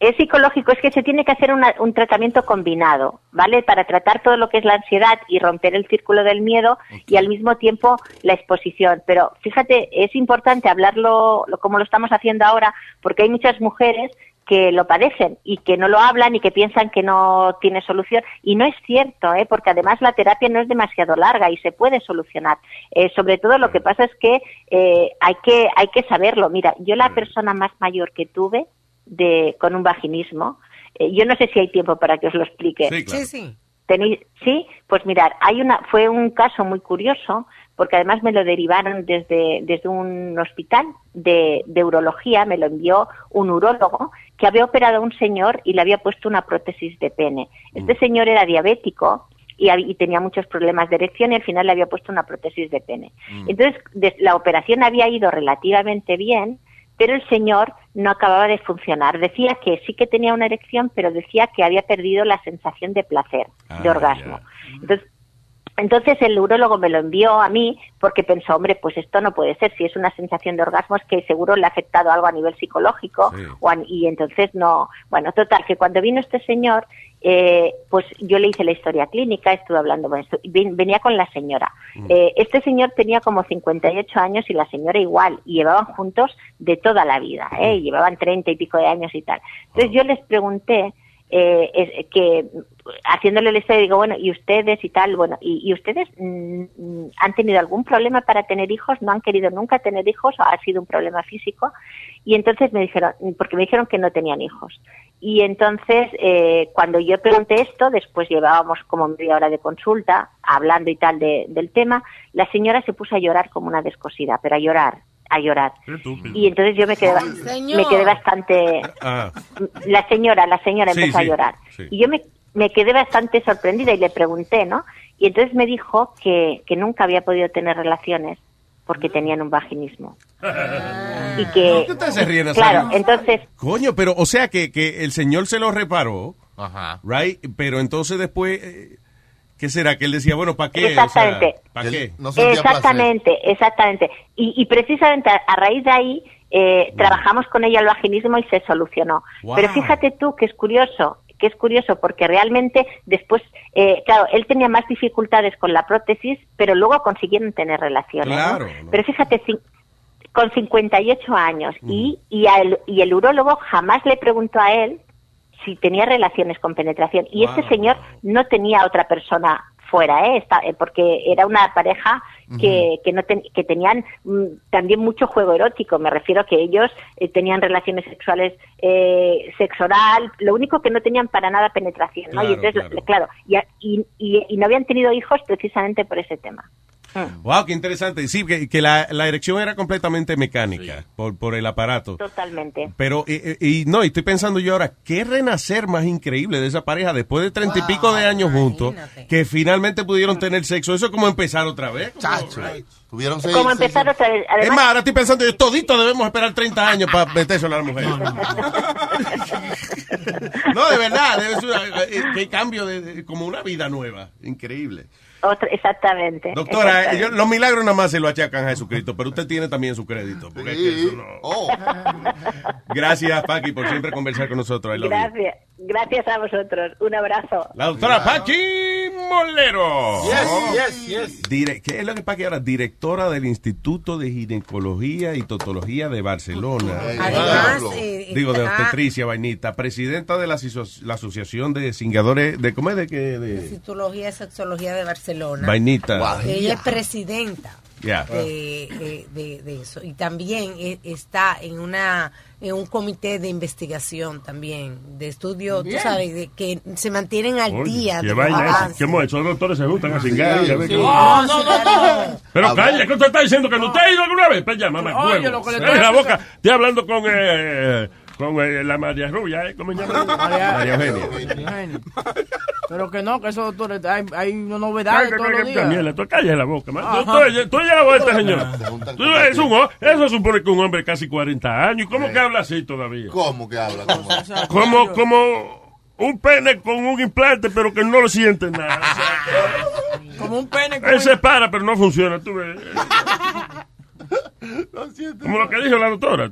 es psicológico, es que se tiene que hacer una- un tratamiento combinado, ¿vale? Para tratar todo lo que es la ansiedad y romper el círculo del miedo y al mismo tiempo la exposición. Pero fíjate, es importante hablarlo lo- como lo estamos haciendo ahora, porque hay muchas mujeres que lo padecen y que no lo hablan y que piensan que no tiene solución. Y no es cierto, ¿eh? porque además la terapia no es demasiado larga y se puede solucionar. Eh, sobre todo lo que pasa es que, eh, hay que hay que saberlo. Mira, yo la persona más mayor que tuve de con un vaginismo, eh, yo no sé si hay tiempo para que os lo explique. Sí, sí. Tenéis, sí, pues mirar, hay una, fue un caso muy curioso, porque además me lo derivaron desde, desde un hospital de, de urología, me lo envió un urólogo que había operado a un señor y le había puesto una prótesis de pene. Este señor era diabético y, tenía muchos problemas de erección y al final le había puesto una prótesis de pene. Entonces, des- la operación había ido relativamente bien, pero el señor no acababa de funcionar. Decía que sí que tenía una erección, pero decía que había perdido la sensación de placer, de orgasmo. Entonces, entonces el urólogo me lo envió a mí porque pensó, hombre, pues esto no puede ser. Si es una sensación de orgasmo es que seguro le ha afectado algo a nivel psicológico o a- y entonces no. Bueno, total, que cuando vino este señor, eh, pues yo le hice la historia clínica, estuve hablando venía con la señora. Eh, este señor tenía como 58 años y la señora igual, y llevaban juntos de toda la vida, ¿eh? y llevaban 30 y pico de años y tal. Entonces yo les pregunté, eh, es- que haciéndole la historia digo bueno y ustedes y tal bueno y, y ustedes mm, mm, han tenido algún problema para tener hijos no han querido nunca tener hijos o ha sido un problema físico y entonces me dijeron porque me dijeron que no tenían hijos. Y entonces eh, cuando yo pregunté esto después llevábamos como media hora de consulta hablando y tal de- del tema la señora se puso a llorar como una descosida pero a llorar a llorar y entonces yo me quedé me quedé bastante Ah, la señora, la señora Sí, empezó sí, a llorar. sí. Y yo me, me quedé bastante sorprendida y le pregunté, ¿no? Y entonces me dijo que, que nunca había podido tener relaciones porque tenían un vaginismo. Y que... ¿Qué? Claro, entonces... Coño, pero, o sea, que, que el señor se lo reparó, Ajá. right? Pero entonces después, eh, ¿qué será? Que él decía, bueno, ¿para qué? O sea, Exactamente. ¿Para qué? exactamente, exactamente. Y, y precisamente a, a raíz de ahí eh, trabajamos con ella el vaginismo y se solucionó. Wow. Pero fíjate tú que es curioso, que es curioso porque realmente después, eh, claro, él tenía más dificultades con la prótesis, pero luego consiguieron tener relaciones. ¿no? Claro, Pero fíjate, con 58 años y, y, al- y el urólogo jamás le preguntó a él si tenía relaciones con penetración. Y este señor no tenía otra persona fuera, ¿eh? Está- eh, porque era una pareja que, que, no ten- que tenían mm, también mucho juego erótico. Me refiero a que ellos eh, tenían relaciones sexuales, eh, sexo oral, lo único que no tenían para nada penetración, ¿no? y Claro, entonces, claro, y, y, y- y no habían tenido hijos precisamente por ese tema. Wow, qué interesante. Sí, que, que la, la erección era completamente mecánica por, por el aparato. Totalmente. Pero, y, y- y no, y estoy pensando yo ahora, qué renacer más increíble de esa pareja después de treinta y pico de años juntos, que finalmente pudieron tener sexo. Eso es como empezar otra vez. Tuvieron Como empezar otra vez. Es más, ahora estoy pensando yo, todito debemos esperar 30 años para meterse a la mujer. no, de verdad, debe ser, eh, eh, qué cambio, de, de- como una vida nueva. Increíble. Otra, exactamente. Doctora, exactamente. yo- los milagros nada más se lo achacan a Jesucristo, pero usted tiene también su crédito. porque es que eso no- Oh. Gracias, Paqui, por siempre conversar con nosotros. You. Gracias, gracias a vosotros. Un abrazo. La doctora Paqui Molero. Yes, yes, yes. Dire- ¿Qué es lo que Paqui ahora? Directora del Instituto de Ginecología y Totología de Barcelona. Además, eh, Digo, de obstetricia, vainita. Presidenta de la, aso- la Asociación de Cingadores de... ¿Cómo es? ¿De qué? De... Citología y Sexología de Barcelona. Vainita. Ella es presidenta de, eh, de- de eso. Y también eh, está en una en un comité de investigación también, de estudio, tú sabes, de que se mantienen al Oye, día ¿Qué de vaina es? avances. ¿Qué hemos hecho? Los doctores se juntan a cingar. y a ver Sí. qué- No, no, no, no. Pero calla, ¿qué usted está diciendo? ¿Que no usted ha ido alguna vez? Pues ya, mamá, Oye, huevo. lo que le Cierre estoy la boca. Estoy hablando con, eh, con eh, la María Rubia, ¿eh? ¿Cómo se llama? María- Eugenia. Eugenia. Pero que no, que esos doctores, hay, hay novedades todos los días. Daniela, tú calles la boca. man. Tú, tú, tú llegado a este señor. Tú un eso supone que un hombre de casi 40 años. ¿Cómo que habla así todavía? ¿Cómo que habla? ¿Cómo? Como, como un pene con un implante, pero que no lo siente nada. Como un pene. Él se para, pero no funciona. Tú ves. Como lo que dijo la doctora.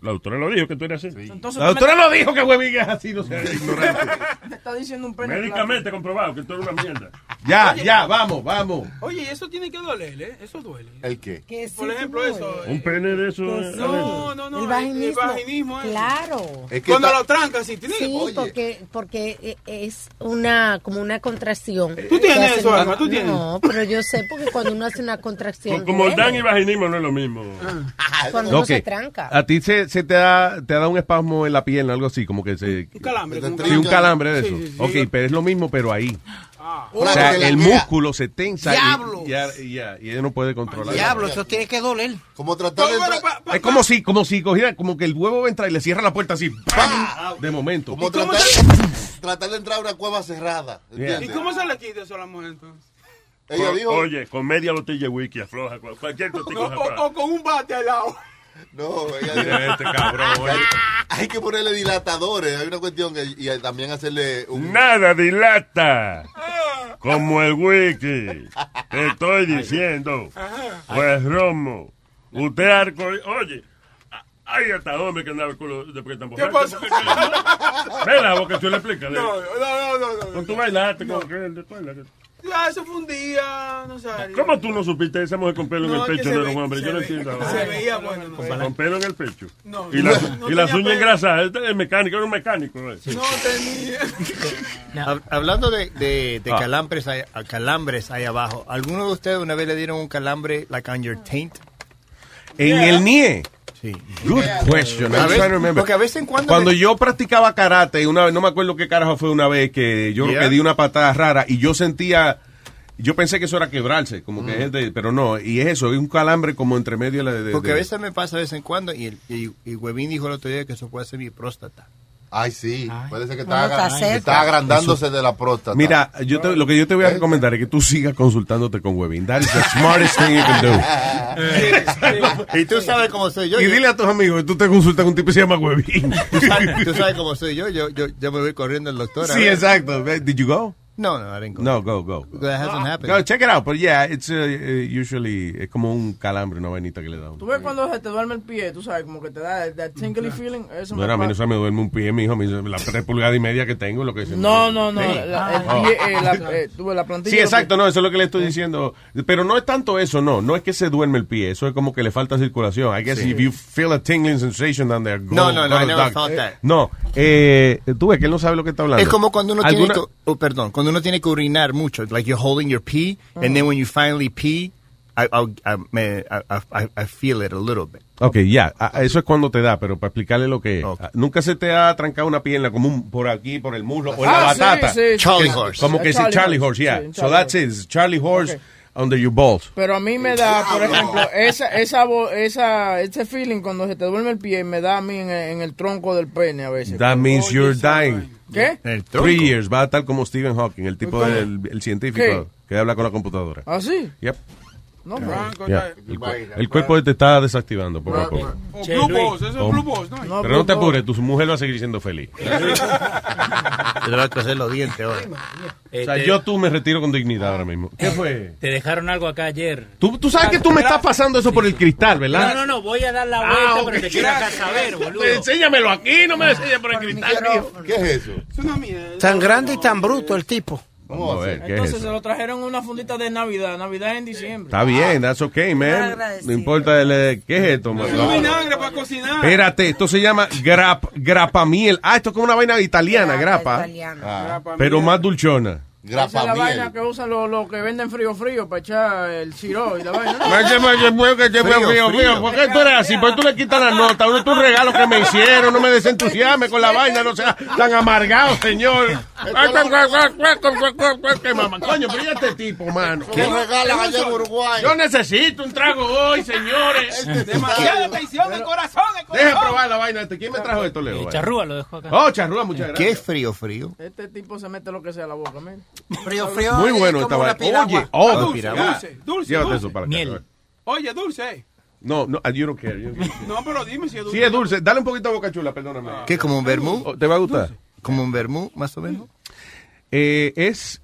La doctora lo dijo que tú eres así. Entonces, La doctora lo dijo que Huevín es así, no sé, ignorante. Te está diciendo un pene. Médicamente comprobado que tú eres una mierda. Ya, ya, vamos, vamos. Oye, eso tiene que doler, ¿eh? Eso duele. ¿El qué? Por ejemplo, eso. Un pene de eso. eh, No, no, no. El vaginismo. El vaginismo es- Claro. Es que Cuando está- lo trancan, sí, tiene Sí, Oye. porque, porque eh, es una como una contracción. Tú tienes Que eso, Alma, tú tienes. No, pero yo sé porque cuando uno hace una contracción. Como el duele. dan y vaginismo no es lo mismo. Cuando uno se tranca. A ti se, se te, da, te da un espasmo en la pierna, algo así, como que se... Un calambre. Sí, un calambre de Sí, eso. sí, sí. ok, pero es lo mismo, pero ahí. Ah. O sea, el músculo se tensa y, Diablo. y, ya- y ya, y ella no puede controlar. Diablo, eso tiene que doler. Como tratar de entrar- pa- pa- Es como si, como si cogiera, como que el huevo va a entrar y le cierra la puerta así, ¡pam! de momento. como tratar, tratar de entrar a una cueva cerrada. ¿Y ¿entiendes? cómo se le quita eso a la mujer entonces? Ella dijo, Oye, con media botella de wiki afloja. cual- Cualquier No, totico o, o con un bate al lado. No, ella dijo, Este cabrón, hay que ponerle dilatadores, hay una cuestión que, y también hacerle un... Nada dilata. Como el wiki. Te estoy diciendo. Pues Romo. Usted arco. Oye. Hay hasta hombres que andan el culo después que están ¿Qué pasó? Ve la boca, tú le explicas. No, no, no, no. no. Con tu bailaste, con que Ya, eso fue un día, no. ¿Cómo tú no supiste esa mujer con pelo en No, el pecho no era un hombre? Yo no entiendo. ahora. Se veía bueno, no sé. Con pelo en el pecho. No, y la- no y las tenía uñas engrasadas. Este es mecánico, era un mecánico. eh. No tenía. Hab- Hablando de, de, de Ah. calambres, ahí, a- calambres ahí abajo, ¿alguno de ustedes una vez le dieron un calambre like on your taint? En el NIE. Sí. Good question. A veces- porque a veces en cuando Cuando me- yo practicaba karate, una vez, no me acuerdo qué carajo fue una vez que yo Yeah. que di una patada rara y yo sentía, yo pensé que eso era quebrarse, como que es de- pero no, y es eso, es un calambre como entre medio de... de- Porque de- a veces me pasa de vez en cuando y, el- y, y Huevín dijo el otro día que eso puede ser mi próstata. Ay, sí, puede ser que está, está agrandándose de la próstata. Mira, yo te- lo que yo te voy a recomendar es que tú sigas consultándote con Webin. That is the smartest thing you can do. y tú sabes cómo soy yo. Y yo- dile a tus amigos que tú te consultas con un tipo que se llama Webin. tú, sabes, tú sabes cómo soy yo. Yo, yo, yo me voy corriendo al doctor. Sí, exacto. Did you go? No, no, I didn't go. No, go, go. That hasn't happened. No, check it out. But yeah, it's uh, uh, usually es como un calambre, una vainita que le da. Tú ves cuando se te duerme el pie, tú sabes, como que te da that tingly feeling. Eso No, me a mí no se me duerme un pie, mi hijo. La tres pulgadas y media que tengo, lo que se No, no, no. Sí. la- el pie, eh, la, eh, tú ves la plantilla. Sí, exacto, no, eso es lo que le estoy diciendo. Pero no es tanto eso, no. No es que se duerme el pie, eso es como que le falta circulación. I guess Sí. if you feel a tingling sensation down there, go, No, no, no, go I never felt that. No, eh, tú ves que él no sabe lo que está hablando. Es como cuando uno ¿Alguna- tiene oh, perdón, cuando uno tiene que orinar mucho, like you're holding your pee, and then when you finally pee, I, I, me- I, I, I feel it a little bit. Ok, ya, ah, eso es cuando te da, pero para explicarle lo que es. Ah, Nunca se te ha trancado una pierna como un, por aquí, por el muslo, o en la Ah, sí, batata. sí, sí. Charlie Es horse. Como que sí, Charlie Charlie horse, horse, yeah. sí, so that's it, it's Charlie horse under your balls. Pero a mí me da, por ejemplo, esa, esa, esa, ese feeling cuando se te duerme el pie, me da a mí en, el- en el tronco del pene a veces. That means you're dying. ¿Qué? Three years, va a estar como Stephen Hawking, el tipo del el científico ¿Qué? que habla con la computadora. ¿Ah, sí? Yep. No, Yeah. bro. Yeah. El, el cuerpo te está desactivando poco a poco. O Blue Balls, eso es Blue Balls, ¿no? Pero no te apures, tu mujer va a seguir siendo feliz. Te vas a coser los dientes hoy. O sea, yo tú me retiro con dignidad ahora mismo. ¿Qué fue? Te dejaron algo acá ayer. Tú, tú sabes que tú me estás pasando eso por el cristal, ¿verdad? No, no, no, voy a dar la Ah, vuelta, ok. pero te quiero acá saber, boludo. Enséñamelo aquí, no me lo enseñes por el cristal. tío. ¿Qué es eso? Tan grande y tan bruto el tipo. Vamos a ver, ¿qué es Entonces eso? se lo trajeron una fundita de Navidad. Navidad en diciembre. Está bien, that's okay, man. No importa, el, eh, ¿qué es esto, man? No vinagre para cocinar. Espérate, esto se llama grap, grapamiel. Ah, esto es como una vaina italiana, grapa. Pero más dulchona. Esa es la vaina que usan los los que venden frío frío para echar el siro y la vaina. ¿no? Macho, que te veo frío, frío. ¿Por qué tú eres así? ¿Por qué tú le quitas la nota? Uno es un regalo que me hicieron, no me desentusiasme con la vaina, no sea tan amargado, señor. ¿Qué mamá? Coño, pero ¿y este tipo, mano? ¿Qué regalan allá en Uruguay? Yo necesito un trago hoy, señores. Demasiada tensión el corazón. Deja probar la vaina. este. ¿Quién me trajo esto, Leo? Vaya. Charrúa lo dejó acá. Oh, charrúa, muchas ¿Qué gracias. es frío, frío? Este tipo se mete lo que sea a la boca, man. Frío, frío. Muy bueno es esta vaina. Oye, oh, dulce, dulce, dulce, Llévate dulce. eso para acá. Miel. Oye, dulce. No, no, you don't care. you don't care. No, pero dime si es dulce. Sí, es dulce. Dale un poquito a boca chula, perdóname. ¿Qué, como un vermú? Oh, ¿Te va a gustar? ¿Como un vermú, más o menos? Eh, es.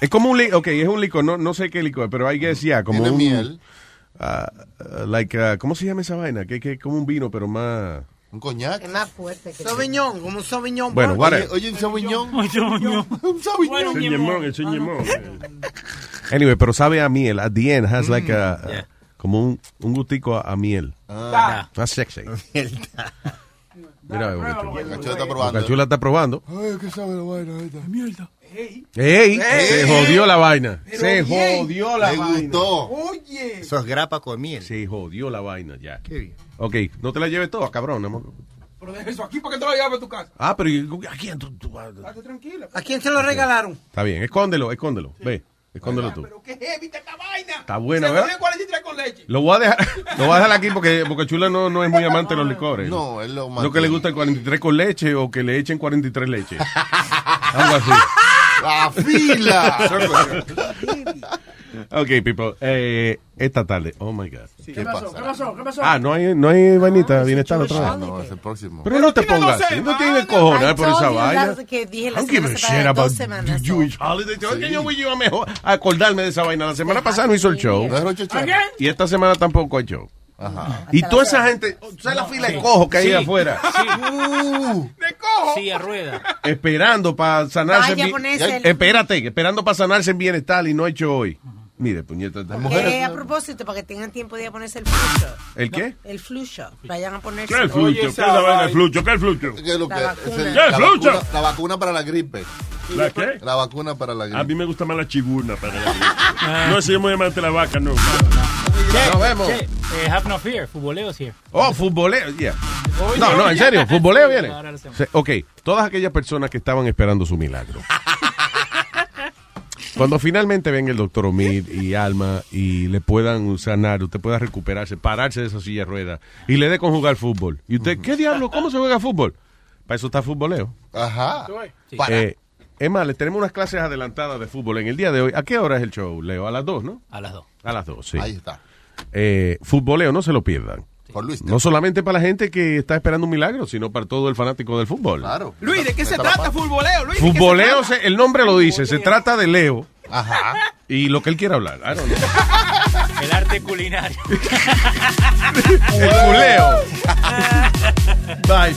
Es como un licor, ok, es un licor, no, no sé qué licor, pero hay que decir, como Tiene un. miel. ah, ah, like, ah, ¿Cómo se llama esa vaina? Que que como un vino, pero más. Un coñac. Es más fuerte que Sauvignon, como un Sauvignon. Bueno, whatever. Oye, un sauvignon. Un Sauvignon. El ñemón, el ñemón. Anyway, pero sabe a miel. At the end has like a. Como un, un gustico a, a miel. Ah. Más sexy. Mira, Boca Cachula está probando. Boca Chula está probando. Ay, ¿qué sabe la vaina esta? Mierda. ¡Ey! Se jodió la vaina. Se bien. jodió la Me vaina. gustó. Oye. Eso es grapa con miel. Se jodió la vaina ya. Qué bien. Ok, no te la lleves toda, cabrón. amor. Pero deja eso aquí para que te lo lleves a tu casa. Ah, pero ¿y ¿a quién tú, tú vas? Estate tranquila. ¿A quién se lo regalaron? Está bien, escóndelo, escóndelo. Ve, escóndelo tú. Pero qué heavy está esta vaina. Está buena, Se ¿verdad? jodió 43 con leche. Lo voy a dejar, lo voy a dejar aquí porque Boca Chula no, no es muy amante de los licores. No, él lo Lo que le gusta el 43 con leche o que le echen 43 leche. Algo así. ¡La fila! Ok, people. Eh, esta tarde. Oh my God. ¿Qué pasó? ¿Qué pasó? ¿Qué pasó? Ah, no hay, no hay vainita bienestar otra vez. Ah, no, es el próximo. Pero no te pongas así. No tienes cojones por esa vaina. Que dije la semana pasada, shit about dos semanas. Jewish holiday. Yo, que yo voy yo a mejor a acordarme de esa vaina. La semana pasada no hizo el show. No. Y esta semana tampoco hay show. Ajá. Y toda esa gente, ¿tú ¿sabes la fila de cojo que hay Sí. afuera? Uh, Sí, a rueda. Esperando para sanarse Vaya, en el- Espérate, esperando para sanarse en bienestar y no ha hecho hoy. Mire, puñeta. esta Que mujer- a propósito, para que tengan tiempo de ir a ponerse el flu shot. ¿El qué? El flu shot. Vayan a ponerse. ¿Qué es el flucho? ¿Qué es la vaina del flucho? ¿Qué es el flucho? ¿Qué es lo que La es vacuna. el- ¿Qué, la, vacuna, la vacuna para la gripe. ¿La qué? La vacuna para la A gripe. mí me gusta más la chiguna. Para la... No soy muy amante de la vaca, no. Nos vemos. Che, eh, have no fear, futboleos here. Oh, futboleo, yeah. No, no, en serio, futboleo viene. Ok, todas aquellas personas que estaban esperando su milagro. Cuando finalmente venga el doctor Omid y Alma y le puedan sanar, usted pueda recuperarse, pararse de esa silla de ruedas y le dé con jugar fútbol. ¿Y usted qué diablo? ¿Cómo se juega fútbol? Para eso está futboleo. Ajá. Sí. Eh, es más, les tenemos unas clases adelantadas de fútbol en el día de hoy. ¿A qué hora es el show, Leo? A las dos, ¿no? A las dos. A las dos, sí. Ahí está. Eh, futboleo, no se lo pierdan. Luis. No solamente para la gente que está esperando un milagro, sino para todo el fanático del fútbol. Claro. Luis, ¿de qué se trata futboleo? Luis, el nombre lo dice, se trata de Leo Ajá. y lo que él quiera hablar. El arte culinario. El culeo. Bye,